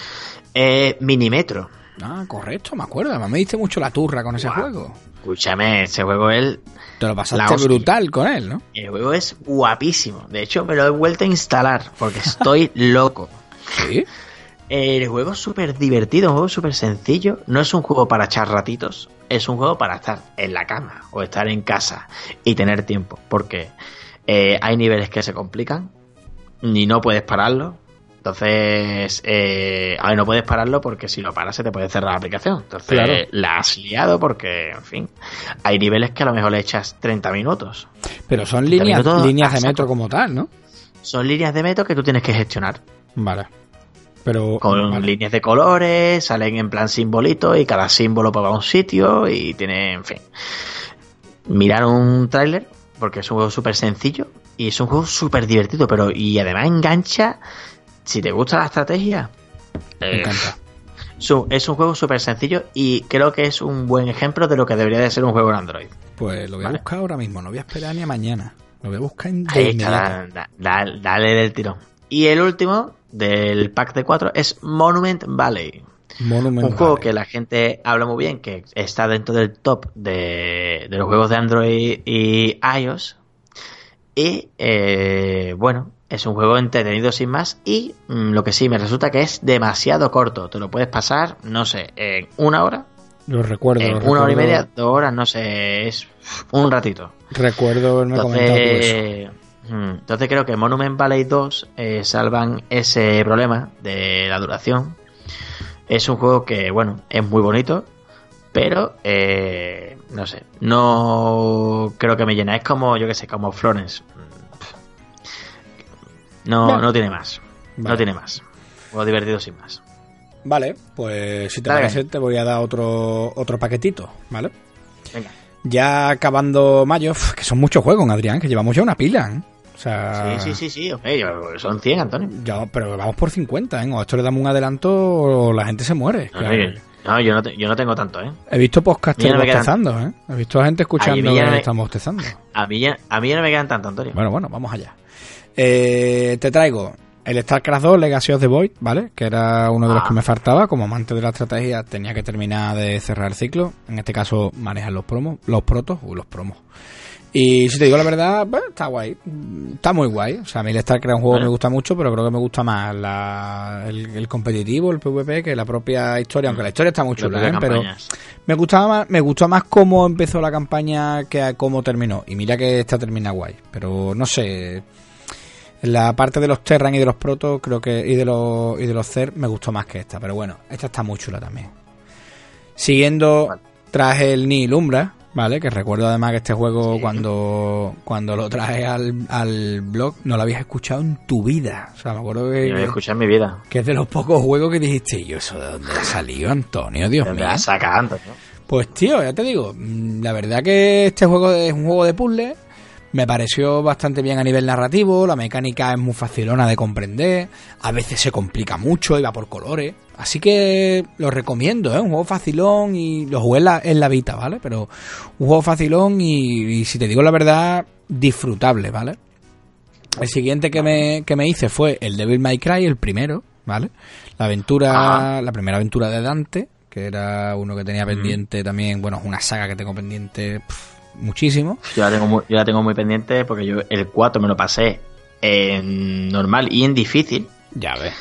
Es Minimetro. Ah, correcto, me acuerdo. Me diste mucho la turra con ese juego. Escúchame, ese juego es Te lo pasaste brutal con él, ¿no? el juego es guapísimo. De hecho, me lo he vuelto a instalar porque estoy loco. Sí. El juego es súper divertido, un juego súper sencillo. No es un juego para echar ratitos, es un juego para estar en la cama o estar en casa y tener tiempo. Porque eh, hay niveles que se complican, ni no puedes pararlo. Entonces, eh, ahora no puedes pararlo porque si lo paras se te puede cerrar la aplicación. Entonces, Claro. la has liado porque, en fin, hay niveles que a lo mejor le echas 30 minutos. Pero son 30 líneas, minutos líneas a de metro como tal, ¿no? Son líneas de metro que tú tienes que gestionar. Vale. Pero. Con vale. líneas de colores, salen en plan simbolitos y cada símbolo pues va a un sitio y tiene, en fin. Mirar un tráiler porque es un juego súper sencillo y es un juego súper divertido, pero y además engancha si te gusta la estrategia. Me eh, encanta. es un- juego súper sencillo y creo que es un buen ejemplo de lo que debería de ser un juego en Android. Pues lo voy a Vale. buscar ahora mismo, no voy a esperar ni a mañana. Lo voy a buscar en Ahí está, inmediato. da- da- dale del tirón. Y el último del pack de cuatro es Monument Valley. Monument Un juego Valley. que la gente habla muy bien, que está dentro del top de, de los juegos de Android y iOS. Y eh, bueno, es un juego entretenido sin más. Y mm, lo que sí me resulta que es demasiado corto. Te lo puedes pasar, no sé, en una hora, Lo recuerdo. en lo una hora y media, dos horas, no sé, es un ratito. Recuerdo haberme eso. Entonces, mm, entonces creo que Monument Valley 2 eh, salvan ese problema de la duración. Es un juego que, bueno, es muy bonito, pero eh, no sé, no creo que me llena. Es como, yo que sé, como Florence. No, no tiene más. Vale. No tiene más. Juego divertido sin más. Vale, pues si te Dale. parece, te voy a dar otro, otro paquetito, ¿vale? Venga. Ya acabando mayo, que son muchos juegos, Adrián, que llevamos ya una pila, ¿eh? O sea, Sí, sí, sí, sí. ok, yo- son 100, Antonio. ya- pero vamos por 50, ¿eh? O a esto le damos un adelanto o la gente se muere. No, claro. no, no, yo, no te- yo no tengo tanto, ¿eh? He visto podcasters Mira, me quedan- bostezando, ¿eh? He visto a gente escuchando que me- estamos bostezando. A mí, ya, a mí ya no me quedan tanto, Antonio. Bueno, bueno, vamos allá. Eh, te traigo el StarCraft 2 Legacy of the Void, ¿vale? Que era uno de los Ah. que me faltaba. Como amante de la estrategia tenía que terminar de cerrar el ciclo. En este caso, manejar los promos, los protos, o los promos. Y si te digo la verdad, pues, está guay. Está muy guay. O sea, a mí el StarCraft es un juego que me gusta mucho, pero creo que me gusta más la- el, el competitivo, el PvP, que la propia historia. Aunque la historia está muy chula, ¿eh? Pero me gustaba más, me gustó más cómo empezó la campaña que a cómo terminó. Y mira que esta termina guay. Pero no sé. La parte de los Terran y de los Protos, creo que. y de los. y de los Zer me gustó más que esta. Pero bueno, esta está muy chula también. Siguiendo Vale. traje el Nihil Umbra, ¿vale? Que recuerdo además que este juego Sí. cuando. cuando lo traje al, al blog, no lo habías escuchado en tu vida. O sea, me acuerdo que. No he escuchado en mi vida. que es de los pocos juegos que dijiste, ¿y yo eso de dónde ha salido, Antonio? Dios ¿De mío. la sacas, Antonio? Pues tío, ya te digo, mm, la verdad que este juego es un juego de puzzle, me pareció bastante bien a nivel narrativo, la mecánica es muy facilona de comprender, a veces se complica mucho y va por colores, así que lo recomiendo, ¿eh? un juego facilón y lo jugué en la, en la Vita, ¿vale? Pero un juego facilón y, y si te digo la verdad, disfrutable, ¿vale? El siguiente que me, que me hice fue el Devil May Cry, el primero, ¿vale? La aventura, Ajá. la primera aventura de Dante, que era uno que tenía pendiente también, bueno, es una saga que tengo pendiente muchísimo. Yo la, tengo muy, yo la tengo muy pendiente porque yo el 4 me lo pasé en normal y en difícil. Ya ves.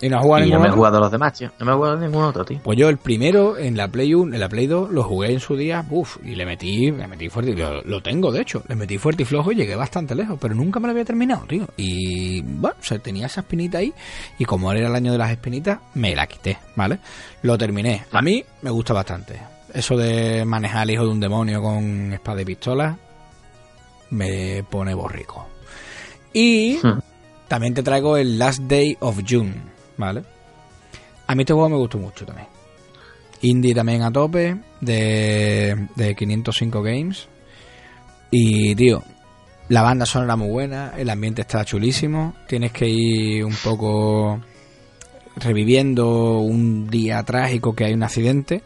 ¿Y no Y no me he jugado los demás, tío. No me he jugado ningún otro, tío. Pues yo el primero en la Play 1, en la Play 2 lo jugué en su día, uff, y le metí, le metí fuerte, lo, lo tengo de hecho, le metí fuerte y flojo y llegué bastante lejos, pero nunca me lo había terminado, tío. Y bueno, o sea, tenía esa espinita ahí y como era el año de las espinitas, me la quité, ¿vale? Lo terminé. A mí me gusta bastante. Eso de manejar al hijo de un demonio con espada y pistola me pone borrico. Y Hmm. también te traigo el Last Day of June, ¿vale? A mí este juego me gustó mucho también. Indie también a tope, de, de 505 Games. Y, tío, la banda sonora muy buena, el ambiente está chulísimo. Tienes que ir un poco reviviendo un día trágico que hay un accidente.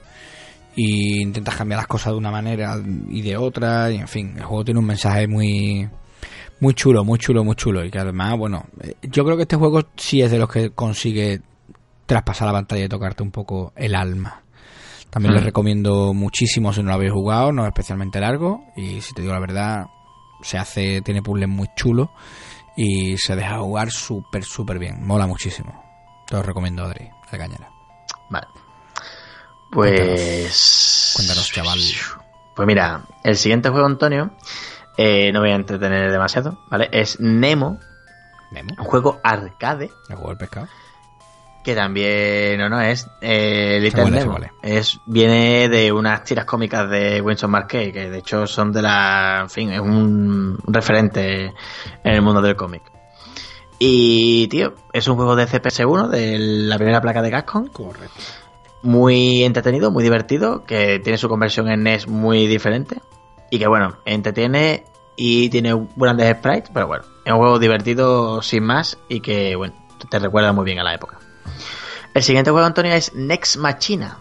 Y intentas cambiar las cosas de una manera y de otra. Y, en fin, el juego tiene un mensaje muy, muy chulo, muy chulo, muy chulo. Y que además, bueno, eh, yo creo que este juego sí es de los que consigue traspasar la pantalla y tocarte un poco el alma. También les Mm. recomiendo muchísimo si no lo habéis jugado, no es especialmente largo. Y si te digo la verdad, se hace, tiene puzzles muy chulos y se deja jugar súper, súper bien. Mola muchísimo. Te lo recomiendo, Adri, de Cañera. Vale. Pues. Cuéntanos, chaval. Pues mira, el siguiente juego, Antonio, eh, no voy a entretener demasiado, ¿vale? Es Nemo, Memo, Un juego arcade el juego del pescado. que también no no es eh, Little cuál es, Nemo. viene de unas tiras cómicas de Winston Marquet que de hecho son de la en fin es un referente en el mundo del cómic y tío es un juego de CPS1 de la primera placa de Capcom Correcto. Muy entretenido, muy divertido, que tiene su conversión en NES muy diferente y que bueno, entretiene y tiene grandes sprites, pero bueno, es un juego divertido sin más y que bueno, te recuerda muy bien a la época. El siguiente juego, Antonio, es Next Machina,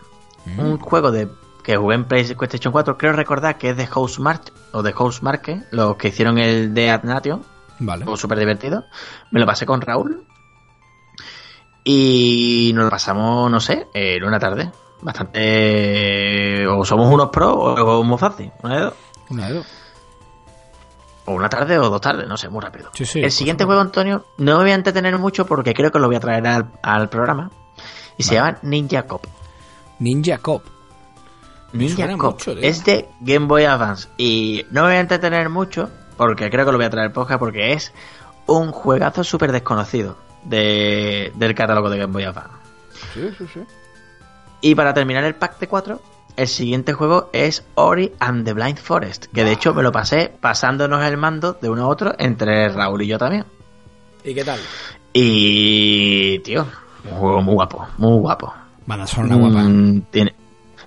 un juego de que jugué en PlayStation 4, creo recordar que es de Housemarque o de Housemarque, los que hicieron el de Adnation, Vale. súper divertido. Me lo pasé con Raúl. Y nos lo pasamos, no sé, en una tarde. Bastante. O somos unos pros o es muy fácil. Una de dos. Una de dos. O una tarde o dos tardes, no sé, muy rápido. Sí, sí, el siguiente juego, Antonio, no me voy a entretener mucho porque creo que lo voy a traer al, al programa. Y se llama Ninja Cop. Ninja Cop. Ninja Cop. mucho, es de Game Boy Advance. Y no me voy a entretener mucho porque creo que lo voy a traer podcast porque es un juegazo súper desconocido de, del catálogo de Game Boy Advance. Sí, sí, sí. Y para terminar el pack de 4, el siguiente juego es Ori and the Blind Forest. Que de hecho me lo pasé pasándonos el mando de uno a otro entre Raúl y yo también. ¿Y qué tal? Y, tío, un juego muy guapo, muy guapo. Banda sonora guapa. Mm, tiene,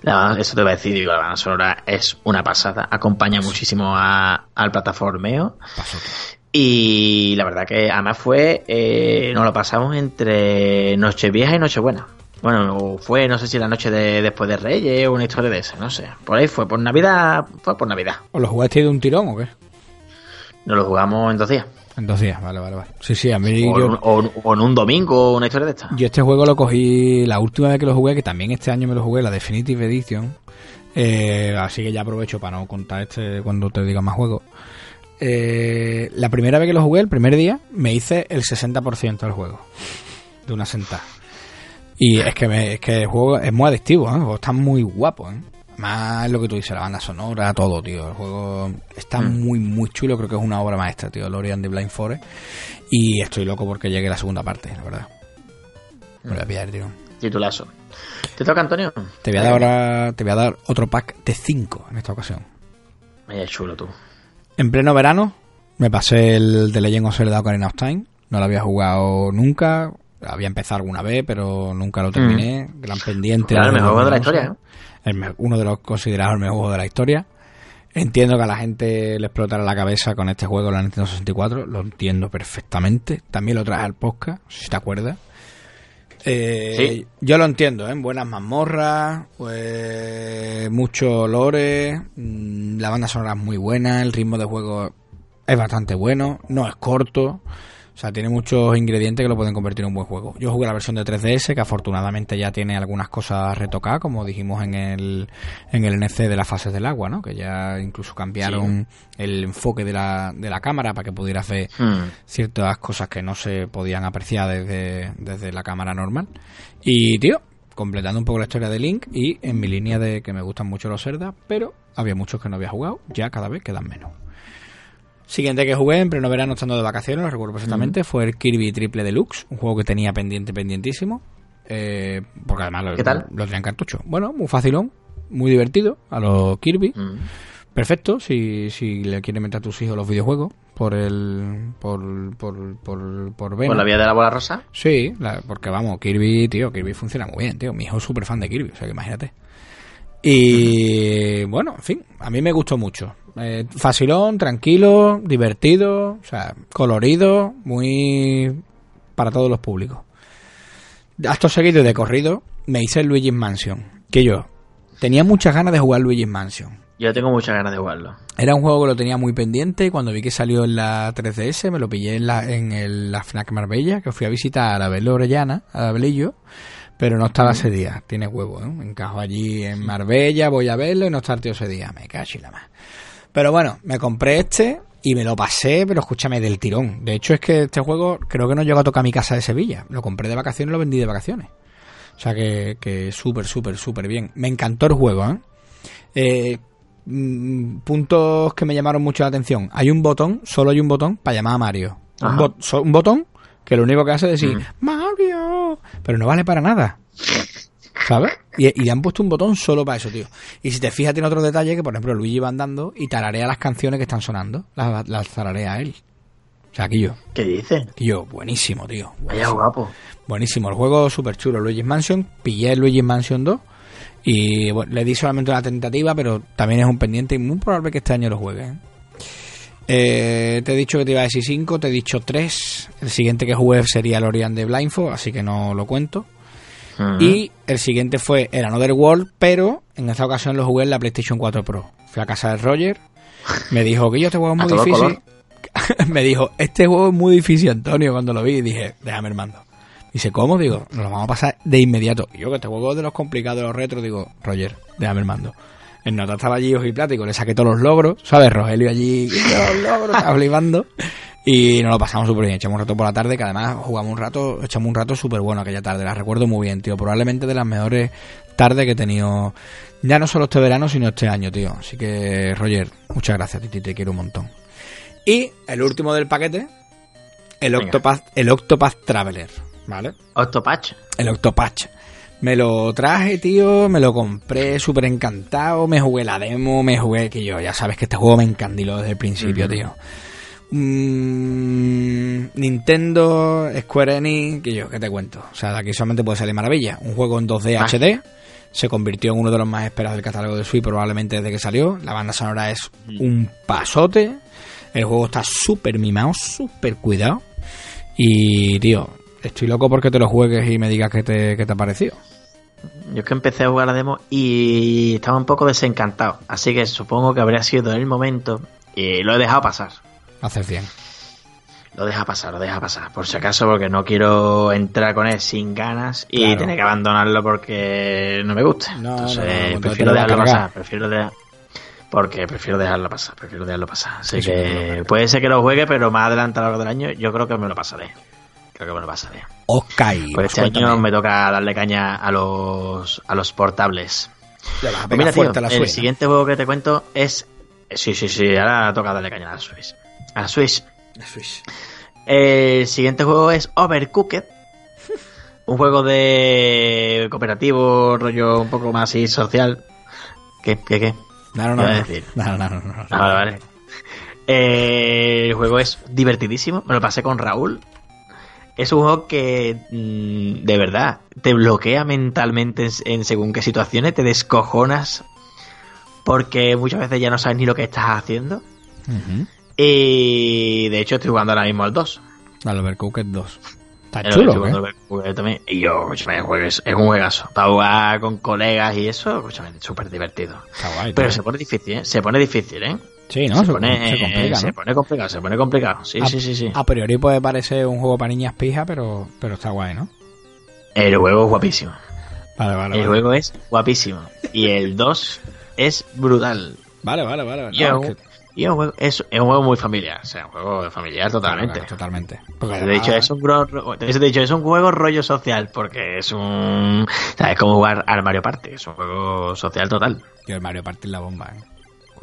la- eso te iba a decir, digo, la banda sonora es una pasada. Acompaña muchísimo a- al plataformeo. Pasote. Y la verdad que además fue, eh, nos lo pasamos entre Nochevieja y Nochebuena. Bueno, fue, no sé si la noche de después de Reyes o una historia de esa, no sé. Por ahí fue, por Navidad, fue por Navidad. ¿Os lo jugaste de un tirón o qué? Nos lo jugamos en dos días. En dos días, vale, vale, vale. Sí, sí, a mí O, en yo, un, o o en un domingo, una historia de esta. yo este juego lo cogí la última vez que lo jugué, que también este año me lo jugué, la Definitive Edition. Eh, así que ya aprovecho para no contar este cuando te diga más juegos. Eh, la primera vez que lo jugué, el primer día, me hice el 60% del juego. De una sentada. Y es que, me- es que el juego es muy adictivo, ¿eh? El juego está muy guapo, ¿eh? Más lo que tú dices, la banda sonora, todo, tío. El juego está Mm. muy, muy chulo. Creo que es una obra maestra, tío. Lori and the Blind Forest. Y estoy loco porque llegue la segunda parte, la verdad. Me voy a pillar, tío. Titulazo. ¿Te toca, Antonio? Te voy a dar ahora, te voy a dar otro pack de 5 en esta ocasión. Vaya chulo tú. En pleno verano me pasé el de Legend of Zelda Ocarina of Time. No lo había jugado nunca. Había empezado alguna vez, pero nunca lo terminé. Gran pendiente. Claro, el mejor juego de la 2011. historia, ¿eh? Uno de los considerados el mejor juego de la historia. Entiendo que a la gente le explotará la cabeza con este juego, la Nintendo 64. Lo entiendo perfectamente. También lo traje al podcast, si te acuerdas. Eh, Sí. Yo lo entiendo, ¿eh? Buenas mazmorras, pues, mucho lore, mm, la banda sonora es muy buena, el ritmo de juego es bastante bueno, no es corto, o sea, tiene muchos ingredientes que lo pueden convertir en un buen juego. Yo jugué la versión de 3DS, que afortunadamente ya tiene algunas cosas retocadas, como dijimos en el, en el NC de las fases del agua, ¿no? Que ya incluso cambiaron el enfoque de la, de la cámara para que pudiera hacer Hmm. ciertas cosas que no se podían apreciar desde, desde la cámara normal. Y, tío, completando un poco la historia de Link y en mi línea de que me gustan mucho los Zelda, pero había muchos que no había jugado, ya cada vez quedan menos. Siguiente que jugué en pleno verano estando de vacaciones, lo recuerdo perfectamente, fue el Kirby Triple Deluxe, un juego que tenía pendiente, pendientísimo, eh, porque además lo, ¿Qué tal? lo tenía en cartucho. Bueno, muy facilón, muy divertido, a los Kirby. Perfecto, si, si le quieren meter a tus hijos los videojuegos por el por por por, por. ¿Por la vía de la bola rosa? Sí, la- porque vamos, Kirby, tío, Kirby funciona muy bien, tío. Mi hijo es súper fan de Kirby, o sea que imagínate. Y bueno, en fin, a mí me gustó mucho. Eh, facilón, tranquilo, divertido, o sea, colorido, muy para todos los públicos. Acto seguido de corrido, me hice el Luigi's Mansion, que yo tenía muchas ganas de jugar Luigi's Mansion. Yo tengo muchas ganas de jugarlo. Era un juego que lo tenía muy pendiente y cuando vi que salió en la 3DS me lo pillé en la, en el- la FNAC Marbella, que fui a visitar a Abel Orellana, a Abelillo, pero no estaba ese día. Tiene huevo, ¿eh? Me encajo allí en Marbella, voy a verlo y no está el tío ese día. Me cacho y la más. Pero bueno, me compré este y me lo pasé, pero escúchame, del tirón. De hecho es que este juego creo que no llegó a tocar mi casa de Sevilla. Lo compré de vacaciones y lo vendí de vacaciones. O sea que, que súper, súper, súper bien. Me encantó el juego, ¿eh? Eh, mm, puntos que me llamaron mucho la atención. Hay un botón, solo hay un botón para llamar a Mario. Un, bot- so- un botón que lo único que hace es decir, Mm. Pero no vale para nada. ¿Sabes? Y, y le han puesto un botón solo para eso, tío. Y si te fijas, tiene otro detalle que, por ejemplo, Luigi va andando y tararea las canciones que están sonando. Las, las tararea él. O sea, aquí yo. ¿Qué dices? Aquí yo, buenísimo, tío. Vaya guapo. Buenísimo, el juego súper chulo, Luigi's Mansion. Pillé el Luigi's Mansion 2 y bueno, le di solamente una tentativa, pero también es un pendiente y muy probable que este año lo juegue. ¿eh? Eh, te he dicho que te iba a decir 5, te he dicho 3. El siguiente que jugué sería el de Blindfold, así que no lo cuento. Y el siguiente fue el Another World, pero en esta ocasión lo jugué en la PlayStation 4 Pro. Fui a casa de Roger, me dijo que yo este juego es muy difícil. me dijo, este juego es muy difícil, Antonio, cuando lo vi. Y dije, déjame el mando. Dice, ¿cómo? Digo, nos lo vamos a pasar de inmediato. Y yo, que este juego es de los complicados, de los retros, digo, Roger, déjame el mando. El nota estaba allí ojiplático, le saqué todos los logros, ¿sabes? Rogelio allí, los logros, estaba flipando. Y nos lo pasamos súper bien. Echamos un rato por la tarde, que además jugamos un rato, echamos un rato súper bueno aquella tarde. La recuerdo muy bien, tío. Probablemente de las mejores tardes que he tenido, ya no solo este verano, sino este año, tío. Así que, Roger, muchas gracias, Titi, te quiero un montón. Y el último del paquete, el. Octopath, el Octopath Traveler, ¿vale? Octopatch. El Octopatch. Me lo traje, tío, me lo compré súper encantado, me jugué la demo, me jugué, que yo, ya sabes que este juego me encandiló desde el principio, tío. Mm, Nintendo, Square Enix, que yo, ¿qué te cuento? O sea, de aquí solamente puede salir maravilla. Un juego en 2D Ah. HD, se convirtió en uno de los más esperados del catálogo de Switch probablemente desde que salió. La banda sonora es un pasote. El juego está súper mimado, súper cuidado. Y, tío, estoy loco porque te lo juegues y me digas qué te, qué te ha parecido. Yo es que empecé a jugar la demo y estaba un poco desencantado. Así que supongo que habría sido el momento y lo he dejado pasar. Haces bien. Lo deja pasar, lo deja pasar. Por si acaso, porque no quiero entrar con él sin ganas y Claro. tener que abandonarlo porque no me gusta. No, Entonces, no, prefiero dejarlo pasar. Prefiero dejar- Porque prefiero dejarlo pasar, prefiero dejarlo pasar. Así Sí, que puede ser que lo juegue, pero más adelante a lo largo del año yo creo que me lo pasaré. Creo que me lo pasaré. Ok. Pues este cuéntame. año me toca darle caña a los, a los portables. Vas a Pues pegar mira, tío, fuerte a la el siguiente juego que te cuento es... Sí, sí, sí, ahora toca darle caña a la Switch. A la Switch. La Switch. El siguiente juego es Overcooked. Un juego de cooperativo, rollo un poco más así social. ¿Qué? ¿Qué? ¿Qué? No, no, no. ¿Qué iba a no. No, no, no. Ah, vale, vale. El juego es divertidísimo. Me lo pasé con Raúl. Es un juego que, mm, de verdad, te bloquea mentalmente en, en según qué situaciones, te descojonas porque muchas veces ya no sabes ni lo que estás haciendo. Y de hecho estoy jugando ahora mismo al 2. Al Overcooked 2. Está Pero chulo, ¿eh? también. Y yo, escúchame, el juego es, un juegazo. Para jugar con colegas y eso, escúchame, súper divertido. Guay. Pero se pone difícil, ¿eh? Se pone difícil, ¿eh? Sí, ¿no? se, pone, se complica, se ¿no? pone complicado, se pone complicado. Sí, a, sí, sí, sí. a priori puede parecer un juego para niñas pija, pero, pero está guay, ¿no? El juego es guapísimo. Vale, vale, El vale. juego es guapísimo. Y el 2 es brutal. Vale, vale, vale. Y, es, No, un, es que- y es un juego, es, es un juego muy familiar. O sea, un juego familiar totalmente. Claro, claro, totalmente. Porque De hecho, es un de hecho, es un juego rollo social, porque es un... ¿Sabes? Como jugar al Mario Party, es un juego social total. Yo el Mario Party es la bomba, ¿eh?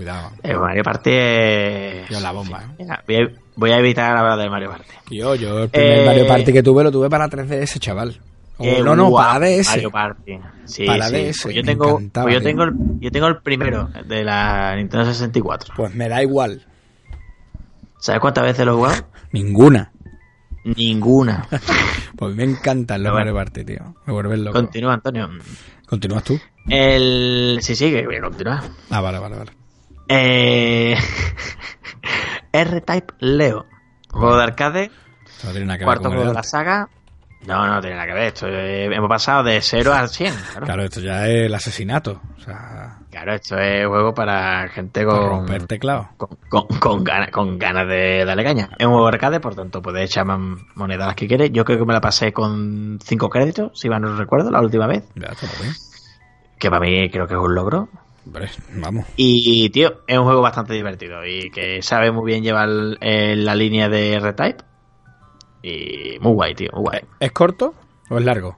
Cuidado. El Mario Party es... Yo la bomba, ¿eh? Mira, voy, a, voy a evitar hablar del Mario Party. Yo, yo el primer Eh, Mario Party que tuve lo tuve para 3DS, chaval. O, Eh, no, no, para DS. Mario Party. Sí, Para sí. DS, Pues yo tengo, pues yo tengo el, yo tengo el primero de la Nintendo 64. Pues me da igual. ¿Sabes cuántas veces lo he jugado? Ninguna. Ninguna. Pues me encantan los Mario. Party, tío. Me vuelven loco. Continúa, Antonio. ¿Continúas tú? El... Sí, sí, que voy a continuar. Ah, vale, vale, vale. Eh... R-Type Leo. Juego de arcade, no tiene nada que cuarto juego de la saga. No, no tiene nada que ver. Esto, eh, hemos pasado de 0 a 100. Claro. Claro, esto ya es el asesinato. O sea, Claro, esto es juego para gente para con, romper teclado. con, con, con ganas, con ganas de darle caña. Es un juego de arcade, por tanto puedes echar más monedas las que quieres. Yo creo que me la pasé con 5 créditos, si mal no recuerdo, la última vez. Ya, bien. Que para mí creo que es un logro. Hombre, vamos. Y, tío, es un juego bastante divertido y que sabe muy bien llevar eh, la línea de R-Type. Y muy guay, tío, muy guay. ¿Es corto o es largo?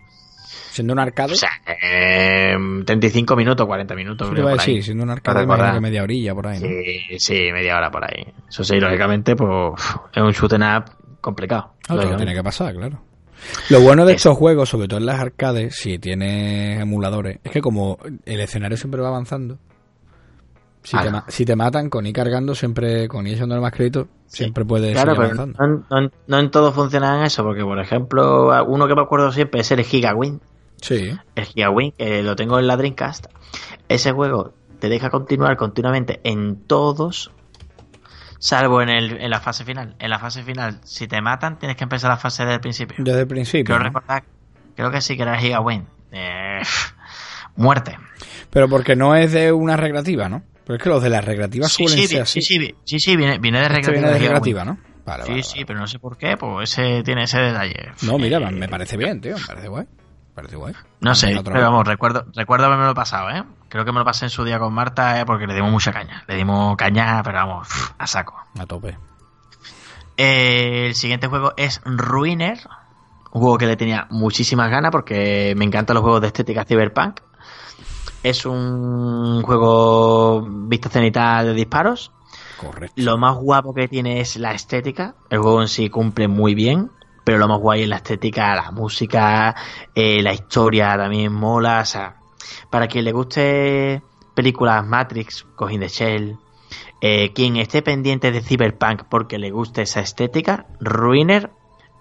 Siendo un arcade. O sea, eh, 35 minutos, 40 minutos. Iba a por ahí. decir, siendo un arcade, que media orilla por ahí, ¿no? Sí, sí, media hora por ahí. Eso sí, lógicamente, pues es un shoot 'em up complicado. Lógicamente. tiene que pasar, claro. Lo bueno de Es- estos juegos, sobre todo en las arcades, si tienes emuladores, es que como el escenario siempre va avanzando, si, te, si matan con ir cargando, siempre con ir echándole más crédito, siempre puedes Claro, seguir pero avanzando. no, no- no en todo funciona en eso, porque por ejemplo, uno que me acuerdo siempre es el Gigawin. Sí, El Gigawin, que lo tengo en la Dreamcast. Ese juego te deja continuar continuamente en todos, salvo en, el, en la fase final. En la fase final, si te matan, tienes que empezar la fase desde el principio. desde el principio. Creo ¿no? recordar, creo que sí que era el Gigawin. Eh, muerte. Pero porque no es de una recreativa, ¿no? Pero es que los de las recreativas Sí, suelen sí, ser sí, así. sí, sí, sí, sí, viene, viene de Este recreativa. viene de recreativa, ¿no? Vale, Sí, vale, sí, vale. pero no sé por qué, pues ese tiene ese detalle. No, mira, Eh, me parece bien, tío, me parece guay. Me parece guay. No sé, pero vamos, recuerdo, recuerdo haberme lo pasado, ¿eh? Creo que me lo pasé en su día con Marta, ¿eh? Porque le dimos mucha caña. Le dimos caña, pero vamos, a saco. A tope. Eh, el siguiente juego es Ruiner. Un juego que le tenía muchísimas ganas porque me encantan los juegos de estética cyberpunk. Es un juego vista cenital de disparos. Correcto. Lo más guapo que tiene es la estética. El juego en sí cumple muy bien. Pero lo más guay es la estética, la música, eh, la historia también mola. O sea, para quien le guste películas Matrix, Cojín de Shell, eh, quien esté pendiente de Cyberpunk porque le guste esa estética, Ruiner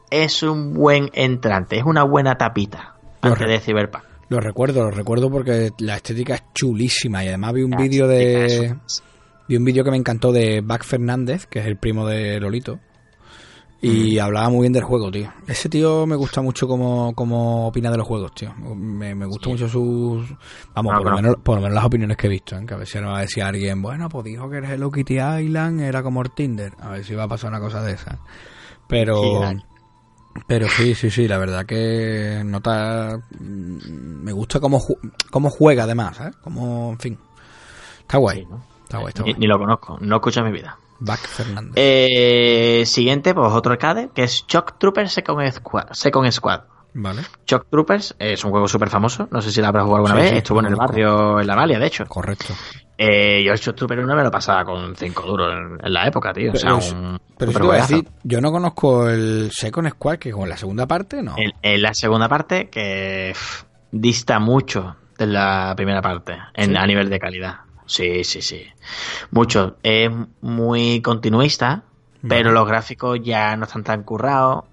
es un buen entrante, es una buena tapita antes Correcto. de Cyberpunk. Lo recuerdo, lo recuerdo porque la estética es chulísima y además vi un vídeo de vi un vídeo que me encantó de Back Fernández, que es el primo de Lolito. Y Mm. hablaba muy bien del juego, tío. Ese tío me gusta mucho como, como opina de los juegos, tío. Me, me gusta Sí. mucho sus... Vamos, No, por, lo menos, por lo menos las opiniones que he visto, ¿eh? Que a ver si no va a decir alguien, bueno, pues dijo que el Hello Kitty Island era como el Tinder. A ver si va a pasar una cosa de esa. Pero... Sí. Pero sí, sí, sí, la verdad que nota... mm, Me gusta cómo, ju- cómo juega además, ¿eh? Como, en fin. Está guay. Sí, ¿no? Está guay, está Ni, guay. ni lo conozco, no escucho en mi vida. Back Fernández. Eh, siguiente, pues otro arcade, que es Shock Troopers Second Squad. Second Squad. Vale, Shock Troopers es un juego súper famoso, no sé si lo habrás jugado alguna Sí, vez, sí, estuvo en el barrio, en la Valia, de hecho. correcto. Eh, yo el Shock Trooper 1 me lo pasaba con 5 duros en, en la época, tío. O sea, Pero, un pero sí súper te voy a juegazo. decir, yo no conozco el Second Squad, que con la segunda parte, no. En, en la segunda parte, que pff, dista mucho de la primera parte, en, ¿Sí? a nivel de calidad. Sí, sí, sí. Mucho. Es muy continuista, pero los gráficos ya no están tan currados,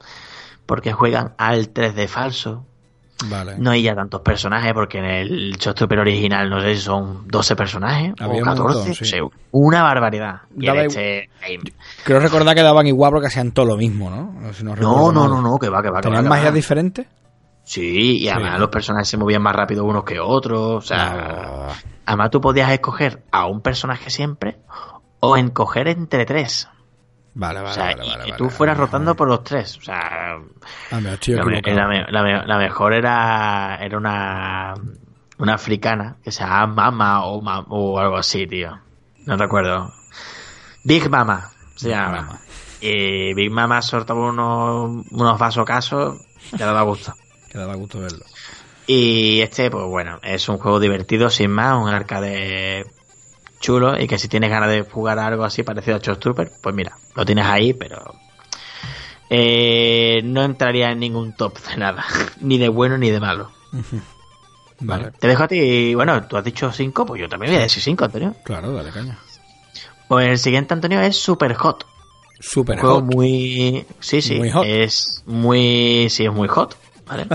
porque juegan al 3D falso. Vale. No hay ya tantos personajes, porque en el Shock Trooper original no sé si son 12 personajes Había o un 14. montón, sí. o sea, una barbaridad. Y en este, Creo recordar que daban igual porque hacían todo lo mismo, ¿no? No, si no, no, no, no, no, que va, que va. ¿Tenían magias diferentes? Sí, y además Sí. los personajes se movían más rápido unos que otros. O sea, Ah, además tú podías escoger a un personaje siempre o encoger entre tres. vale, vale, o sea, vale, y vale, tú fueras rotando por los tres. O sea, Ah, me la, mejor era, era una, una africana que se llama Mama o, Ma- o algo así, tío. No recuerdo. Big Mama se Big llama. Mama. Y Big Mama soltaba unos, unos vasocasos que daba gusto. Que daba gusto verlo. Y este, pues bueno, es un juego divertido, sin más, un arcade chulo y que si tienes ganas de jugar algo así parecido a Shock Trooper, pues mira, lo tienes ahí, pero eh, no entraría en ningún top de nada, ni de bueno ni de malo. Vale, Te dejo a ti, bueno, tú has dicho 5, pues yo también voy a decir 5, Antonio. claro, dale caña. Pues el siguiente, Antonio, es Super Hot. Super Un juego hot. muy. Sí, sí. Muy hot. Es muy. Sí, es muy hot. ¿Vale?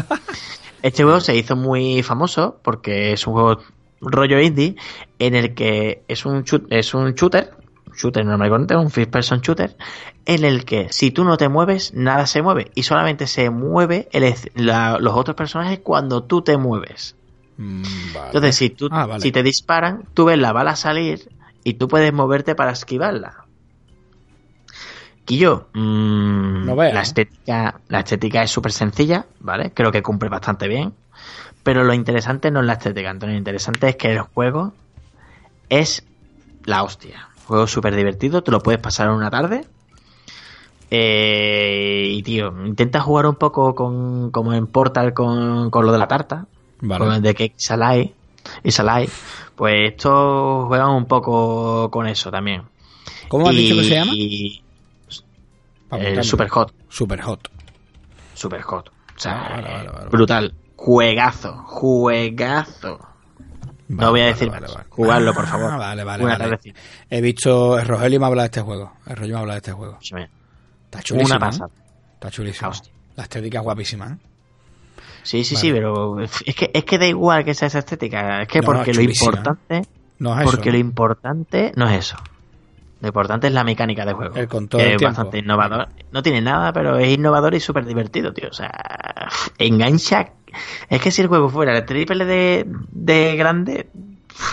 este juego se hizo muy famoso porque es un juego rollo indie en el que es un, shoot- es un shooter. Shooter normal corriente, un first person shooter. En el que si tú no te mueves, nada se mueve. Y solamente se mueve el la- los otros personajes cuando tú te mueves. Mm, vale. Entonces, si, tú, Ah, vale. si te disparan, tú ves la bala salir y tú puedes moverte para esquivarla. Quillo, mm, No la, ¿eh? estética, la estética es súper sencilla, ¿vale? Creo que cumple bastante bien. Pero lo interesante no es la estética, Antonio. Lo interesante es que el juego es la hostia. Juego súper divertido, te lo puedes pasar en una tarde. Eh, y tío, intenta jugar un poco con, como en Portal con, con lo de la tarta Vale. con el de que Salai y Salai, pues estos juegan un poco con eso también. ¿Cómo has Y- dicho que se llama? y- Apuntarme. Super Hot. Super hot. Super hot. O sea, vale, vale, vale. brutal. Juegazo, juegazo. No voy a decir más. Jugarlo, por favor. vale, vale, Una vale. tardecita. He visto. El Rogelio me habla de este juego. El Rogelio me habla de este juego. Está chulísimo. Una ¿eh? pasada. Está chulísimo. Hostia. La estética es guapísima. ¿eh? Sí, sí, sí, pero es que, es que da igual que sea esa estética. Es que No, porque lo chulísima. importante, No es porque eso. lo importante no es eso. Lo importante es la mecánica de juego. El control que del es tiempo. bastante innovador. No tiene nada, pero es innovador y súper divertido, tío. O sea, engancha. Es que si el juego fuera el triple de, de grande,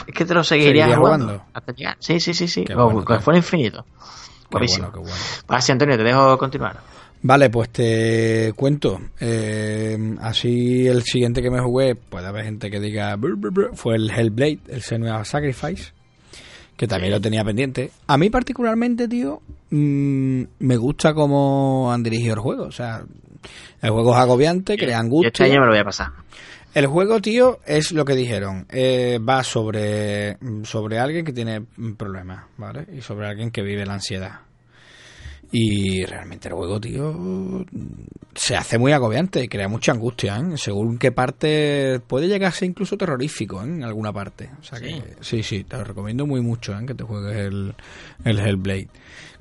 es que te lo seguirías ¿Seguirías jugando. jugando? Hasta llegar. Sí, sí, sí, sí. Qué o bueno, que tío. fuera infinito. Qué Guapísimo. bueno, qué bueno. Ahora sí, Antonio, te dejo continuar. Vale, pues te cuento. Eh, así el siguiente que me jugué, puede haber gente que diga "Brr, brr, brr", fue el Hellblade, el Senua Sacrifice, que también lo tenía pendiente. A mí particularmente, tío, mm, me gusta cómo han dirigido el juego. O sea, el juego es agobiante, crea Yo angustia. este año me lo voy a pasar. El juego, tío, es lo que dijeron. Eh, va sobre, sobre alguien que tiene problemas, ¿vale? Y sobre alguien que vive la ansiedad. Y realmente el juego, tío, se hace muy agobiante, crea mucha angustia, ¿eh? Según qué parte puede llegar a ser incluso terrorífico, ¿eh? En alguna parte. O sea Sí. que sí, sí, te lo recomiendo muy mucho, ¿eh? Que te juegues el, el Hellblade.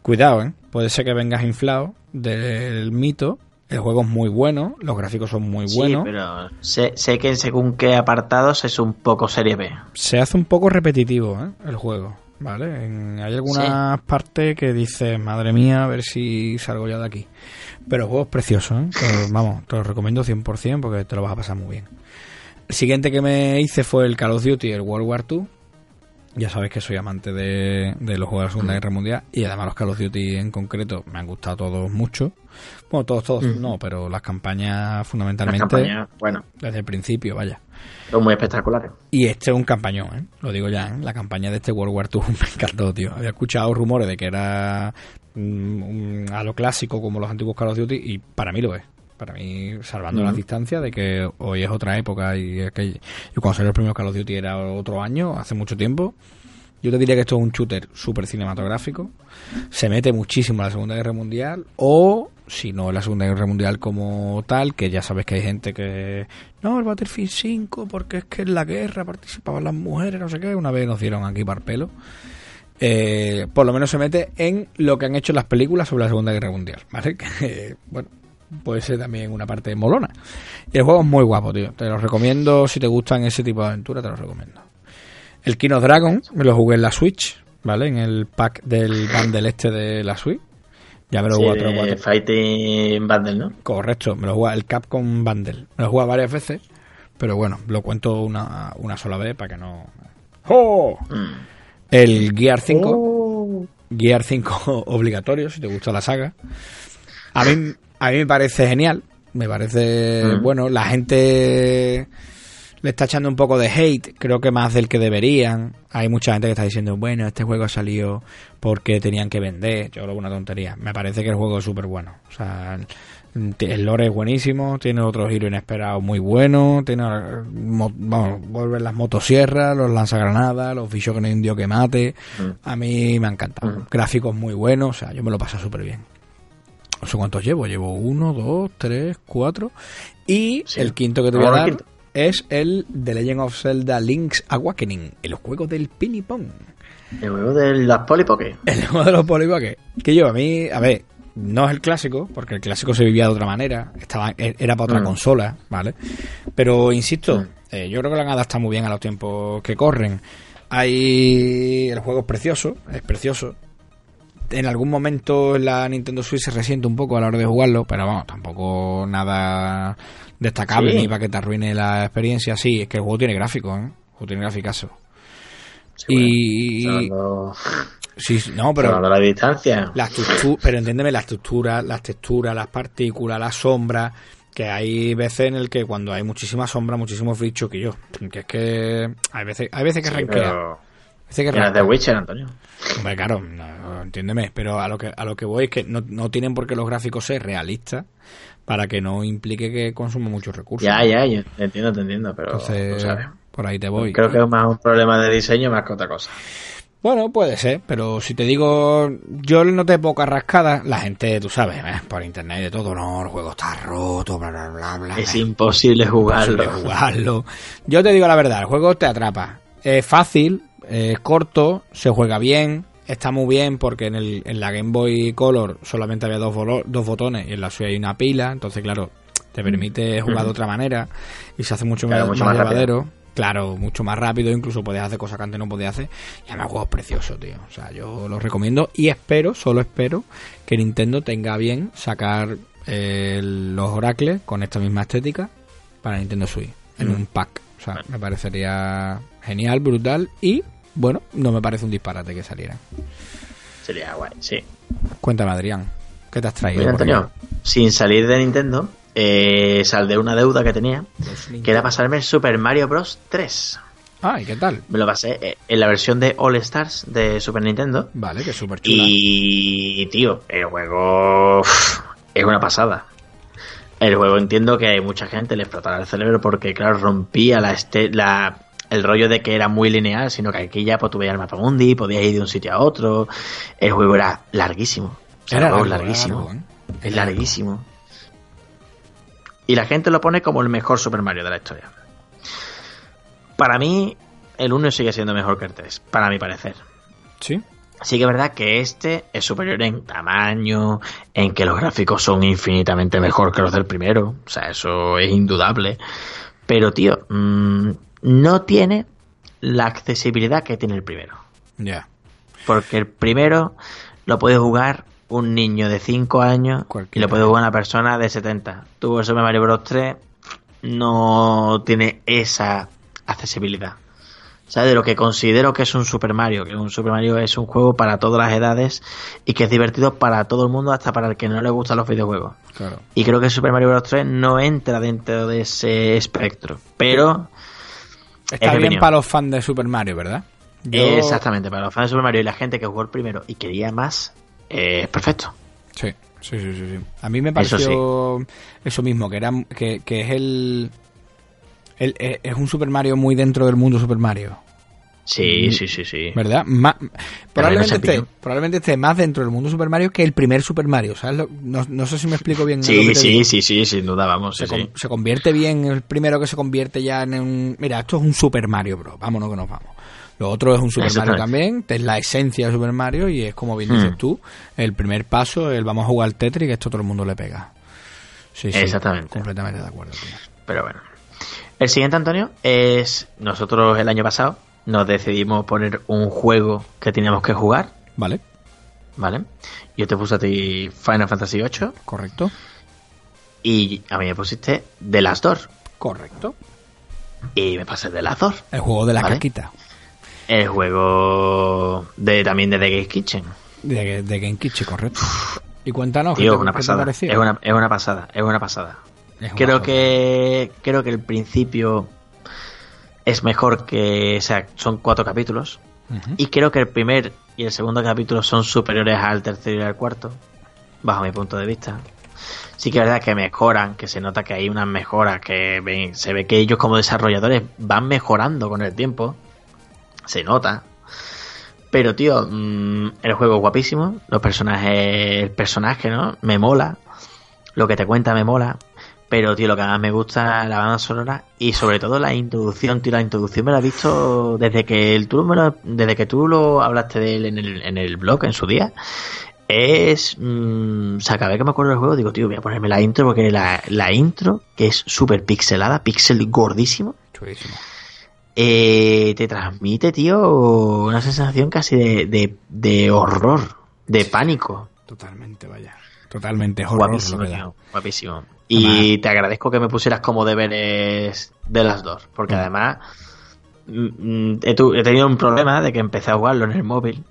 Cuidado, ¿eh? Puede ser que vengas inflado del mito. El juego es muy bueno, los gráficos son muy buenos. Sí, pero sé, sé que según qué apartados es un poco serie B. se hace un poco repetitivo ¿eh? el juego, ¿vale? En- hay algunas partes que dices, madre mía, a ver si salgo ya de aquí. Pero el juego es precioso, ¿eh? Te- vamos, te lo recomiendo 100% porque te lo vas a pasar muy bien. El siguiente que me hice fue el Call of Duty, el World War II. Ya sabéis que soy amante de, de los juegos de la Segunda Guerra Mundial y además los Call of Duty en concreto me han gustado todos mucho. Bueno, todos, todos Mm. no, pero las campañas Las fundamentalmente campañas, bueno, desde el principio, vaya. son muy espectaculares. Y este es un campañón, ¿eh? Lo digo ya, ¿eh? La campaña de este World War II me encantó, tío. Había escuchado rumores de que era mm, a lo clásico como los antiguos Call of Duty y para mí lo es. Para mí, salvando las Ujú. distancias de que hoy es otra época y, aquel- y cuando salió el primer Call of Duty era otro año, hace mucho tiempo. Yo te diría que esto es un shooter súper cinematográfico. Se mete muchísimo en la Segunda Guerra Mundial. O, si no en la Segunda Guerra Mundial como tal, que ya sabes que hay gente que. No, el Battlefield 5, porque es que en la guerra participaban las mujeres, no sé qué. Una vez nos dieron aquí para el pelo. Eh, por lo menos se mete en lo que han hecho las películas sobre la Segunda Guerra Mundial, ¿vale? Que, bueno, puede ser también una parte molona. Y el juego es muy guapo, tío. Te lo recomiendo, si te gustan ese tipo de aventuras, te lo recomiendo. El Kino Dragon me lo jugué en la Switch, ¿vale? En el pack del bundle este de la Switch. Ya me lo Sí, jugué otro cuatro. Fighting Bundle, ¿no? Correcto, me lo jugué el Capcom Bundle. Me lo jugué varias veces, pero bueno, lo cuento una, una sola vez para que no... ¡Oh! Mm. El Gear 5. Oh. Gear 5 obligatorio, si te gusta la saga. A mí, a mí me parece genial. Me parece, Mm. bueno, la gente le está echando un poco de hate, creo que más del que deberían. Hay mucha gente que está diciendo, bueno, este juego ha salido porque tenían que vender. Yo creo que una tontería. Me parece que el juego es súper bueno. O sea, el, lore es buenísimo, tiene otro giro inesperado muy bueno, tiene, mo- vamos, vuelven las motosierras, los lanzagranadas, los bichos que no hay un que mate. Mm. A mí me ha encantado. Mm. Gráficos muy buenos, o sea, yo me lo paso súper bien. No sé cuántos llevo, llevo uno, dos, tres, cuatro. Y Sí. el quinto que te voy a dar. Es el The Legend of Zelda Link's Awakening, el juego del pinipón. El juego de las Polipoke. El juego de los polipoques. Que yo, a mí, a ver, no es el clásico, porque el clásico se vivía de otra manera, estaba, e, era para otra Mm. consola, ¿vale? Pero insisto, Mm. eh, yo creo que lo han adaptado muy bien a los tiempos que corren. Hay. El juego es precioso, es precioso. En algún momento en la Nintendo Switch se resiente un poco a la hora de jugarlo, pero vamos, tampoco nada destacable Sí. ni para que te arruine la experiencia. Sí, es que el juego tiene gráficos, ¿eh? El juego tiene graficazo. Sí, Y. bueno, Sí, no, pero. la distancia. Textu- pero entiéndeme, las texturas, las texturas, las partículas, las sombras, que hay veces en el que cuando hay muchísima sombra, muchísimos bichos que yo, que es que hay veces, hay veces que Sí, ranquea, pero... que rankea. The Witcher, Antonio. Hombre, claro, no, entiéndeme, pero a lo que a lo que voy es que no, no tienen por qué los gráficos ser realistas para que no implique que consuma muchos recursos. Ya, ya, yo te entiendo, te entiendo, pero tú Entonces, sabes. por ahí te voy. Creo que es más un problema de diseño más que otra cosa. Bueno, puede ser, pero si te digo, yo no te poca rascada, la gente, tú sabes, eh, por internet de todo, no, el juego está roto, bla, bla, bla, bla. Es eh, imposible jugarlo. imposible jugarlo. Yo te digo la verdad, el juego te atrapa. Es fácil, es corto, se juega bien, está muy bien porque en, el, en la Game Boy Color solamente había dos, bolo- dos botones y en la suya hay una pila, entonces claro, te permite jugar de otra manera y se hace mucho, Claro, más, mucho más rápido. Claro, mucho más rápido, incluso puedes hacer cosas que antes no podías hacer. Y además el juego es precioso, tío. O sea, yo lo recomiendo y espero, solo espero, que Nintendo tenga bien sacar eh, los oracles con esta misma estética para Nintendo Switch en Mm. un pack. O sea, me parecería genial, brutal y, bueno, no me parece un disparate que saliera. Sería guay, sí. Cuéntame, Adrián, ¿qué te has traído? Mira, Antonio, sin salir de Nintendo, eh, saldé una deuda que tenía, que era pasarme el Super Mario Bros. 3. Ah, ¿y qué tal? Me lo pasé eh, en la versión de All Stars de Super Nintendo. Vale, que es súper chula. Y, tío, el juego uf, es una pasada. El juego entiendo que hay mucha gente le explotará el cerebro porque, claro, rompía la, este, la el rollo de que era muy lineal, sino que aquí ya pues, veías el mapa mundi, podías ir de un sitio a otro. El juego era larguísimo. El es largo, larguísimo. largo, ¿eh? Es larguísimo. Y la gente lo pone como el mejor Super Mario de la historia. Para mí, el 1 sigue siendo mejor que el 3, para mi parecer. Sí. Sí que es verdad que este es superior en tamaño, en que los gráficos son infinitamente mejor que los del primero. O sea, eso es indudable. Pero, tío, mm, no tiene la accesibilidad que tiene el primero. Ya. Porque el primero lo puede jugar un niño de 5 años y Cualquiera. lo puede jugar una persona de 70. Tuvo el Super Mario Bros. 3 no tiene esa accesibilidad. ¿Sabes? De lo que considero que es un Super Mario. Que un Super Mario es un juego para todas las edades y que es divertido para todo el mundo, hasta para el que no le gustan los videojuegos. Claro. Y creo que Super Mario Bros. 3 no entra dentro de ese espectro. Pero Está Es bien opinión. para los fans de Super Mario, ¿verdad? Yo- Exactamente, para los fans de Super Mario y la gente que jugó el primero y quería más, eh, es perfecto. Sí, sí, sí, sí, sí. A mí me Eso pareció eso, mismo, que era que, que es el, el- eh, es un Super Mario muy dentro del mundo Super Mario, Sí, sí, sí, sí. ¿verdad? Probablemente, esté, probablemente esté más dentro del mundo Super Mario que el primer Super Mario, ¿sabes? No, no sé si me explico bien. lo que Sí, sí, sí, sí, sin duda, vamos. Se, sí, con- sí. se convierte bien, el primero que se convierte ya en un... Mira, esto es un Super Mario, bro. Vámonos que nos vamos. Lo otro es un Super Mario también, es la esencia de Super Mario y es como bien Mm. dices tú, el primer paso, el vamos a jugar al Tetris, que esto todo el mundo le pega. Sí, sí. Exactamente. Completamente de acuerdo, tío. Pero bueno. El siguiente, Antonio, es nosotros el año pasado nos decidimos poner un juego que teníamos que jugar, Vale, ¿vale? Yo te puse a ti Final Fantasy VIII correcto. y a mí me pusiste The Last Door Correcto. y me pasé The Last Door. El juego de la Vale. caquita. El juego de también de The Game Kitchen. De, de Game Kitchen, correcto. Y cuéntanos, ¿qué Tío, una te pasada. Es una, es una pasada, es una pasada. Es una Creo que creo que el principio es mejor que o sea, son cuatro capítulos y creo que el primer y el segundo capítulo son superiores al tercero y al cuarto bajo mi punto de vista. Sí que es verdad que mejoran, que se nota que hay unas mejoras, que ven- se ve que ellos como desarrolladores van mejorando con el tiempo. Se nota. Pero tío, mm, el juego es guapísimo, los personajes, el personaje, ¿no? Me mola. Lo que te cuenta me mola. Pero, tío, lo que más me gusta la banda sonora y sobre todo la introducción, tío. La introducción me la he visto desde que el, tú, me lo- desde que tú lo hablaste de él en el, en el blog en su día. Es. mm, o sea, cada vez que me acuerdo del juego, digo, tío, voy a ponerme la intro porque la, la intro, que es súper pixelada, pixel gordísimo, Chulísimo. eh, te transmite, tío, una sensación casi de, de, de horror, de pánico. Totalmente, vaya. Totalmente, horror Guapísimo, tío, guapísimo. Y te agradezco que me pusieras como deberes de las dos, porque Mm. además mm, mm, he, tenido un problema de que empecé a jugarlo en el móvil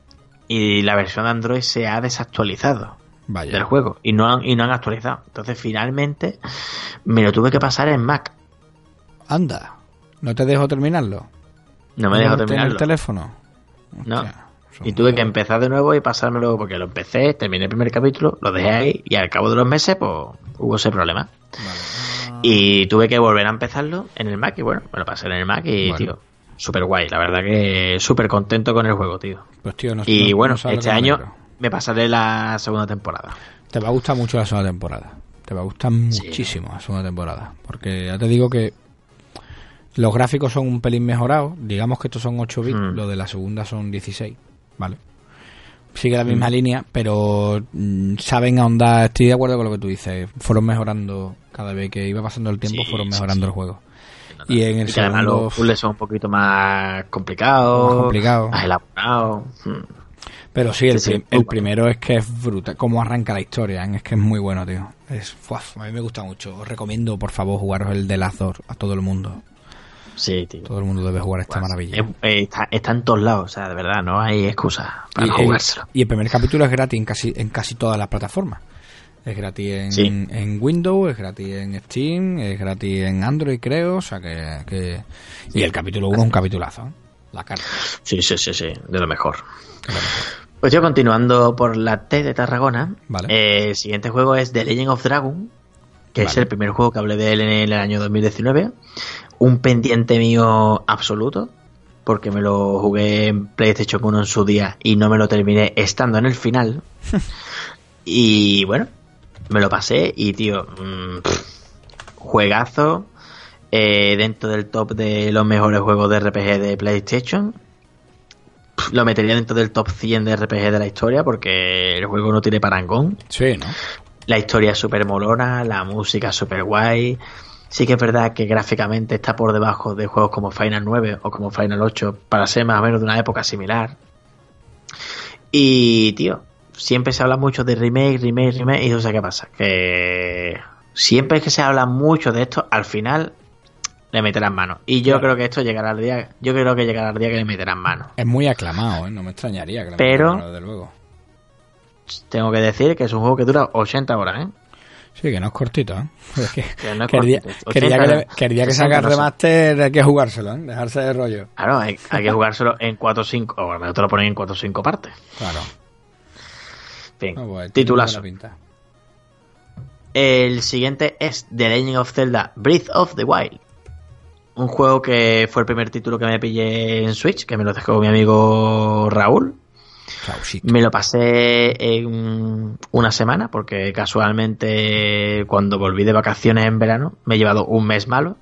y la versión de Android se ha desactualizado Vaya. del juego y no han, y no han actualizado. Entonces finalmente me lo tuve que pasar en Mac. Anda, ¿no te dejo terminarlo? No me dejo ¿No tienes terminarlo. el teléfono? No. Hostia, Y tuve que empezar de nuevo y pasármelo porque lo empecé, terminé el primer capítulo, lo dejé ahí y al cabo de los meses pues hubo ese problema. Vale. Y tuve que volver a empezarlo en el Mac y bueno, me lo pasé en el Mac y Bueno. tío, súper guay. La verdad que súper contento con el juego, tío. Pues tío, no Y no- bueno, no este año me pasaré la segunda temporada. Te va a gustar mucho la segunda temporada. Te va a gustar muchísimo la segunda temporada. Porque ya te digo que los gráficos son un pelín mejorados. Digamos que estos son 8 bits, Mm. lo de la segunda son 16. ¿Vale? Sigue la misma línea, pero mm, saben ahondar. Estoy de acuerdo con lo que tú dices. Fueron mejorando cada vez que iba pasando el tiempo, Sí, fueron mejorando sí. el juego. Y en el Y que además segundo. los puzzles son un poquito más complicados. Más elaborados. Mm. Pero sí, el, Sí, sí, prim- muy el bueno. primero es que es brutal. Cómo arranca la historia, ¿eh? es que es muy bueno, tío. Es, fuaf, a mí me gusta mucho. Os recomiendo, por favor, jugaros el de Lazor a todo el mundo. Sí, tío. Todo el mundo debe jugar esta maravilla. Es- eh, está, está en todos lados, o sea, de verdad, no hay excusa para y, no el, jugárselo. y el primer capítulo es gratis en casi, en casi todas las plataformas. Es gratis en, Sí. en Windows, es gratis en Steam, es gratis en Android, creo. O sea que. que- Y el capítulo 1 es un capitulazo. ¿eh? La carta. Sí, sí, sí, sí, de lo mejor. Pues yo continuando por la T de Tarragona, Vale. eh, el siguiente juego es The Legend of Dragon, que es el primer juego que hablé de él en el año 2019. Un pendiente mío absoluto, porque me lo jugué en PlayStation 1 en su día y no me lo terminé estando en el final. y bueno, me lo pasé y tío, mm, pff, juegazo. eh, dentro del top de los mejores juegos de RPG de PlayStation. Pff, Lo metería dentro del top 100 de RPG de la historia porque el juego no tiene parangón. Sí, ¿no? La historia es súper molona, la música es súper guay. Sí que es verdad que gráficamente está por debajo de juegos como Final 9 o como Final 8 para ser más o menos de una época similar. Y, tío, siempre se habla mucho de remake, remake, remake. Y no sé qué pasa. Que siempre que se habla mucho de esto, al final le meterán mano. Y yo Claro. creo que esto llegará al día. Yo creo que llegará al día que le meterán mano. Es muy aclamado, ¿eh? No me extrañaría que le Pero- metieran mano, desde luego. Tengo que decir que es un juego que dura 80 horas, ¿eh? Sí, que no es cortito, ¿eh? Es que, Que no es que el día, cortito. que el día que, le- 80, que el día que 60, saca el no sé. remaster hay que jugárselo, ¿eh? Dejarse de rollo. Claro, hay, hay que jugárselo en 4 o 5, o al menos te lo ponen en 4 o 5 partes. Claro. En fin, No, pues, tiene titulazo. El siguiente es The Legend of Zelda Breath of the Wild. Un juego que fue el primer título que me pillé en Switch, que me lo dejó mi amigo Raúl. Me lo pasé en una semana, porque casualmente cuando volví de vacaciones en verano me he llevado un mes malo.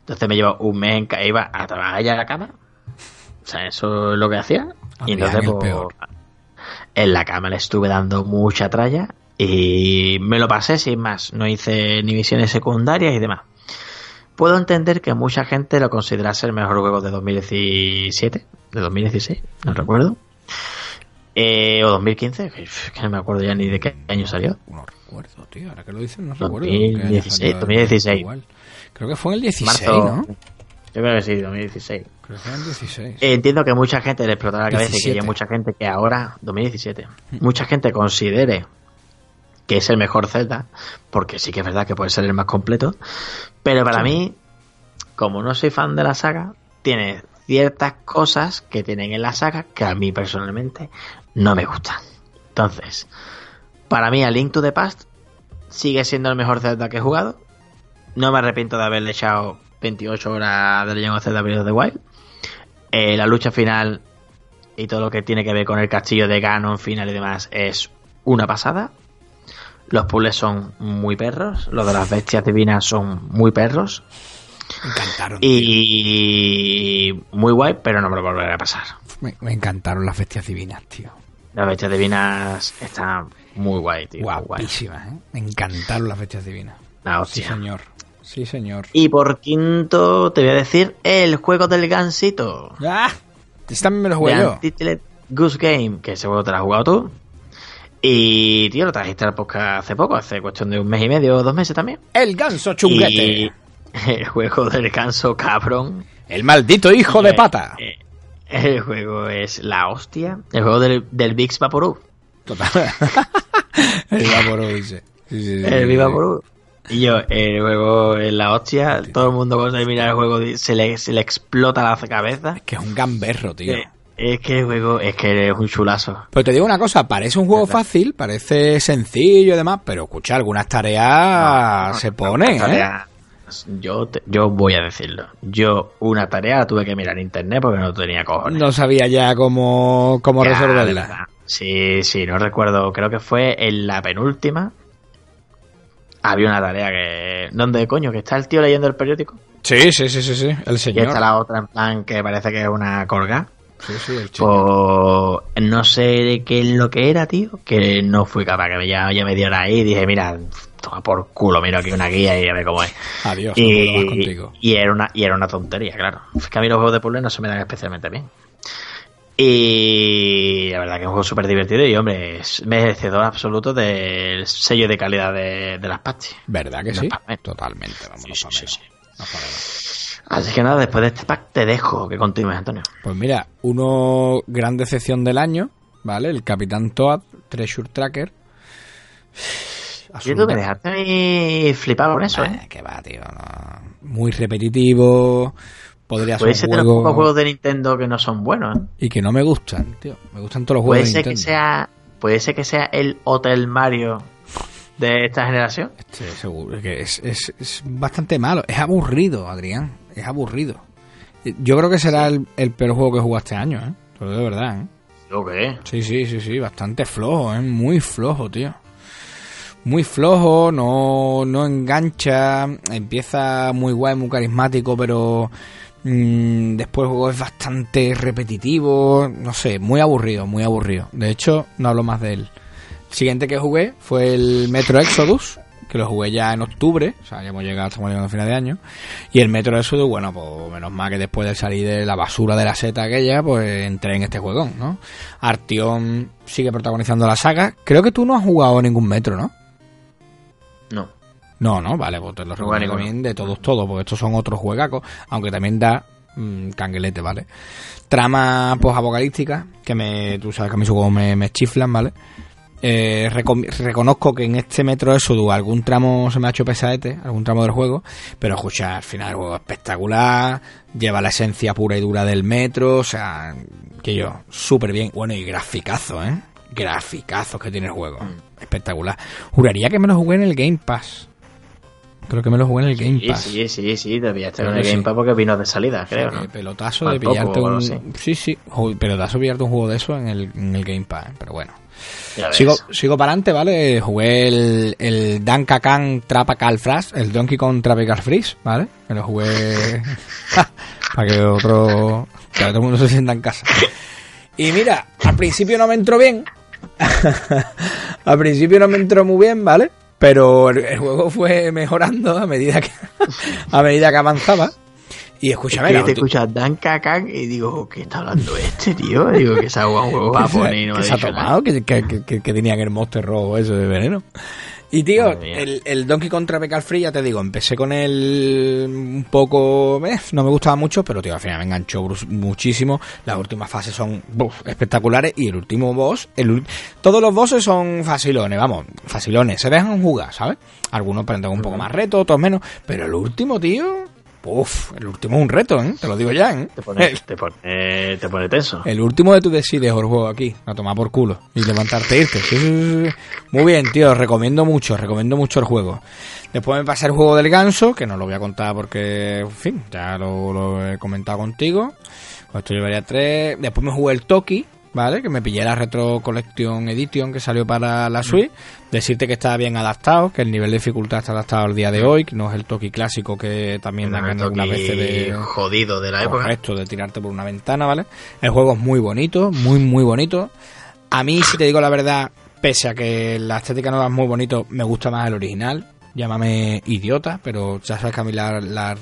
Entonces me he llevado un mes en ca- iba a trabajar ya a la cama. O sea, eso es lo que hacía. Y entonces, pues, peor. en la cama le estuve dando mucha tralla y me lo pasé sin más. No hice ni misiones secundarias y demás. Puedo entender que mucha gente lo considerase el mejor juego de 2017, de 2016, no recuerdo. Eh, o 2015, que, no me acuerdo ya ni de qué año salió. No recuerdo, tío. Ahora que lo dices, no 2016, recuerdo. qué año salió 2016. igual. Creo que fue en el 16, Marzo. ¿no? Yo creo que sí, 2016. Creo que fue en el 16. Eh, Entiendo que mucha gente le explota la cabeza y que 17. haya mucha gente que ahora, 2017, mucha gente considere que es el mejor Zelda, porque sí que es verdad que puede ser el más completo, pero para mí, como no soy fan de la saga, tiene ciertas cosas que tienen en la saga que a mí personalmente no me gustan. Entonces, para mí, A Link to the Past sigue siendo el mejor Zelda que he jugado. No me arrepiento de haberle echado 28 horas de Legend of Zelda Breath of the Wild. Eh, la lucha final y todo lo que tiene que ver con el castillo de Ganon final y demás es una pasada. Los puzzles son muy perros, los de las bestias divinas son muy perros Me encantaron. tío. y muy guay, pero no me lo volveré a pasar. Me, me encantaron las bestias divinas, tío. Las bestias divinas están muy guay, tío. guay. Guapísimas, ¿eh? Me encantaron las bestias divinas. La Sí, hostia. señor. Sí, señor. Y por quinto te voy a decir el juego del gansito. ¡Ah! Este también me lo jugué yo. Goose Game, que ese juego te lo has jugado tú. Y, tío, lo trajiste al podcast hace poco, hace cuestión de un mes y medio o dos meses también. El ganso chunguete. Y el juego del ganso cabrón. El maldito hijo de Eh, pata. eh, El juego es la hostia. El juego del, del Big Vaporub. Total. el Vaporub dice. Sí, sí, sí, El Big. Vaporub. Y yo, el juego es la hostia. Todo el mundo cuando se mira el juego se le, se le explota la cabeza. Que es un gamberro, tío. Eh, Es que el juego es que es un chulazo. Pero te digo una cosa, parece un juego fácil, parece sencillo y demás, pero escucha, algunas tareas se ponen, ¿eh? Tarea- yo, te- yo voy a decirlo. Yo una tarea la tuve que mirar en internet porque no tenía cojones. No sabía ya cómo, cómo Ya, resolverla. Sí, sí, no recuerdo. Creo que fue en la penúltima. Había una tarea que. ¿Dónde coño? Que está el tío leyendo el periódico. Sí, sí, sí, sí, sí. El Y señor. está la otra en plan que parece que es una colga. Sí, sí, el señor. Pues no sé de qué es lo que era, tío. Que no fui capaz, que ya, ya me diera ahí y dije, mira, toma por culo, miro aquí una guía y a ver cómo es. Adiós, no Y, y era una, y era una tontería, claro. Es que a mí los juegos de puzzle no se me dan especialmente bien. Y la verdad que es un juego súper divertido y, hombre, es merecedor absoluto del sello de calidad de, de las patches. ¿Verdad que sí? Totalmente, vámonos Sí, sí. Así que nada, después de este pack te dejo que continúes, Antonio. Pues mira, uno gran decepción del año, ¿vale? El Capitán Toad, Treasure Tracker. Y tú me dejaste flipado con eso, ¿eh? Que va, tío. no. Muy repetitivo. Podría ser un de los pocos juegos de Nintendo que no son buenos, ¿eh? Y que no me gustan, tío. Me gustan todos los juegos de ser que Nintendo. sea, puede ser que sea el Hotel Mario de esta generación. Este, seguro que es, es, es bastante malo. Es aburrido, Adrián. Es aburrido. Yo creo que será el, el peor juego que he jugado este año, ¿eh? De verdad, ¿eh? Sí, sí, sí, sí, bastante flojo, ¿eh? Muy flojo, tío. Muy flojo, no, no engancha, empieza muy guay, muy carismático, pero mm, después el juego es bastante repetitivo, no sé, muy aburrido, muy aburrido. De hecho, no hablo más de él. El siguiente que jugué fue el Metro Exodus, que lo jugué ya en octubre, o sea, ya hemos llegado, estamos llegando a final de año. Y el Metro Exodus, bueno, pues menos mal que después de salir de la basura de la seta aquella, pues entré en este juegón, ¿no? Artyom sigue protagonizando la saga. Creo que tú no has jugado ningún Metro. No. No, no, vale, pues te lo recomiendo también de todos, todos, porque estos son otros juegacos, aunque también da mm, canguelete, ¿vale? Trama post-apocalíptica, que me, tú sabes que a mí juegos me, me chiflan, ¿vale? Eh, reconozco que en este Metro Exodus algún tramo se me ha hecho pesadete, algún tramo del juego, pero escucha, al final el juego es espectacular, lleva la esencia pura y dura del metro, o sea, que yo, súper bien, bueno, y graficazo, ¿eh? Graficazos que tiene el juego, espectacular. Juraría que me lo jugué en el Game Pass. Creo que me lo jugué en el Game Sí, Pass. sí, sí, sí, estar Creo en el Game sí. Pass porque vino de salida, creo, ¿no? Pelotazo de pillarte un... Sí, sí, pelotazo de pillarte un juego de eso en el, en el Game Pass, ¿eh? pero bueno. Sigo, sigo para adelante, ¿vale? Jugué el, el Danka Khan Tropical Freeze, el Donkey Kong Tropical Freeze, ¿vale? Me lo jugué para que otro, para que todo el mundo se sienta en casa. Y mira, al principio no me entró bien. al principio no me entró muy bien, ¿vale? Pero el, el juego fue mejorando a medida que, a medida que avanzaba. Y Es escúchame, que la te escuchas Dan Kakan y digo, ¿qué está hablando este tío? Digo, que se ha jugado un juego que se, japonés que ha se ha tomado, que, que, que- que- que tenían el monster rojo eso de veneno. Y tío, el, el Donkey Kong Tropical Free, ya te digo, empecé con él un poco, eh, no me gustaba mucho, pero tío, al final me enganchó muchísimo. Las últimas fases son buf, espectaculares y el último boss, el, todos los bosses son facilones, vamos, facilones, se dejan jugar, ¿sabes? Algunos plantean un poco más reto, otros menos, pero el último, tío, Uf, el último es un reto, ¿eh? Te lo digo ya, ¿eh? Te pone, El, te pone, te pone tenso. el último de tu decides el juego aquí, a tomar por culo y levantarte e irte. Sí, sí, sí, sí. Muy bien, tío, recomiendo mucho, recomiendo mucho el juego. Después me pasé el juego del ganso, que no lo voy a contar porque, en fin, ya lo, lo he comentado contigo. Pues esto llevaría tres. Después me jugué el Toki, ¿vale? Que me pillé la Retro Collection Edition que salió para la Switch. Decirte que está bien adaptado, que el nivel de dificultad está adaptado al día de hoy, que no es el Toki clásico que también dan algunas veces de jodido de la época. correcto de tirarte por una ventana, ¿vale? El juego es muy bonito, muy, muy bonito. A mí, si te digo la verdad, pese a que la estética nueva es muy bonito, me gusta más el original. Llámame idiota, pero ya sabes que a mí la, la,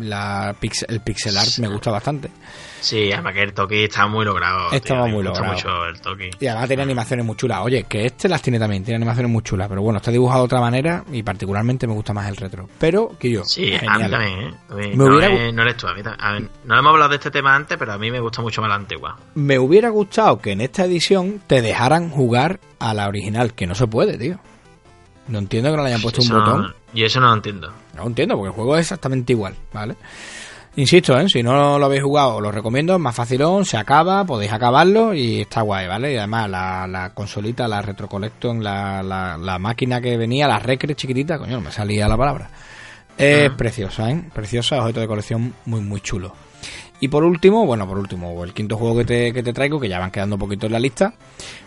la pix- el pixel art me gusta bastante. Sí, además que el Toki está muy logrado. Estaba muy me gusta logrado. mucho el Toki. Y además tiene animaciones muy chulas. Oye, que este las tiene también, tiene animaciones muy chulas. Pero bueno, está dibujado de otra manera y particularmente me gusta más el retro. Pero, que yo, Sí, a mí genial. también, ¿eh? A mí- Me no, hubiera eh, no eres tú, a mí también. A ver, no hemos hablado de este tema antes, pero a mí me gusta mucho más la antigua. Me hubiera gustado que en esta edición te dejaran jugar a la original, que no se puede, tío. No entiendo que no le hayan puesto un Eso no- botón. yo eso no lo entiendo. No lo entiendo, porque el juego es exactamente igual, ¿vale? Insisto, ¿eh? si no lo habéis jugado, os lo recomiendo, es más facilón, se acaba, podéis acabarlo y está guay, ¿vale? Y además la, la consolita, la Retro Collection, la, la, la máquina que venía, la Recre chiquitita, coño, no me salía la palabra. Es Ah. preciosa, ¿eh? Preciosa, objeto de colección muy, muy chulo. Y por último, bueno, por último, el quinto juego que te, que te traigo, que ya van quedando un poquito en la lista,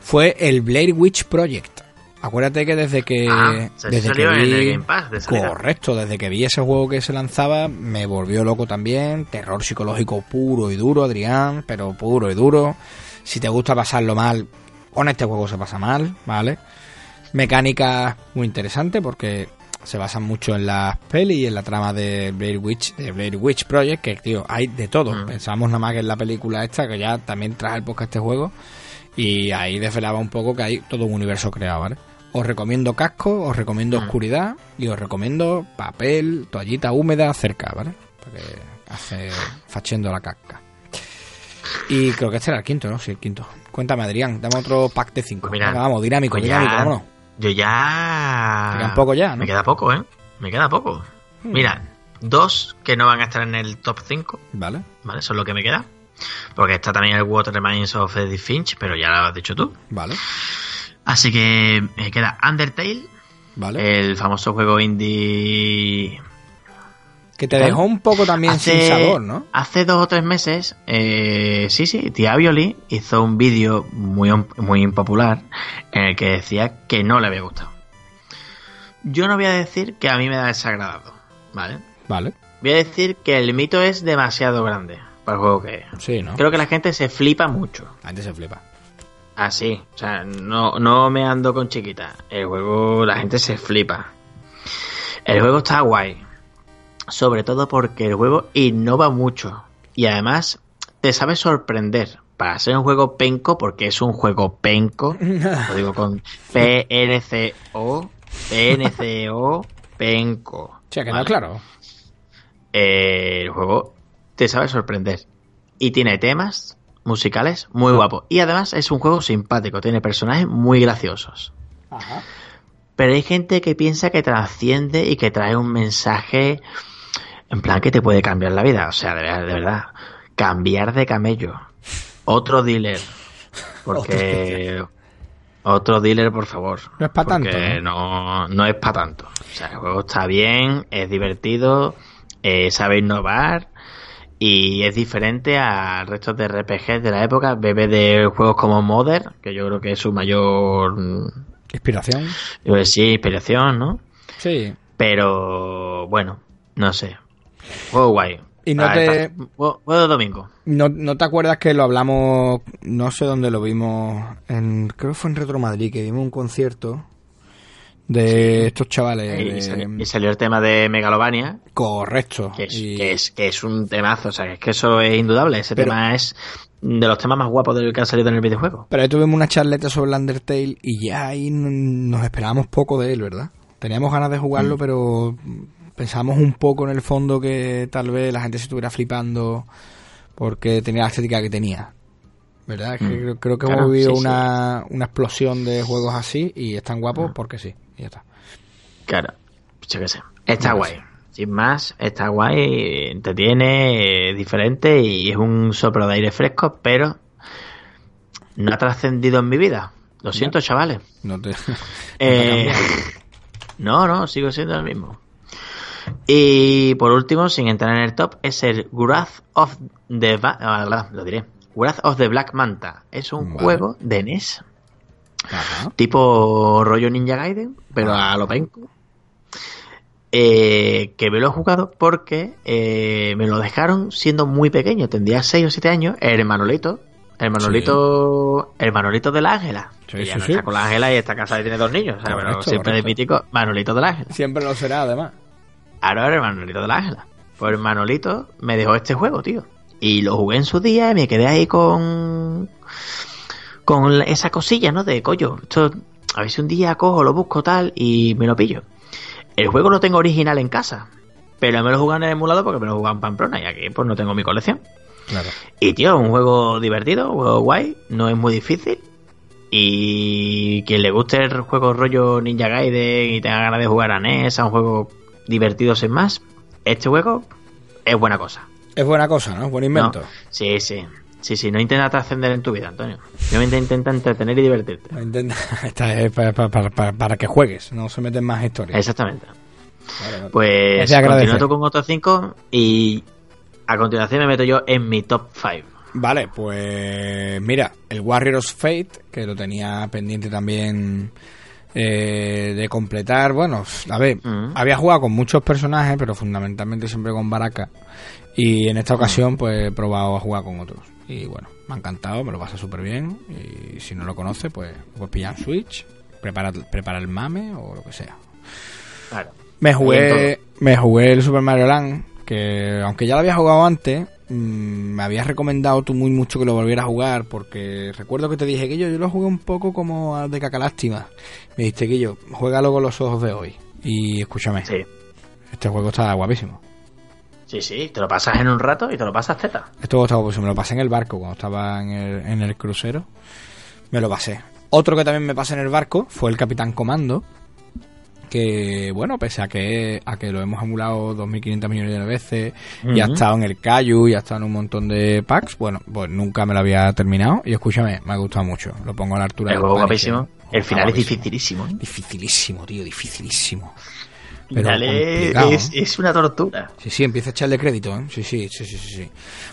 fue el Blair Witch Project. Acuérdate que desde que. Ah, se desde salió que en vi- el Game Pass de salida. Correcto, desde que vi ese juego que se lanzaba, me volvió loco también. Terror psicológico puro y duro, Adrián, pero puro y duro. Si te gusta pasarlo mal, con este juego se pasa mal, ¿vale? Mecánica muy interesante porque se basan mucho en las pelis y en la trama de Blair Witch, de Blair Witch Project, que tío, hay de todo. Mm. Pensamos nada más que en la película esta, que ya también trae el podcast este juego. Y ahí desvelaba un poco que hay todo un universo creado, ¿vale? Os recomiendo casco, os recomiendo Mm. oscuridad y os recomiendo papel, toallita húmeda cerca, ¿vale? Porque hace fachendo la casca. Y creo que este era el quinto, ¿no? Sí, el quinto. Cuéntame, Adrián, dame otro pack de cinco. Pues mira, Venga, vamos, dinámico, pues dinámico, ya- vámonos. Yo ya. Te quedan poco ya, ¿no? Hmm. Me queda poco, ¿eh? Me queda poco. Mira, dos que no van a estar en el top 5, Vale. ¿vale? Eso es lo que me queda. Porque está también el Water Remains of Edith Finch, pero ya lo has dicho tú. Vale, Así que me queda Undertale, vale. el famoso juego indie. que te dejó un poco también sin sabor, ¿no? Hace dos o tres meses, eh, sí, sí, Tía Violi hizo un vídeo muy, muy impopular en el que decía que no le había gustado. Yo no voy a decir que a mí me ha desagradado, ¿vale? Vale. Voy a decir que el mito es demasiado grande para el juego que es. Sí, ¿no? Creo que la gente se flipa mucho. Antes se flipa. Así, o sea, no, no me ando con chiquita. El juego, la gente se flipa. El juego está guay. Sobre todo porque el juego innova mucho. Y además te sabe sorprender. Para ser un juego penco, porque es un juego penco. Lo digo con P-N-C-O. P-N-C-O. Penco. O sea, que no, ¿vale? claro. Eh, el juego te sabe sorprender. Y tiene temas musicales muy guapos. Y además es un juego simpático, tiene personajes muy graciosos. Ajá. Pero hay gente que piensa que trasciende y que trae un mensaje en plan que te puede cambiar la vida. O sea, de verdad, de verdad. Cambiar de camello. Otro dealer. Porque... Otro dealer, por favor. No es pa' Porque tanto, No, no es para tanto. O sea, el juego está bien, es divertido, eh, sabe innovar y es diferente al resto de RPGs de la época. Bebe de juegos como Modern, que yo creo que es su mayor mm, Inspiración. yo creo que sí, inspiración, ¿no? Sí. Pero bueno, no sé. Juego guay. Y no Ah, te- juego de domingo. ¿No, ¿No te acuerdas que lo hablamos, no sé dónde lo vimos, en, creo que fue en Retro Madrid, que vimos un concierto de estos chavales. Y, de- salió, y salió el tema de Megalovania, Correcto. que es, Y- que es, que es un temazo, o sea, que es que eso es indudable. Ese Pero- tema es de los temas más guapos del que han salido en el videojuego. Pero ahí tuvimos una charleta sobre el Undertale y ya ahí nos esperábamos poco de él, ¿verdad? Teníamos ganas de jugarlo, Mm. pero pensábamos un poco en el fondo que tal vez la gente se estuviera flipando porque tenía la estética que tenía. ¿Verdad? Que Mm. creo, creo que Claro, hemos vivido sí, sí. una, una explosión de juegos así y están guapos Mm. porque sí. Y ya está. Claro, yo qué sé. Está guay. sé. Sin más, está guay, entretiene, es diferente y es un soplo de aire fresco, pero no ha trascendido en mi vida. Lo siento, chavales. No te, no te Eh, no, no, sigo siendo el mismo. Y por último, sin entrar en el top, es el Wrath of the Va- ah, lo diré. Wrath of the Black Manta. Es un Vale. juego de NES, Ajá. tipo rollo Ninja Gaiden, pero a lo penco. Eh, que me lo he jugado porque eh, me lo dejaron siendo muy pequeño, tendría 6 o 7 años, el Manolito, el Manolito, el Manolito de la Ángela. Sí, que ya sí, no sí. está con la Ángela y está casada y tiene dos niños, siempre de mítico, Manolito de la Ángela. Siempre lo será, además. Ahora era el Manolito de la Ángela. Pues el Manolito me dejó este juego, tío. Y lo jugué en su día y me quedé ahí con. Con esa cosilla, ¿no? De coño. Esto, a ver si un día cojo, lo busco tal y me lo pillo. El juego lo tengo original en casa. Pero me lo jugué en el emulador porque me lo jugué en Pamplona y aquí pues no tengo mi colección. Claro. Y tío, un juego divertido, un juego guay, no es muy difícil. Y quien le guste el juego rollo Ninja Gaiden y tenga ganas de jugar a NES, a un juego divertido sin más, este juego es buena cosa. Es buena cosa, ¿no? Buen invento. ¿no? Sí, sí. Sí, sí, no intenta trascender en tu vida, Antonio. Simplemente intenta entretener y divertirte. Intenta- Esta es para, para- para- para que juegues, no se meten más historias. Exactamente. Pues Es de agradecer. continúo con otro 5 y a continuación me meto yo en mi top 5. Vale, pues mira, el Warriors Fate, que lo tenía pendiente también eh, de completar. Bueno, a ver, Mm. había jugado con muchos personajes, pero fundamentalmente siempre con Baraka. Y en esta ocasión, pues he probado a jugar con otros. Y bueno, me ha encantado, me lo pasa súper bien. Y si no lo conoce, pues, pues pilla un Switch, prepara, prepara el mame o lo que sea. Claro. Me jugué, me jugué el Super Mario Land, que aunque ya lo había jugado antes, mm, me habías recomendado tú muy mucho que lo volviera a jugar, porque recuerdo que te dije que yo, yo lo jugué un poco como al de Cacalástima. Me dijiste que yo, juégalo con los ojos de hoy. Y escúchame, Sí. este juego está guapísimo. Sí, sí, te lo pasas en un rato y te lo pasas teta. Juego está guapísimo, me lo pasé en el barco cuando estaba en el, en el crucero. Me lo pasé. Otro que también me pasé en el barco fue el Capitán Comando. Que, bueno, pese a que, a que lo hemos emulado 2.500 millones de veces, y ha estado en el Cayu, y ha estado en un montón de packs, bueno, pues nunca me lo había terminado. Y escúchame, me ha gustado mucho. Lo pongo a la altura El juego guapísimo. El final es dificilísimo. ¿eh? Dificilísimo, tío, dificilísimo. El Pero final es, complicado, es- ¿eh? es una tortura. Sí, sí, empieza a echarle crédito, ¿eh? Sí, sí, sí, sí, sí.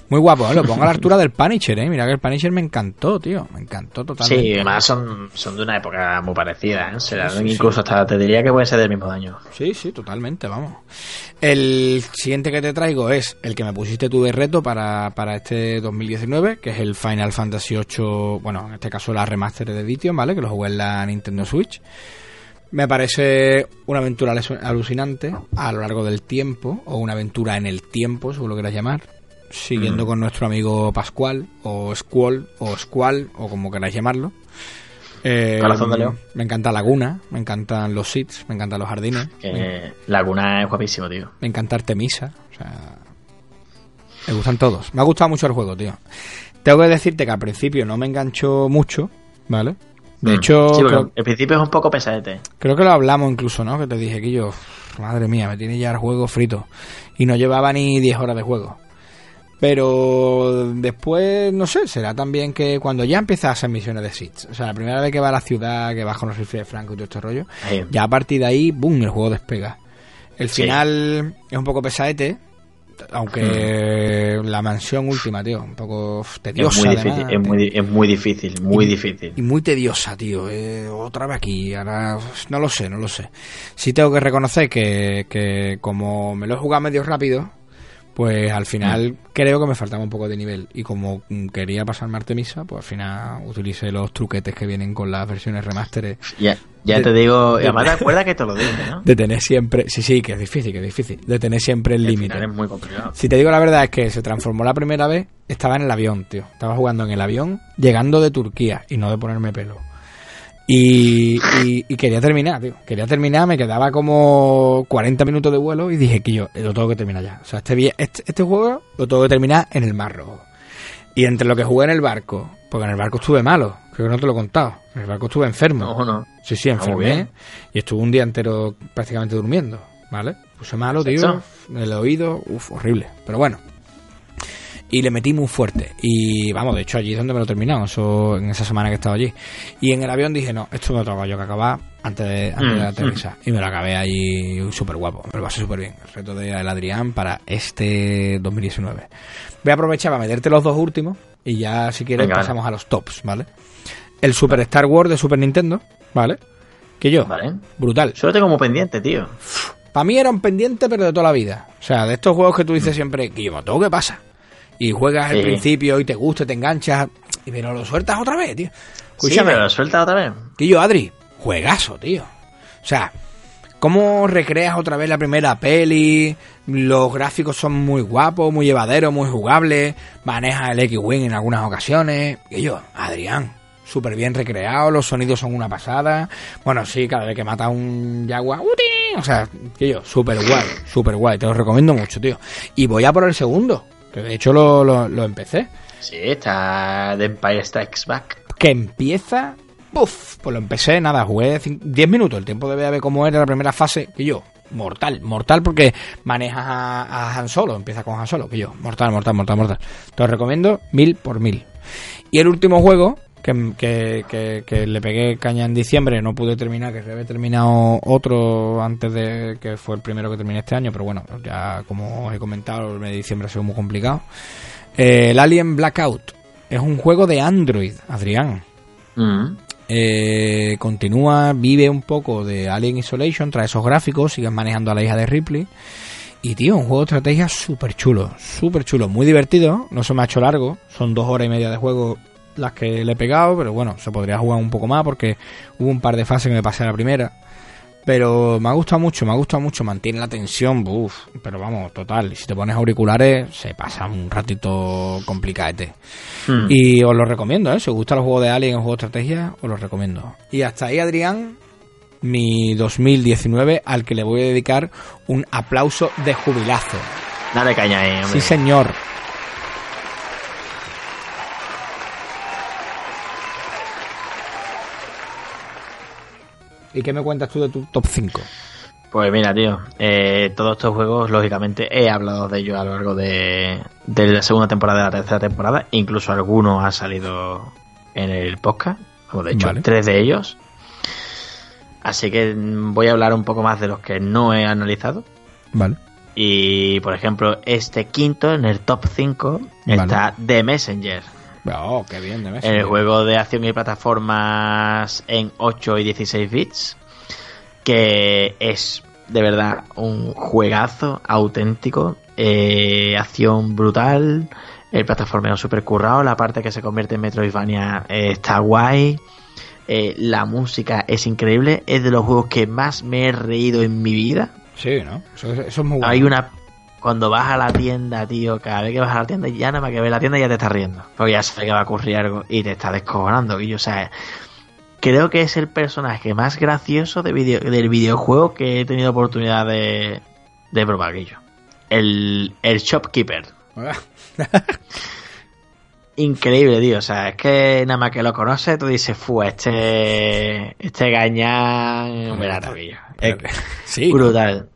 Muy guapo, ¿eh? Lo pongo a la altura del Punisher, ¿eh? Mira que el Punisher me encantó, tío. Me encantó totalmente. Sí, además son, son de una época muy parecida. ¿eh? Sea, Sí, sí, incluso hasta te diría que puede ser del mismo año. Sí, sí, totalmente, vamos. El siguiente que te traigo es el que me pusiste tú de reto para, para este 2019, que es el Final Fantasy VIII, bueno, en este caso la Remastered Edition, ¿vale? Que lo jugué en la Nintendo Switch. Me parece una aventura alu- alucinante a lo largo del tiempo, o una aventura en el tiempo, según lo quieras llamar, siguiendo con nuestro amigo Pascual, o Squall, o Squall, o como queráis llamarlo. Eh, Corazón de león. Me encanta Laguna, me encantan los sits, me encantan los jardines. Que Laguna es guapísimo, tío. Me encanta Artemisa. O sea, me gustan todos. Me ha gustado mucho el juego, tío. Tengo que decirte que al principio no me enganchó mucho, ¿vale? De Mm. hecho, Sí, porque creo, el principio es un poco pesadete. creo que lo hablamos incluso, ¿no? Que te dije que yo, madre mía, me tiene ya el juego frito. Y no llevaba ni 10 horas de juego. Pero después, no sé, será también que cuando ya empiezas a hacer misiones de SITS, o sea, la primera vez que vas a la ciudad, que vas con los rifles de Franco y todo este rollo, ya a partir de ahí, boom, el juego despega. El Sí. final es un poco pesadete, aunque la mansión última, tío, un poco uf, Es tediosa. muy además, difícil, es tío. muy, es muy difícil, muy Y- difícil. Y muy tediosa, tío. eh, otra vez aquí, ahora no lo sé, no lo sé. Sí tengo que reconocer que, que como me lo he jugado medio rápido, pues al final Mm. creo que me faltaba un poco de nivel. Y como quería pasarme Artemisa, pues al final utilicé los truquetes que vienen con las versiones remastered Ya, ya de- te digo, de- además te acuerdas que te lo dije, ¿no? de tener siempre, sí, sí, que es difícil, que es difícil, de tener siempre el límite. es muy complicado. Si te digo la verdad es que se transformó la primera vez, estaba en el avión, tío. Estaba jugando en el avión, llegando de Turquía y no de ponerme pelo. Y, y- y quería terminar, tío. Quería terminar, me quedaba como 40 minutos de vuelo y dije que yo lo tengo que terminar ya. O sea, este, este, este juego lo tengo que terminar en el Mar Rojo. Y entre lo que jugué en el barco, porque en el barco estuve malo, creo que no te lo he contado. En el barco estuve enfermo. No, no. Sí, sí, enfermé. bien. Y estuve un día entero prácticamente durmiendo, ¿vale? Puse malo, tío. Perfecto. El oído, uff, horrible. Pero bueno. Y le metí muy fuerte. Y vamos, de hecho, allí es donde me lo he terminado, eso, en esa semana que estaba allí. Y en el avión dije, no, esto me lo tengo yo que acabar antes de, antes de Mm, aterrizar. Y me lo acabé ahí súper guapo. Me lo pasé súper bien. El reto de El Adrián para este 2019. Voy a aprovechar para meterte los dos últimos. Y ya, si quieres, Venga, vale. pasamos a los tops, ¿vale? El Super Star Wars de Super Nintendo, ¿vale? Que yo, Vale. brutal. Solo tengo como pendiente, tío. Para mí era un pendiente, pero de toda la vida. O sea, de estos juegos que tú dices siempre, Guillermo, ¿todo qué pasa? Y juegas al Sí. principio y te gusta, te enganchas, y pero lo sueltas otra vez, tío. Sí, Escúchame, pero suelta otra vez. Guillo, Adri, juegazo, tío. O sea, ¿cómo recreas otra vez la primera peli? Los gráficos son muy guapos, muy llevaderos, muy jugables. Manejas el X-Wing en algunas ocasiones. Guillo, Adrián, súper bien recreado, los sonidos son una pasada. Bueno, sí, cada vez que mata un Jaguar, ¡uti! o sea, Guillo, súper guay, súper guay. Te lo recomiendo mucho, tío. Y voy a por el segundo, que de hecho lo, lo, lo empecé Sí, está The Empire Strikes Back. que empieza. ¡Puf! Pues lo empecé, nada, jugué cin- 10 minutos. El tiempo de ver cómo era la primera fase. Que yo, mortal, mortal porque manejas a, a Han Solo, empieza con Han Solo. Que yo, mortal, mortal, mortal, mortal. Te lo recomiendo mil por mil. Y el último juego, que, que, que- que le pegué caña en diciembre, no pude terminar, que había terminado otro antes de que fue el primero que terminé este año, pero bueno, ya como os he comentado, el mes de diciembre ha sido muy complicado. Eh, el Alien Blackout es un juego de Android, Adrián. Mm. Eh, continúa, vive un poco de Alien Isolation, trae esos gráficos, siguen manejando a la hija de Ripley. Y tío, un juego de estrategia súper chulo, súper chulo, muy divertido, no se me ha hecho largo, son dos horas y media de juego las que le he pegado, pero bueno, se podría jugar un poco más porque hubo un par de fases que me pasé a la primera. Pero me ha gustado mucho, me ha gustado mucho, mantiene la tensión, uff, pero vamos, total, si te pones auriculares se pasa un ratito complicadete. Mm. Y os lo recomiendo, ¿eh? Si os gustan los juegos de Alien o juegos de estrategia, os los recomiendo. Y hasta ahí, Adrián, mi 2019, al que le voy a dedicar un aplauso de jubilazo. Dale caña ahí, hombre. Sí, señor. ¿Y qué me cuentas tú de tu top 5? Pues mira, tío, eh, todos estos juegos, lógicamente, he hablado de ellos a lo largo de, de la segunda temporada y la tercera temporada. Incluso algunos han salido en el podcast, o de hecho, Vale. tres de ellos. Así que voy a hablar un poco más de los que no he analizado. Vale. Y, por ejemplo, este quinto, en el top 5, Vale. está The Messenger. Oh, qué bien. El juego de acción y plataformas en 8 y 16 bits, que es de verdad un juegazo auténtico, eh, acción brutal, el plataformeo super currado, la parte que se convierte en Metroidvania eh, está guay, eh, la música es increíble, es de los juegos que más me he reído en mi vida. Sí, ¿no? Eso, eso es muy bueno. Hay una. Cuando vas a la tienda, tío, cada vez que vas a la tienda, ya nada más que ves la tienda ya te estás riendo. Porque ya sabes que va a ocurrir algo y te está descojonando. Y, o sea, creo que es el personaje más gracioso de video- del videojuego que he tenido oportunidad de, de probar, Guillo. El, el Shopkeeper. Increíble, tío. O sea, es que nada más que lo conoces, tú dices, fu, este. Este gañán. Maravilla. Es sí. brutal.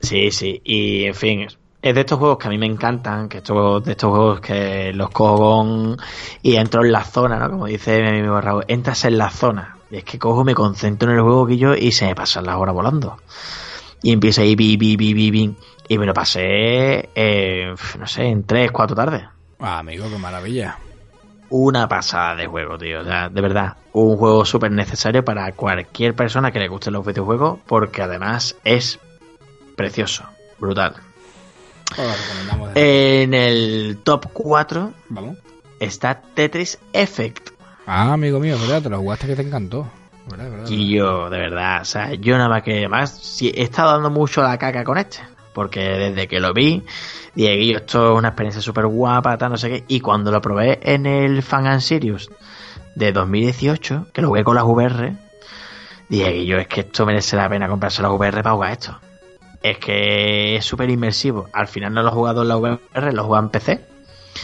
Sí, sí. Y en fin, es de estos juegos que a mí me encantan, que estos, de estos juegos que los cojo con- y entro en la zona, ¿no? Como dice mi amigo Raúl, entras en la zona. Y es que cojo, me concentro en el juego que yo y se me pasan las horas volando. Y empiezo ahí, bi, bi, bi, bi, bi, y me lo pasé, eh, no sé, en tres, cuatro tardes. Ah, amigo, qué maravilla. Una pasada de juego, tío. O sea, de verdad, un juego súper necesario para cualquier persona que le gusten los videojuegos, porque además es precioso, brutal. Lo de- En el top 4 Vamos. está Tetris Effect. Ah, amigo mío, ¿verdad? Te lo jugaste que te encantó. ¿Verdad, verdad, Y yo, de verdad, o sea, yo nada más que más, sí, he estado dando mucho la caca con este. Porque desde que lo vi, dije, "Guillo, esto es una experiencia súper guapa, tal, no sé qué. Y cuando lo probé en el Fan and Serious de 2018, que lo jugué con las VR, dije, Guillo, es que esto merece la pena comprarse las VR para jugar esto. Es que es súper inmersivo. Al final no lo he jugado en la VR, lo he jugado en PC.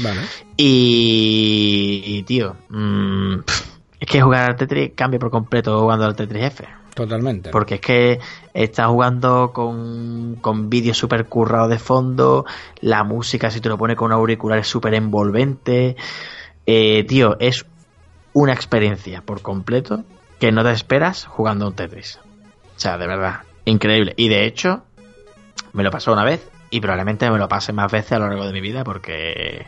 Vale. Y, y, tío, mm, es que jugar al Tetris cambia por completo jugando al Tetris F. Totalmente. Porque es que estás jugando con, con vídeos súper currados de fondo, la música si te lo pone con un auricular es súper envolvente. Eh, tío, es una experiencia por completo que no te esperas jugando a un Tetris. O sea, de verdad, increíble. Y de hecho, me lo pasó una vez y probablemente me lo pase más veces a lo largo de mi vida porque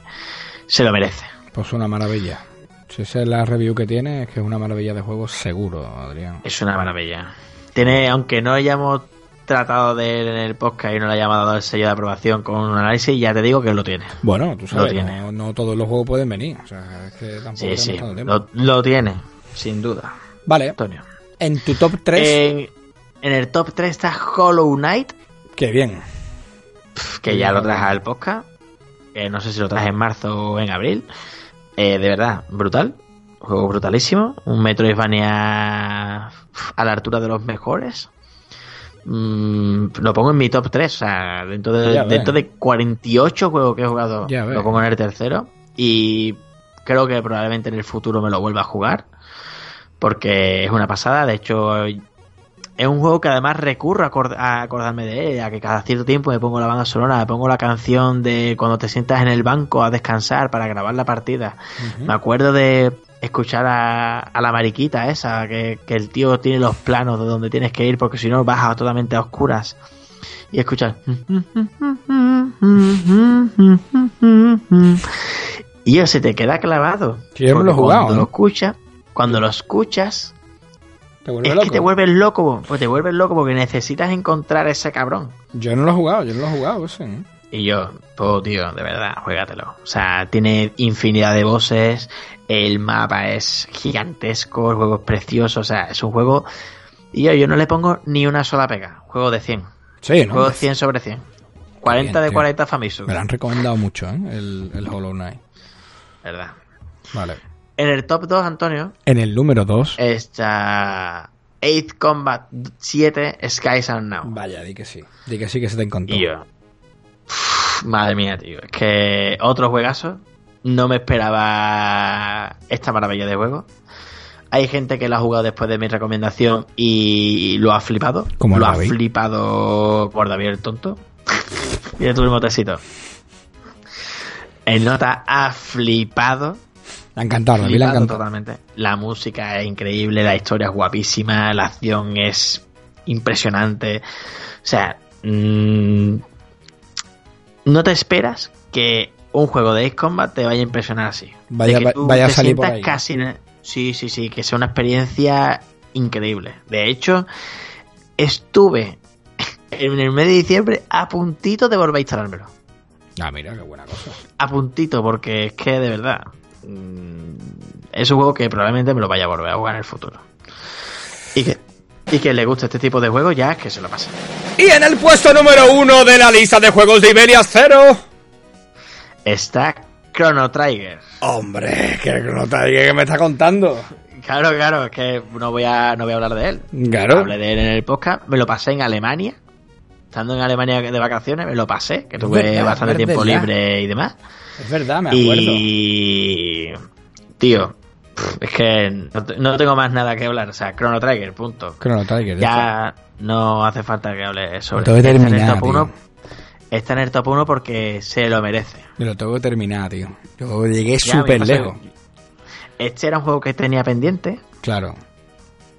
se lo merece. Pues una maravilla. Si esa es la review que tiene, es que es una maravilla de juego seguro, Adrián. Es una maravilla. Tiene, aunque no hayamos tratado de él en el podcast y no le hayamos dado el sello de aprobación con un análisis, ya te digo que lo tiene. Bueno, tú sabes, tiene. no, no todos los juegos pueden venir. O sea, es que tampoco Sí, sí, lo tiene, sin duda. Vale, Antonio. en tu top 3, En, en el top 3 está Hollow Knight, qué bien. que ya lo traje al podcast. Eh, no sé si lo traje en marzo o en abril. Eh, de verdad, brutal. Juego brutalísimo. Un Metroidvania a la altura de los mejores. Mm, lo pongo en mi top 3. O sea, dentro de, dentro de 48 juegos que he jugado, Ya lo pongo en el tercero. Y creo que probablemente en el futuro me lo vuelva a jugar. Porque es una pasada. De hecho, es un juego que además recurro a, acord- a acordarme de él, a que cada cierto tiempo me pongo la banda sonora, me pongo la canción de cuando te sientas en el banco a descansar para grabar la partida. Me acuerdo de escuchar a, a la mariquita esa, que, que el tío tiene los planos de donde tienes que ir, porque si no bajas totalmente a oscuras. Y escuchar. Y eso se te queda clavado. Sí, yo lo he jugado, Cuando ¿no? lo escuchas, cuando lo escuchas, ¿Te vuelve es loco? que te vuelves loco, pues te vuelves loco porque necesitas encontrar a ese cabrón. Yo no lo he jugado, yo no lo he jugado ese. ¿eh? Y yo, pues tío, de verdad, juégatelo. O sea, tiene infinidad de voces, el mapa es gigantesco, el juego es precioso, o sea, es un juego... Y yo, yo no le pongo ni una sola pega. Juego de 100. Sí, ¿no? Juego 100 sobre 100. 40 bien, de tío. 40 Famisu. Me lo han recomendado mucho, ¿eh? El, el Hollow Knight. ¿Verdad? Vale. En el top 2, Antonio, En el número 2. está 8 Combat 7 Skies and Now. Vaya, di que sí. Di que sí que se te encontró. Y yo. Uf, madre mía, tío. Es que otro juegazo. No me esperaba esta maravilla de juego. Hay gente que lo ha jugado después de mi recomendación y lo ha flipado. Como lo ha flipado por David el tonto. y de tu mismo tesito. El nota ha flipado. Ha encantado, a mí encantado. totalmente. La música es increíble, la historia es guapísima, la acción es impresionante. O sea, mm, no te esperas que un juego de Ace Combat te vaya a impresionar así. Vaya- que tú vaya a salir por ahí. Casi sí, sí, sí, que sea una experiencia increíble. De hecho, estuve en el mes de diciembre a puntito de volver a instalármelo. Ah, mira, qué buena cosa. A puntito, porque es que de verdad. Mm, Es un juego que probablemente me lo vaya a volver a jugar en el futuro. Y que, y que le guste este tipo de juegos, ya es que se lo pase. Y en el puesto número 1 de la lista de juegos de Iberia Cero. Está Chrono Trigger. Hombre, qué nota que me está contando. Claro, claro, es que no voy a, no voy a hablar de él. Claro. Hablé de él en el podcast. Me lo pasé en Alemania. Estando en Alemania de vacaciones, me lo pasé, que tuve verdad, bastante tiempo libre y demás. Es verdad, me acuerdo. Y. Tío, es que no, te- no tengo más nada que hablar. O sea, Chrono Trigger, punto. Chrono Trigger. ya no hace falta que hable sobre Lo tengo que Está en el top tío. 1 Está en el top 1 porque se lo merece. Yo lo tengo que terminar, tío. Yo llegué súper lejos. Este era un juego que tenía pendiente Claro.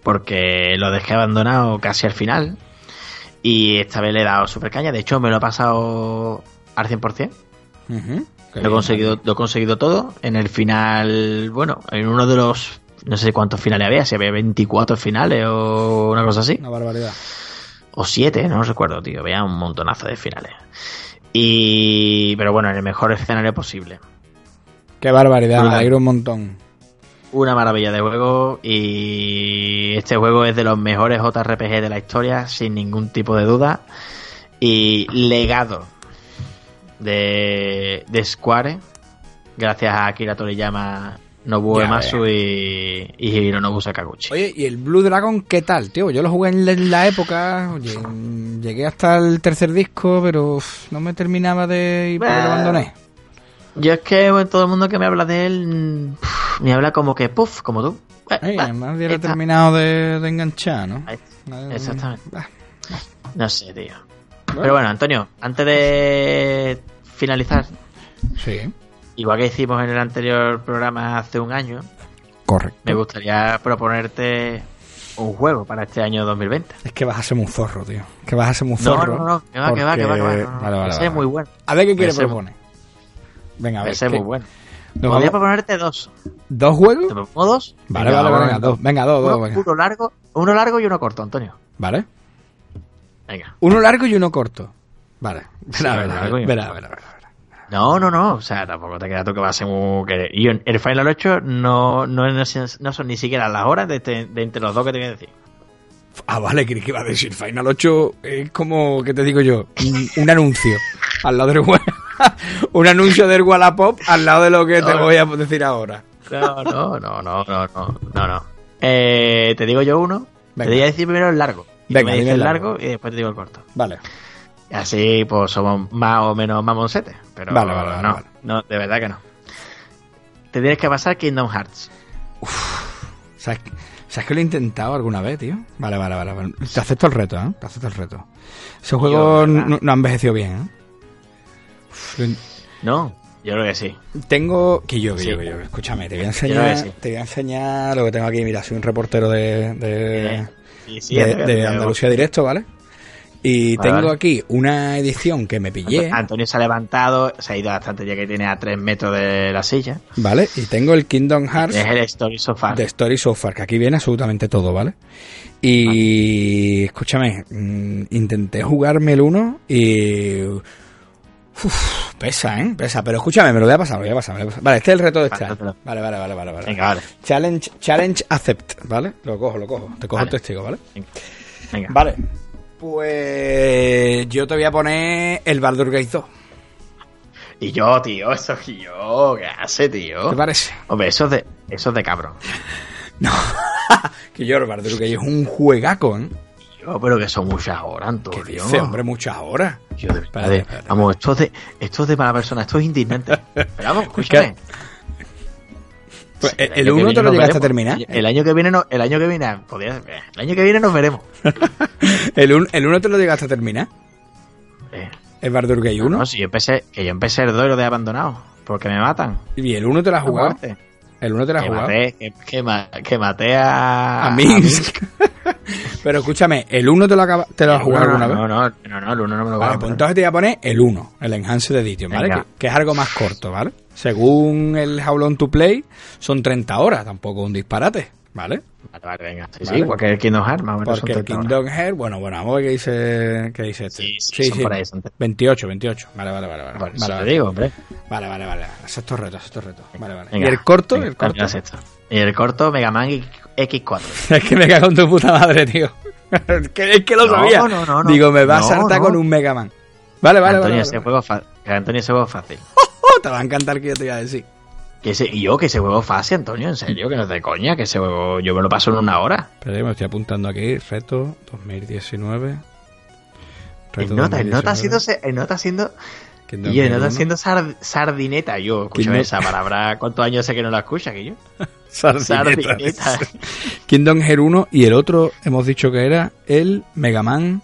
porque lo dejé abandonado casi al final. Y esta vez le he dado super caña. De hecho, me lo he pasado al 100%. Ujú. Qué Lo he, bien, conseguido, lo he conseguido todo. En el final, bueno, en uno de los. No sé cuántos finales había, si había 24 finales o una cosa así. Una barbaridad. O 7, no recuerdo, tío. Había un montonazo de finales. Y. Pero bueno, en el mejor escenario posible. Qué barbaridad, me alegro un montón. Una maravilla de juego. Y este juego es de los mejores JRPG de la historia, sin ningún tipo de duda. Y legado de, de Square. Gracias a Akira Toriyama, Nobuo Ya Ematsu y, y Hironobu Sakaguchi. Oye, ¿y el Blue Dragon qué tal, tío? Yo lo jugué en la- época, oye, llegué hasta el tercer disco, pero uf, no me terminaba de ir porque lo abandoné. Yo es que bueno, todo el mundo que me habla de él me habla como que puff, como tú. Ey, bah, además hubiera terminado de, de enganchar, ¿no? Exactamente. bah, No sé, tío. Pero bueno, Antonio, antes de finalizar, Sí, igual que hicimos en el anterior programa hace un año, correcto. me gustaría proponerte un juego para este año 2020. Es que vas a ser un zorro, tío. Que vas a ser un No, zorro. no, no, que va, que va, que va, que va. porque- no, no, Vale, vale, vale. muy bueno. A ver qué quiere Ese es proponer. Venga, a ver. Ese es ¿qué- muy bueno. ¿Nos Podría vamos- proponerte dos. ¿Dos ¿Te juegos? propongo dos? Vale, Venga, vale, venga, en dos. Venga, dos, Uno, dos, venga. uno largo, uno largo y uno corto, Antonio. Vale. Venga. Uno largo y uno corto. Vale. Verá, verá. No, no, no. O sea, tampoco te queda tú que va a ser muy... Y el Final 8 no, no, no son ni siquiera las horas de, este- de entre los dos que te voy a decir. Ah, vale, creí que iba a decir Final 8 es como, ¿qué te digo yo? Un, un anuncio al lado del Un anuncio del Wallapop al lado de lo que te voy a decir ahora. No, no, no, no, no, no, no, no. Eh, te digo yo uno. Venga. Te voy a decir primero el largo. Venga, me dices el largo. largo. y después te digo el corto. Vale. Así pues somos más o menos mamoncetes. Pero Vale, vale, no, vale. no, de verdad que no. Te tienes que pasar Kingdom Hearts. ¿Sabes, ¿Sabes que lo he intentado alguna vez, tío? Vale, vale, vale. vale. Te acepto el reto, ¿eh? Te acepto el reto. Ese juego no, no ha envejecido bien, ¿eh? Uf, in- No, Yo creo que sí. Tengo. Que yo, que Sí. yo, que yo. Escúchame, te voy a enseñar. sí. Te voy a enseñar lo que tengo aquí. Mira, soy un reportero de, de, Eh, sí, sí, de-. Andalucía Directo, ¿vale? Y Vale, tengo vale. aquí una edición que me pillé, Antonio se ha levantado, se ha ido bastante ya que tiene a 3 metros de la silla. ¿vale? Y tengo el Kingdom Hearts Es el Story Sofá. de Story Software, que aquí viene absolutamente todo, ¿vale? Y escúchame, mm, intenté jugarme el 1 y. Uf, pesa, ¿eh? Pesa. Pero escúchame, me lo voy a pasar, me lo voy a pasar. me lo voy a pasar. Vale, este es el reto de este año. Vale, vale, vale, vale. vale. Venga, vale. Challenge, challenge accept, ¿vale? Lo cojo, lo cojo. Te cojo Vale. el testigo, ¿vale? Venga. Vale. Pues yo te voy a poner el Baldur Gate 2. Y yo, tío, eso que yo, ¿qué hace, tío? ¿Te parece? Hombre, eso es de, eso es de cabrón. No. que yo, el Baldur Gate es un juegaco, ¿eh? Yo, pero que son muchas horas, Antonio. dice, hombre, muchas horas. Yo de verdad, de- vamos, esto es de, esto es de mala persona, esto es indignante. Pero vamos, escúchame. Pues, el año que 1 te lo llegaste a terminar. El año que viene no, el año que viene, podría- el año que viene nos veremos. El 1 el uno te lo llegaste a terminar. Eh, El Baldur Gate 1. no, si yo empecé, que yo empecé el 2 y lo de abandonado, porque me matan. Y el 1 te lo has jugado. Muerte. El 1 te lo has Que jugado. maté, que, que ma- que maté a... A Minsk. Pero escúchame, ¿el 1 te lo, acaba- te lo has jugado alguna no, vez? No, no, no, no, el uno no me lo Vale, a pues entonces te voy a poner el 1, el Enhanced Edition, ¿vale? Que, que es algo más corto, ¿vale? Según el Long to Play, son 30 horas, tampoco un disparate, ¿vale? Vale, vale, venga. Sí, Vale. sí, igual que el Kingdom Hearts, más o menos Porque son el 30 horas. Kingdom Hearts, bueno, bueno, vamos a ver qué dice, qué dice este. Sí, sí, son por ahí, son 28, 28. Vale, vale, vale. Vale, vale, te vale. digo, hombre. Vale, vale, vale. Sexto reto, sexto reto. Vale, vale. Venga, ¿Y el corto? venga, el corto. Y el corto, Mega Man X4. Es que me cago en tu puta madre, tío. es, que, es que lo No, sabía. no, no, no. Digo, me va a No, saltar no. con un Mega Man. Vale, vale, Antonio, vale. ese vale. juego Antonio, ese juego es fácil. Te va a encantar que yo te iba a decir. Que ese, y yo, que ese juego fácil, Antonio, en serio, que no es de coña, que ese juego yo me lo paso en una hora. Espera, me estoy apuntando aquí. Reto 2019. El nota, el nota siendo, el nota siendo, y el nota 1. siendo sard- sardineta. Yo, Kingdom- esa palabra, ¿cuántos años sé que no la escucha que yo? Sardineta. Sardineta. Kingdom Hearts 1 y el otro hemos dicho que era el Mega Man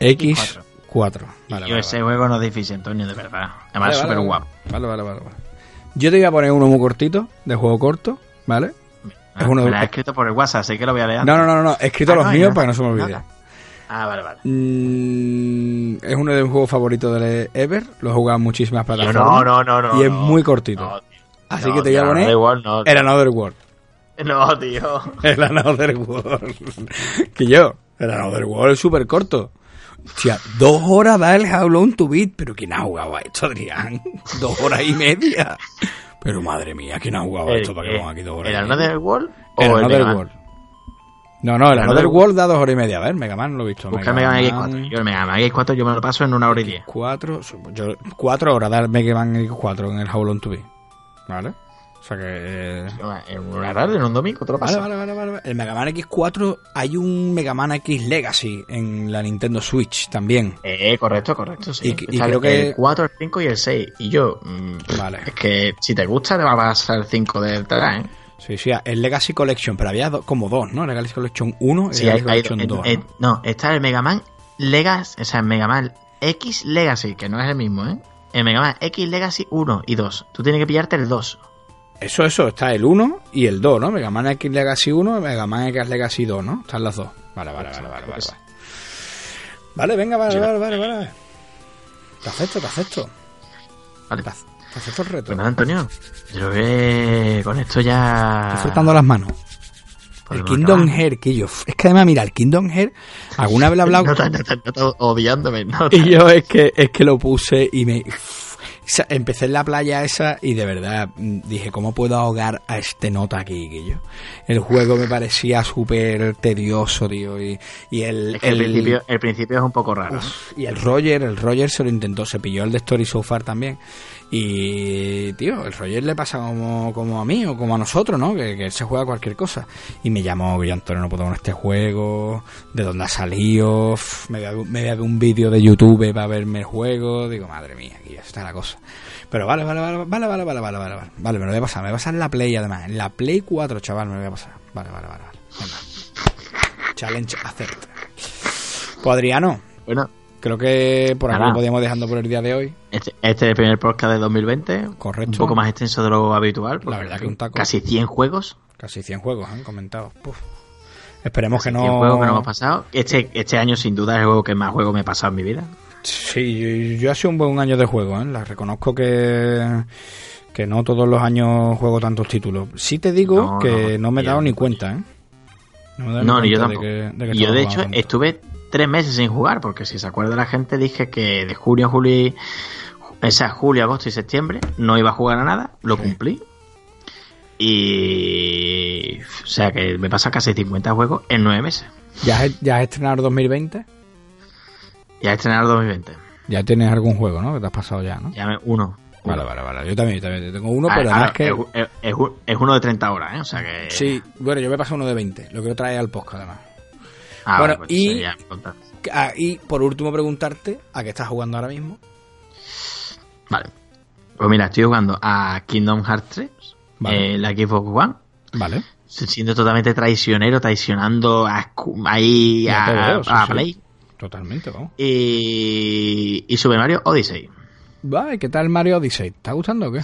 X4. Vale, yo ese vale. juego no es difícil, Antonio, de verdad. Además, es súper guapo. Vale, vale, vale, vale. Yo te voy a poner uno muy cortito, de juego corto, ¿vale? Ah, Es uno- me la has escrito por el WhatsApp, así que lo voy a leer. No, no, no, no, he escrito Ah, los no, míos para que no se me olvide. Ah, vale, vale. Mm, es uno de mis juegos favoritos de Ever, lo he jugado en muchísimas plataformas. no, no, no, no. y es muy cortito. Así que te voy a poner el Another World. No, tío. El Another World. que yo, el Another World es súper corto. Hostia, dos horas da el Long to Beat. Pero ¿quién ha jugado a esto, Adrián? Dos horas y media. Pero madre mía, ¿quién ha jugado a esto para que ¿El, ponga aquí dos horas? el? Another World o El el Another? World. No, no, el El Another World da dos horas y media. A ver, Mega Man lo he visto. Busca Mega Man X4. Yo el Mega Man X4 yo me lo paso en una hora y diez. Cuatro, yo, cuatro horas da el Mega Man X4 en el Long to Beat. ¿Vale? O sea que... eh, En una tarde, en un domingo, te lo Vale, paso. vale, vale, vale. vale. El Mega Man X4 hay un Mega Man X Legacy en la Nintendo Switch también. Eh, correcto, correcto, sí. Y- y creo el- que- El 4, el 5 y el 6. Y yo... mm, Vale. Es que si te gusta te va a pasar el 5 de atrás, ¿eh? Sí, sí, el Legacy Collection, pero había do- como dos, ¿no? Legacy Collection 1 y Sí, hay, Legacy hay- Collection eh, 2. eh, ¿no? no, está el Mega Man Legacy, o sea, el Mega Man X Legacy, que no es el mismo, ¿eh? El Mega Man X Legacy 1 y 2. Tú tienes que pillarte el 2. Eso, eso, está el 1 y el 2, ¿no? Mega Man X Legacy 1 y Mega Man X Legacy 2, ¿no? Están las dos. Vale, vale, vale, vale, vale. Vale, vale venga, vale, vale, vale, vale. Te acepto, te acepto. Vale. Te, acepto el reto. Pues nada, Antonio. Yo que con esto ya... Estoy frotando las manos. El Kingdom acabar. Hearts, que yo... Es que además, mira, el Kingdom Hearts, alguna vez lo he hablado... No no no odiándome, no Y yo es que, es que lo puse y me... Empecé en la playa esa y de verdad mm, dije, ¿cómo puedo ahogar a este nota aquí, que yo? El juego me parecía súper tedioso, tío, y, y el... Es que el, principio, el principio es un poco raro. y el Roger, el Roger se lo intentó, se pilló el de Story So Far también. Y, tío, el Roger le pasa como, como a mí o como a nosotros, ¿no? Que, que él se juega cualquier cosa. Y me llamó, yo Antonio, no puedo con este juego, de dónde ha salido, me voy a, ver un vídeo de YouTube para verme el juego. Digo, madre mía, aquí ya está la cosa. Pero vale, vale, vale, vale, vale, vale, vale, vale, vale, vale, me lo voy a pasar, me voy a pasar en la Play además, en la Play 4, chaval, me lo voy a pasar. Vale, vale, vale, vale. Challenge accept. Pues Adriano, Bueno, Creo que por aquí Nada. lo podíamos dejando por el día de hoy. Este, este es el primer podcast de 2020. Correcto. Un poco más extenso de lo habitual. porque verdad que un taco. Casi 100 juegos. Casi 100 juegos han comentado. Puf. Esperemos que 100 no. juegos que no hemos pasado. Este, este año, sin duda, es el juego que más juegos me he pasado en mi vida. Sí, yo, yo ha sido un buen año de juego, ¿eh? La reconozco que, que no todos los años juego tantos títulos. Sí te digo No, que no, no, me he dado ni pues. cuenta, ¿eh? No, me he dado No, ni yo cuenta tampoco. de que- de que Y yo, de hecho, tanto. estuve tres meses sin jugar, porque si se acuerda la gente, dije que de junio a julio, o sea, julio, agosto y septiembre, no iba a jugar a nada, lo Sí. cumplí. Y. O sea, que me pasa casi 50 juegos en nueve meses. ¿Ya has, ¿Ya has estrenado 2020? Ya he estrenado 2020. Ya tienes algún juego, ¿no? Que te has pasado ya, ¿no? Ya me, uno. Vale, vale, vale. Yo también, yo también tengo uno, Ah, pero ah, además que... es, es- es un- es uno de 30 horas, ¿eh? O sea que. Sí, bueno, yo me he pasado uno de 20. Lo quiero traer al podcast, además. Ah, bueno, pues y-. Ah, y por último preguntarte a qué estás jugando ahora mismo. Vale. Pues mira, estoy jugando a Kingdom Hearts 3, Vale. eh, la Xbox One. Vale. siendo totalmente traicionero, traicionando a, ahí a, te veo, sí, a sí. Play. Totalmente, vamos. Y, y Super Mario Odyssey. Vale, ¿qué tal Mario Odyssey? ¿Te está gustando o qué?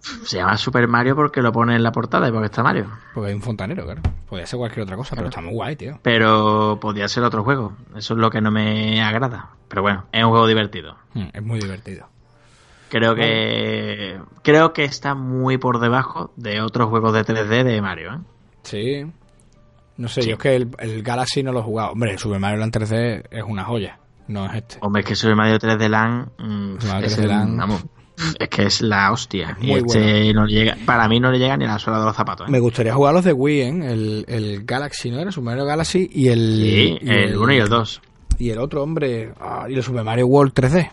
Se llama Super Mario porque lo pone en la portada y porque está Mario. Porque hay un fontanero, claro. Podría ser cualquier otra cosa, pero está muy guay, tío. Pero podría ser otro juego. Eso es lo que no me agrada. Pero bueno, es un juego divertido. Mm, Es muy divertido. Creo que creo que está muy por debajo de otros juegos de 3D de Mario. ¿eh? Sí. No sé, Sí. yo es que el, el Galaxy no lo he jugado. Hombre, el Super Mario Land 3D es una joya. No es este. Hombre, es que Super Mario 3D Land, mm, Super Mario es, 3D el- Land. vamos, es que es la hostia. Y este no le llega, para mí no le llega ni a la suela de los zapatos. ¿eh? Me gustaría jugar los de Wii, ¿eh? El, el Galaxy, ¿no era? Super Mario Galaxy y el... Sí, y el 1 y el 2. Y el otro, hombre... ah, y el Super Mario World 3D.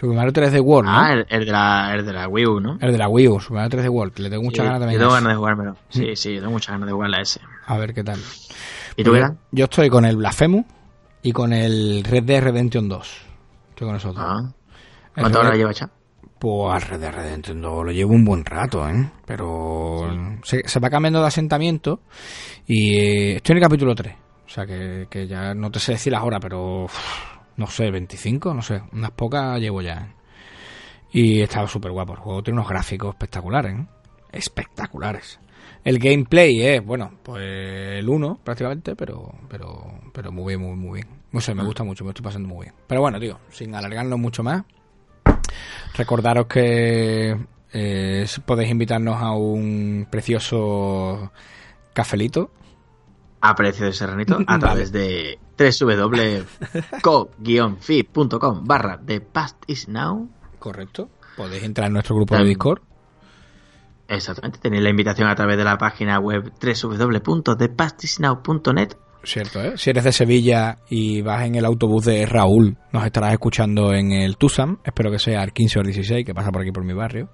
Super Mario 3D World, ¿no? Ah, el, el de la, el de la Wii U, ¿no? El de la Wii U, Super Mario 3D World. Le tengo muchas Sí, ganas también. Yo tengo ganas de jugármelo. Sí, sí, yo tengo muchas ganas de jugarla a ese. A ver qué tal. ¿Y tú, Pues Gran? yo, estoy con el Blasphemous y con el Red Dead Redemption 2. Estoy con esos dos. Ah. El ¿Cuántas horas Red- lleva ya? Pues Red Dead Redemption 2 lo llevo un buen rato, ¿eh? Pero se, se va cambiando de asentamiento y eh, estoy en el capítulo 3. O sea que, que ya no te sé decir las horas, pero no sé, 25, no sé, unas pocas llevo ya. ¿eh? Y estaba súper guapo. El juego tiene unos gráficos espectaculares, ¿eh? Espectaculares. El gameplay es, bueno, pues el 1 prácticamente, pero, pero, pero muy bien, muy, muy bien. No sé, me gusta mucho, me estoy pasando muy bien. Pero bueno, digo, sin alargarnos mucho más, recordaros que eh, podéis invitarnos a un precioso cafelito. A precio de serranito a Vale. través de www.co-fi.com barra The Past is Now. Correcto. Podéis entrar en nuestro grupo de También. Discord. Exactamente. Tenéis la invitación a través de la página web www.thepastisnow.net Cierto, ¿eh? Si eres de Sevilla y vas en el autobús de Raúl, nos estarás escuchando en el TUSAM. Espero que sea el 15 o el 16, que pasa por aquí por mi barrio.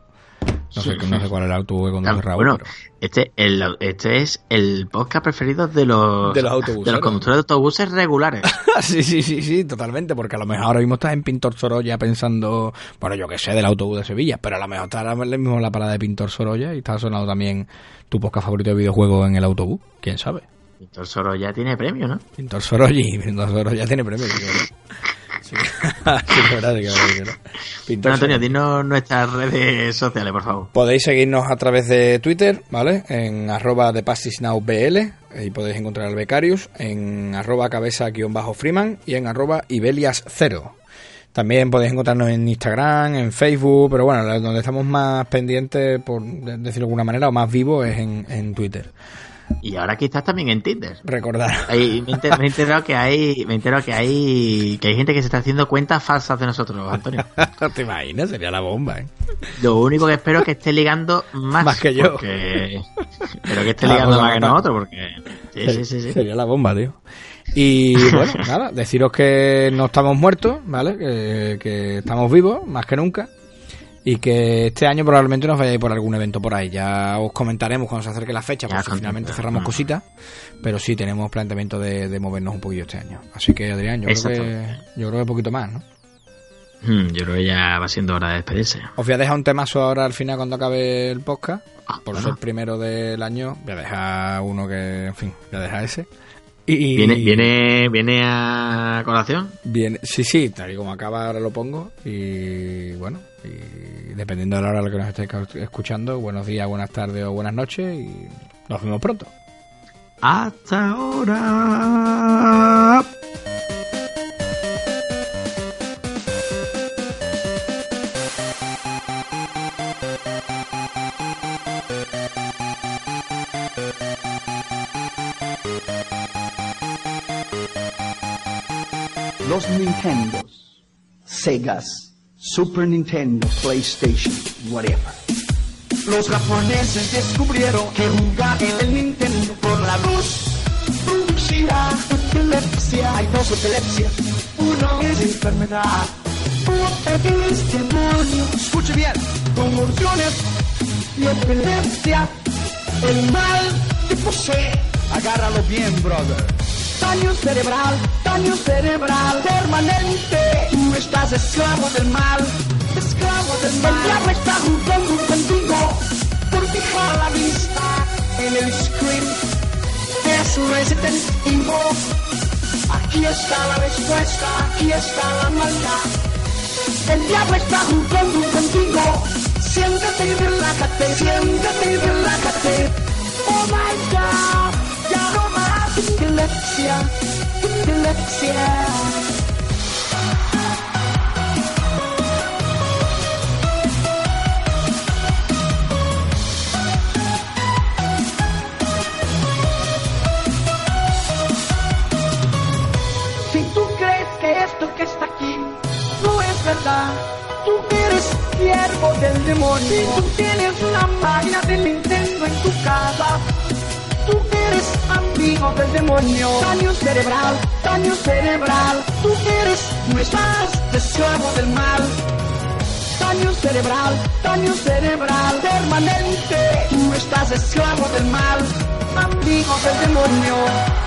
No sé, no sé cuál es el autobús que conduce Raúl. Bueno, pero- este, el- este es el podcast preferido de los, De los autobuseros. de los conductores de autobuses regulares. sí, sí, sí, sí, totalmente, porque a lo mejor ahora mismo estás en Pintor Sorolla pensando, bueno, yo que sé, del autobús de Sevilla, pero a lo mejor estás ahora mismo en la parada de Pintor Sorolla y está sonando también tu podcast favorito de videojuegos en el autobús, quién sabe. Víctor Soro ya tiene premio, ¿no? Pintor Sorolla y Pintor Sorolla tiene premio. Sí. Sí, verdad, sí, verdad. Pintor Bueno, Antonio, dinos nuestras redes sociales, por favor. Podéis seguirnos a través de Twitter, ¿vale? En arroba de BL, ahí podéis encontrar al Becarius, en arroba cabeza-freeman y en arroba ibelias0. También podéis encontrarnos en Instagram, en Facebook, pero bueno, donde estamos más pendientes, por de- decirlo de alguna manera, o más vivos es en, en Twitter. Y ahora quizás también en Tinder. Recordar. Ahí me, he enter- me he enterado que hay, me he enterado que hay, que hay gente que se está haciendo cuentas falsas de nosotros, Antonio. ¿Te imaginas? Sería la bomba, ¿eh? Lo único que espero es que esté ligando más, Más que yo. porque- Pero que esté ligando más que nosotros, porque... Sí, sí, sí, sí. Sería la bomba, tío. Y bueno, nada, deciros que no estamos muertos, ¿vale? Que, que estamos vivos, más que nunca. Y que este año probablemente nos vayáis por algún evento por ahí. Ya os comentaremos cuando se acerque la fecha, porque con- finalmente cerramos cositas. Pero sí tenemos planteamiento de, de movernos un poquillo este año. Así que, Adrián, yo creo que, yo creo que poquito más, ¿no? Hmm, yo creo que ya va siendo hora de despedirse. Os voy a dejar un temazo ahora al final cuando acabe el podcast. Ah, Por bueno. ser primero del año, voy a dejar uno que, en fin, voy a dejar ese. Y ¿Viene, viene, ¿Viene a colación? Viene, sí, sí, tal y como acaba ahora lo pongo. Y bueno, y dependiendo de la hora a la que nos estéis escuchando, buenos días, buenas tardes o buenas noches y nos vemos pronto. Hasta ahora. los Nintendos, Segas, Super Nintendo, PlayStation, whatever. Los japoneses descubrieron que jugar en el Nintendo por la luz producirá epilepsia. Hay dos epilepsias. Uno es enfermedad. Otro es demonio. Escuche bien. Convulsiones y epilepsia. El mal te posee. Agárralo bien, brother. Daño cerebral, daño cerebral permanente. Tú estás esclavo del mal, esclavo del mal. El diablo está jugando contigo por fijar la vista en el screen. Es Resident Evil. Aquí está la respuesta, aquí está la maldad. El diablo está jugando contigo. Siéntate y relájate, siéntate y relájate. Oh my god, ya no más epilepsia, epilepsia. Si tú crees que esto que está aquí no es verdad, tú eres siervo del demonio. Si tú tienes una máquina de Nintendo en tu casa, tú eres amigo del demonio. Daño cerebral, daño cerebral, tú eres, no estás esclavo del mal. Daño cerebral, daño cerebral permanente. Tú estás esclavo del mal, amigo del demonio.